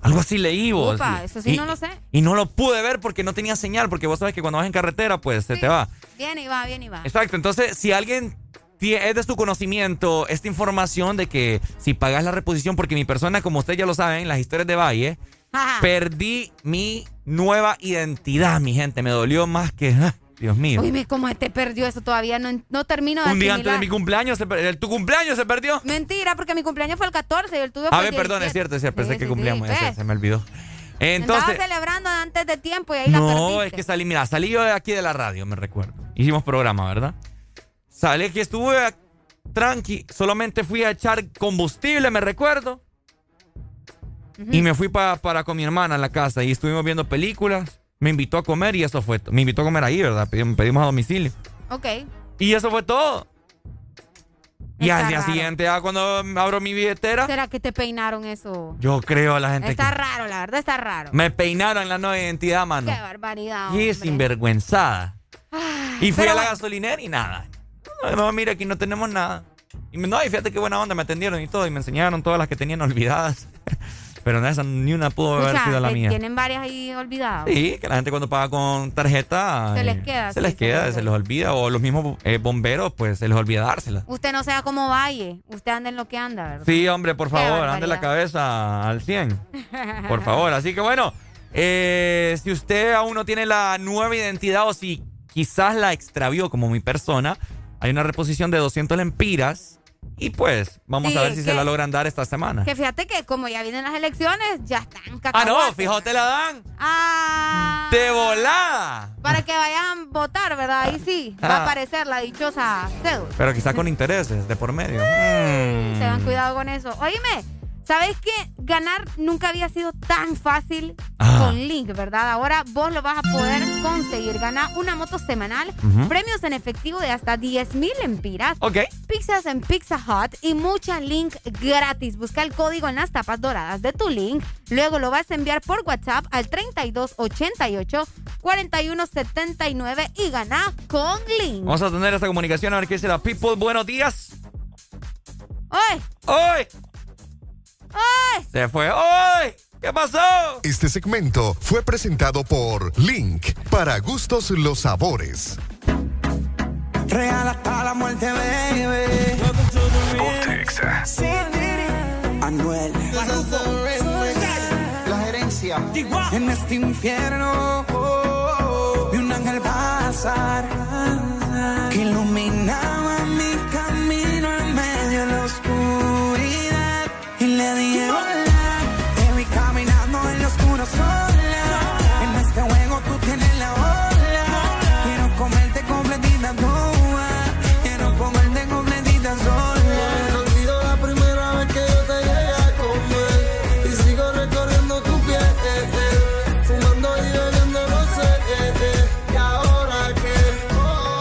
Algo así leí vos. Mm. Upa, eso sí Y- no lo sé. Y no lo pude ver porque no tenía señal, porque vos sabes que cuando vas en carretera, pues se te va. Viene y va, viene y va. Exacto, entonces si alguien es de su conocimiento esta información de que si pagas la reposición, porque mi persona, como ustedes ya lo saben, las historias de Valle, Ajá. perdí mi nueva identidad, mi gente, me dolió más que... ah, Dios mío. Oíme, ¿cómo te perdió eso? Todavía no, no termino de Un día antes de mi cumpleaños, se per- tu cumpleaños se perdió. Mentira, porque mi cumpleaños fue el 14 y el tuyo A fue ver, el perdón, es 17. cierto, es cierto, pensé Sí, que sí, cumplíamos, sí, se, me olvidó. Entonces, Andaba celebrando antes de tiempo y ahí la no, es que salí, mira, salí yo de aquí de la radio, me recuerdo. Hicimos programa, ¿verdad? Salí que estuve a- tranqui, solamente fui a echar combustible, me recuerdo. Y me fui pa- para con mi hermana en la casa y estuvimos viendo películas. Me invitó a comer y eso fue. Me invitó a comer ahí, ¿verdad? Pedimos, pedimos a domicilio. Ok. Y eso fue todo. Y al día raro. siguiente, ya cuando abro mi billetera, ¿Será que te peinaron eso? yo creo a la gente Está que raro, la verdad está raro. me peinaron la nueva identidad, mano. Qué barbaridad. Y sinvergüenzada. Y fui a la bueno. gasolinera y nada. No, no, mira, aquí no tenemos nada. Y no, y fíjate qué buena onda, me atendieron y todo, y me enseñaron todas las que tenían olvidadas. Pero esa ni una pudo haber sido la mía. Tienen varias ahí olvidadas. Sí, que la gente cuando paga con tarjeta. Se eh, les queda, Se sí, les queda, se les olvida. O los mismos eh, bomberos, pues se les olvida dársela. Usted no sea como Valle. Usted anda en lo que anda, ¿verdad? Sí, hombre, por favor, ande la cabeza al 100. Por favor. Así que bueno, eh, si usted aún no tiene la nueva identidad o si quizás la extravió como mi persona, hay una reposición de 200 lempiras y pues vamos Sí, a ver si que- se la logran dar esta semana. Que fíjate que como ya vienen las elecciones, ya están Ah, no, cacahuates. fíjate la dan. Ah, De volada. para que vayan a votar, ¿verdad? Ahí sí, va Ah. a aparecer la dichosa cédula. Pero quizás con intereses de por medio. Mm. Tengan cuidado con eso. Oíme, ¿sabes que ganar nunca había sido tan fácil Ah. con Link, verdad? Ahora vos lo vas a poder conseguir. Ganar una moto semanal, premios en efectivo de hasta 10 mil empiras, Ok. pizzas en Pizza Hut y mucha Link gratis. Busca el código en las tapas doradas de tu Link. Luego lo vas a enviar por WhatsApp al 3288-4179 y gana con Link. Vamos a tener esta comunicación a ver qué dice la people. Buenos días. ¡Ay! ¡Ay! ¡Ay! Se fue. ¡Ay! ¿Qué pasó? Este segmento fue presentado por Link, para gustos los sabores. Real hasta la muerte, baby. Anuel. La gerencia. En este infierno vi un ángel pasar que iluminaba caminando en sola. En este juego tú tienes la ola. Quiero comerte completita toda. Quiero comerte completita sola. No la primera vez que yo te llegué a comer. Y sigo recorriendo tu piel. Eh, eh. Fumando y bebiendo, no sé. Eh, eh. y ahora que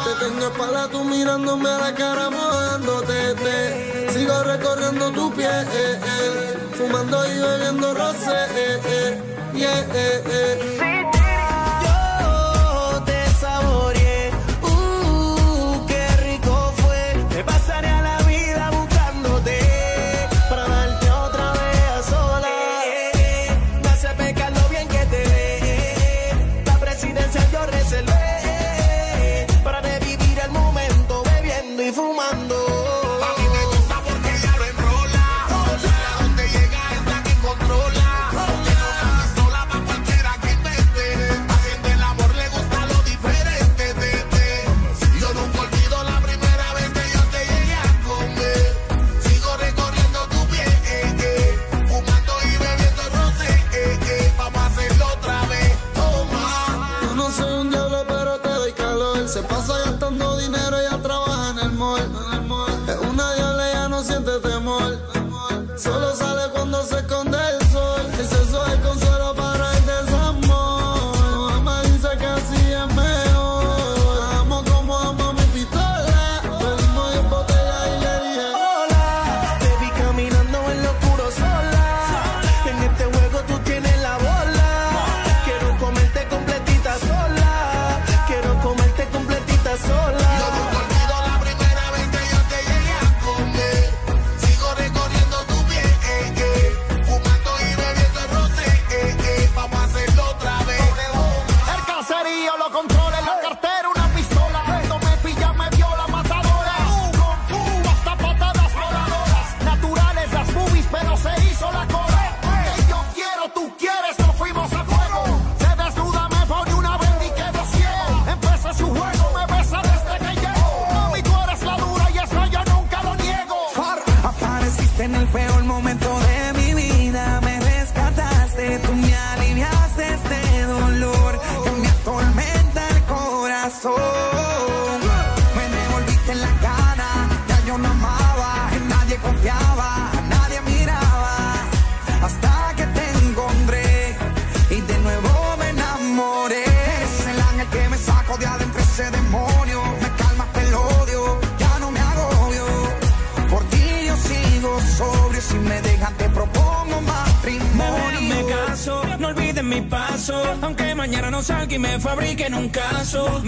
te tengo espalda tú mirándome a la cara mojándote. Eh, eh. Sigo recorriendo tu piel fumando y bebiendo rosé. Eh, eh, yeah, yeah, yeah.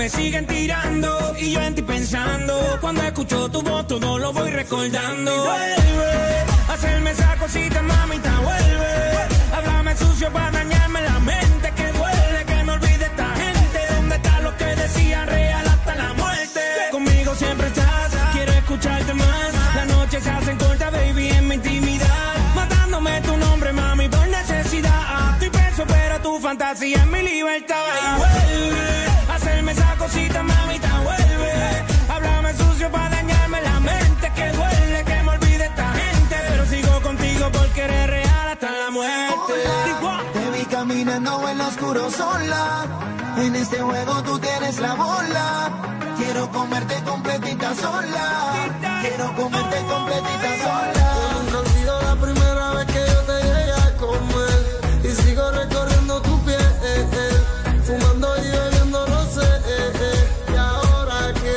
me siguen tirando y yo en ti pensando. jugando en lo oscuro sola. En este juego tú tienes la bola. Quiero comerte completita sola. Quiero comerte completita sola. Yo nunca olvido la primera vez que yo te llegué a comer. Y sigo recorriendo tu piel. Eh, eh. Fumando y bebiendo, no sé. Eh, y ahora que.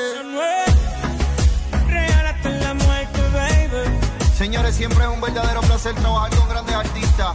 Real hasta la muerte, baby. Señores, siempre es un verdadero placer trabajar con grandes artistas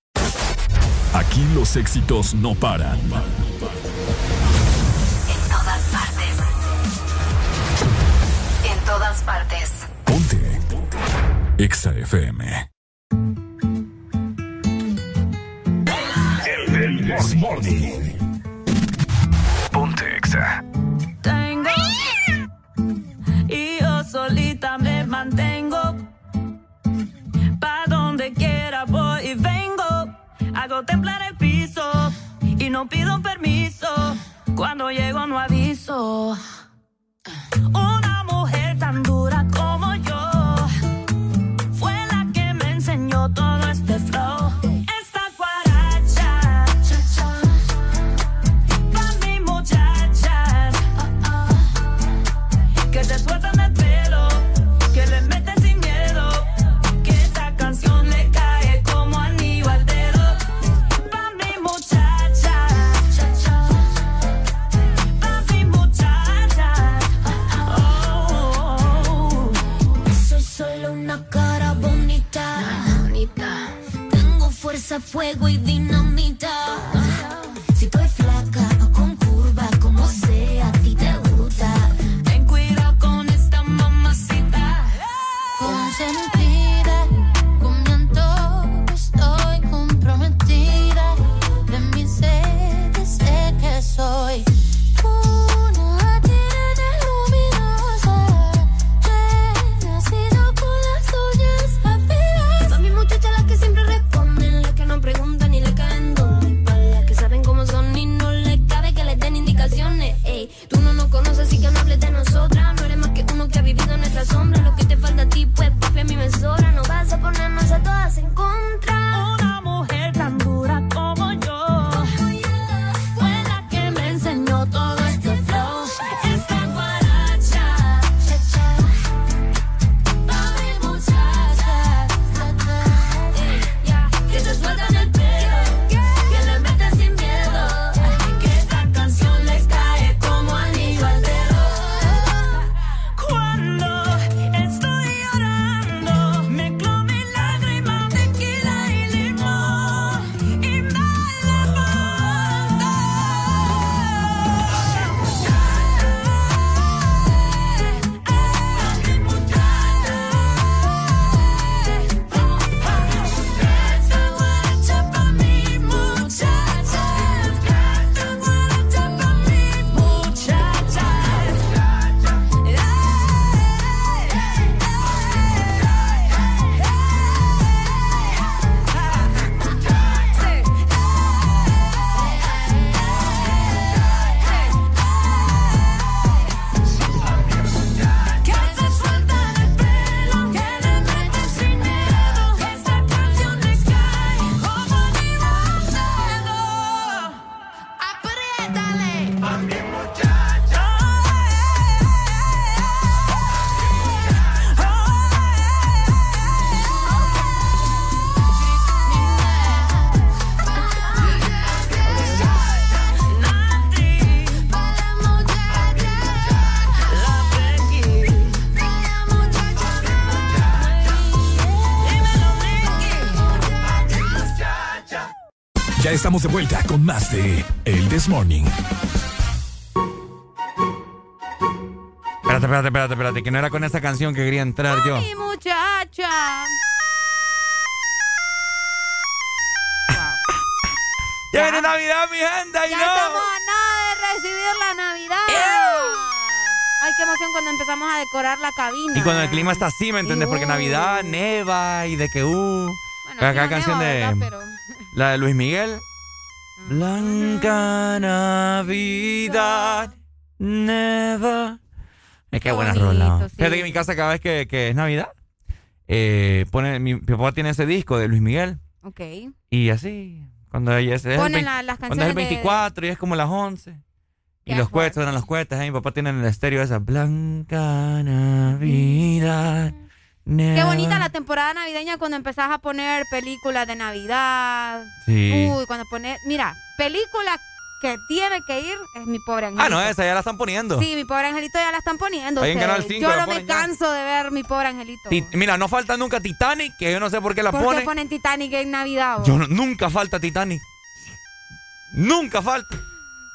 Aquí los éxitos no paran. En todas partes. En todas partes. Ponte. Exa FM. El This Morning. Ponte Exa. No pido permiso. Cuando llego no aviso. Una fuego y dinamita. Estamos de vuelta con más de El This Morning. Espérate, espérate, espérate, espérate, que no era con esta canción que quería entrar yo. Ay, muchacha. Ya viene Navidad, mi gente, y ya no. estamos a nada de recibir la Navidad. Ay, qué emoción cuando empezamos a decorar la cabina. Y cuando el clima está así, ¿me entiendes? Porque Navidad, neva y de que uh. Bueno, Acá canción neva, de. Pero- La de Luis Miguel. Blanca Navidad, neva. Es que buena rola. Fíjate que en mi casa cada vez que, que es Navidad, eh, pone, mi, mi papá tiene ese disco de Luis Miguel. Ok. Y así, cuando ella es, es el Ponen 20 la- las cuando es el canciones de- 24 y es como las 11. Y los cohetes, suenan los cohetes. ¿eh? Mi papá tiene en el estéreo esa Blanca Navidad. Qué neva". bonita la temporada navideña cuando empezás a poner películas de Navidad. Sí. Uy, cuando pones. Mira, película que tiene que ir es mi pobre angelito. Ah, no, esa ya la están poniendo. Sí, mi pobre angelito ya la están poniendo. Ahí en. Canal 5 Yo no me ya. canso de ver mi pobre angelito. Ti- Mira, no falta nunca Titanic, que yo no sé por qué la ¿Por ponen. qué ponen Titanic en Navidad? Yo no- nunca falta Titanic. Nunca falta.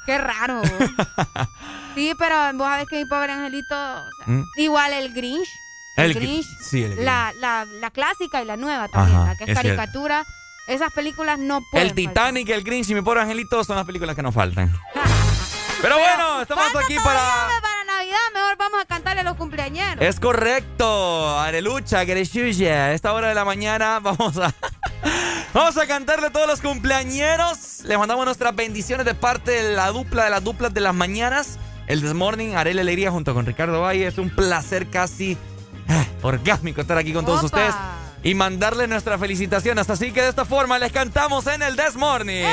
Qué raro. sí, pero vos sabés que mi pobre angelito. o sea, ¿Mm? Igual el Grinch. El, El Gr- Grinch. sí, el Grinch. La, la, la clásica y la nueva también, Ajá, la que es, es cierto. caricatura. Esas películas no pueden. El Titanic, el Grinch y mi pobre angelito son las películas que nos faltan. Pero bueno, estamos aquí para. faltar. Para Navidad, mejor vamos a cantarle a los cumpleañeros. Es correcto, Arelucha, Gereshuya. A esta hora de la mañana vamos a. Vamos a cantarle a todos los cumpleañeros. Les mandamos nuestras bendiciones de parte de la dupla de las duplas de las mañanas. El This Morning, Arely Alegría junto con Ricardo Valle. Es un placer casi ah, orgásmico estar aquí con todos Opa. ustedes y mandarles nuestras felicitaciones. Así que de esta forma les cantamos en el This Morning.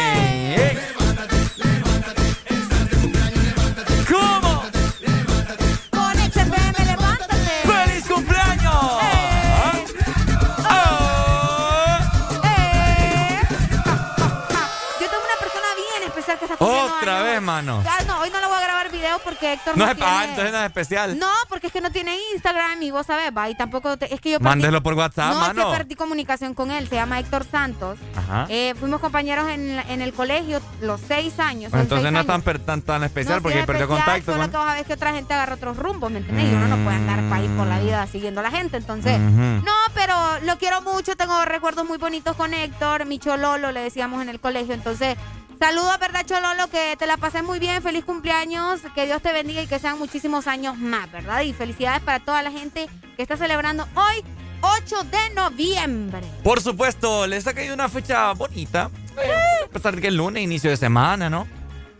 Que está cumpliendo Otra años vez, mano. No, hoy no le voy a grabar video porque Héctor No no, es tiene... ah, entonces no es especial. No, porque es que no tiene Instagram y vos sabés, va, y tampoco te- es que yo perdí- Mándelo por WhatsApp, no, mano. es que perdí comunicación con él, se llama Héctor Santos. Ajá. Eh, fuimos compañeros en, en el colegio los seis años. Pues entonces seis no es tan, tan, tan especial No, porque es perdió especial, contacto. Solo con- que vos sabés que otra gente agarra otros rumbos, ¿me entendés? Y uno no puede andar para ir por la vida siguiendo a la gente. Entonces, no, pero lo quiero mucho. Tengo recuerdos muy bonitos con Héctor, mi Chololo, le decíamos en el colegio. Entonces, saludos, ¿verdad, Chololo? Que te la pases muy bien. Feliz cumpleaños. Que Dios te bendiga y que sean muchísimos años más, ¿verdad? Y felicidades para toda la gente que está celebrando hoy, 8 de noviembre. Por supuesto, les ha caído una fecha bonita. Eh, a pesar de que es lunes, inicio de semana, ¿no?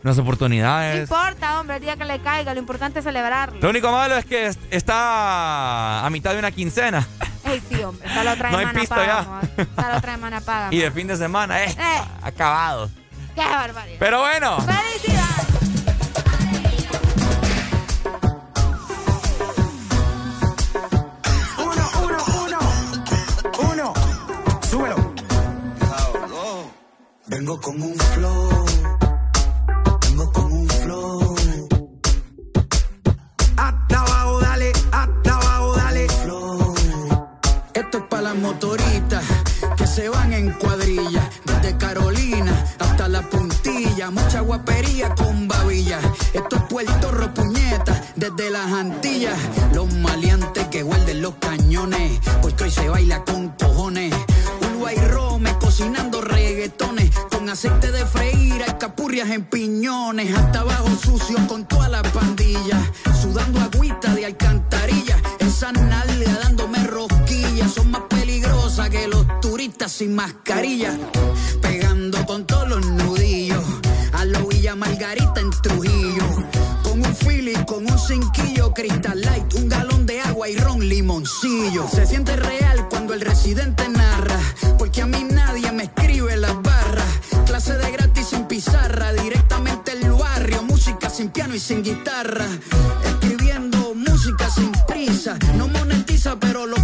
Unas No oportunidades. importa, hombre, el día que le caiga, lo importante es celebrarlo. Lo único malo es que es- está a mitad de una quincena Ey, sí, hombre, hasta la otra No hay semana pisto ya. Hasta la otra semana paga. y de fin de semana, eh, Eh. acabado. ¡Qué barbaridad! Pero bueno. ¡Felicidades! Uno, uno, uno. Uno. Súbelo. Vengo con un flow. Vengo con un flow. Hasta abajo, dale. Hasta abajo, dale. Flow. Esto es para las motoritas que se van en cuadrilla, desde Carolina hasta la puntilla, mucha guapería con babilla. Esto es Puerto Ropuñeta, desde las Antillas, los maleantes que guarden los cañones, porque hoy se baila con cojones. Uruguay y Rome cocinando reggaetones, con aceite de freír, alcapurrias en piñones, hasta abajo sucio con toda la pandilla, sudando agüita de alcantarilla, esa nalga dándome rosquillas, son más peligrosas que los sin mascarilla, pegando con todos los nudillos, a lo Villa Margarita en Trujillo, con un Philly, con un cinquillo, Crystal Light, un galón de agua y ron limoncillo. Se siente real cuando el residente narra, porque a mí nadie me escribe las barras. Clase de gratis sin pizarra, directamente el barrio, música sin piano y sin guitarra. Escribiendo música sin prisa, no monetiza, pero los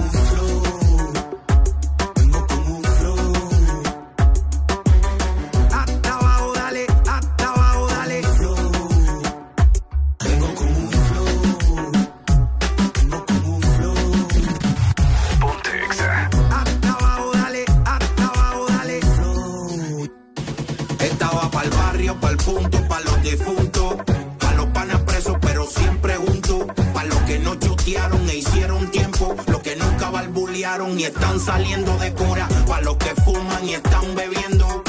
Y están saliendo de cura. Pa' los que fuman y están bebiendo.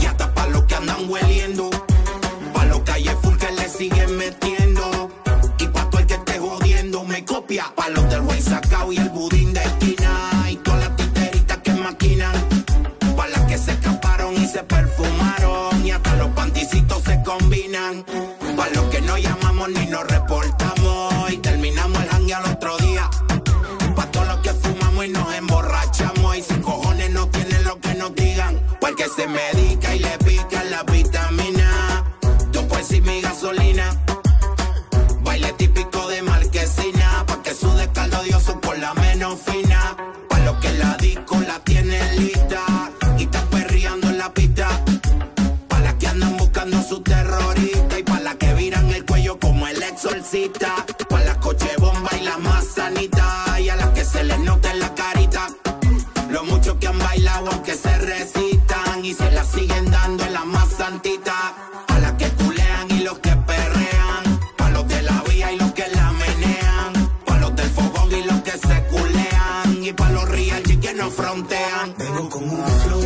Y hasta pa' los que andan hueliendo. Pa' los calles full que le siguen metiendo. Y pa' todo el que esté jodiendo me copia. Pa' los del güey sacao y el budín de esquina. Y todas las titeritas que maquinan. Pa' las que se escaparon y se perfumaron. Y hasta los panticitos se combinan. Se medica y le pica la vitamina. Tú pues y mi gasolina. Baile típico de marquesina. Pa' que su descaldo odioso por la menos fina. Pa' los que la disco la tienen lista. Y están perreando en la pista. Pa' las que andan buscando su terrorista. Y pa' las que viran el cuello como el exorcista. Y se la siguen dando en la más santita. A las que culean y los que perrean. Pa' los de la vía y los que la menean. Pa' los del fogón y los que se culean. Y pa' los real que no frontean. Vengo con un flow.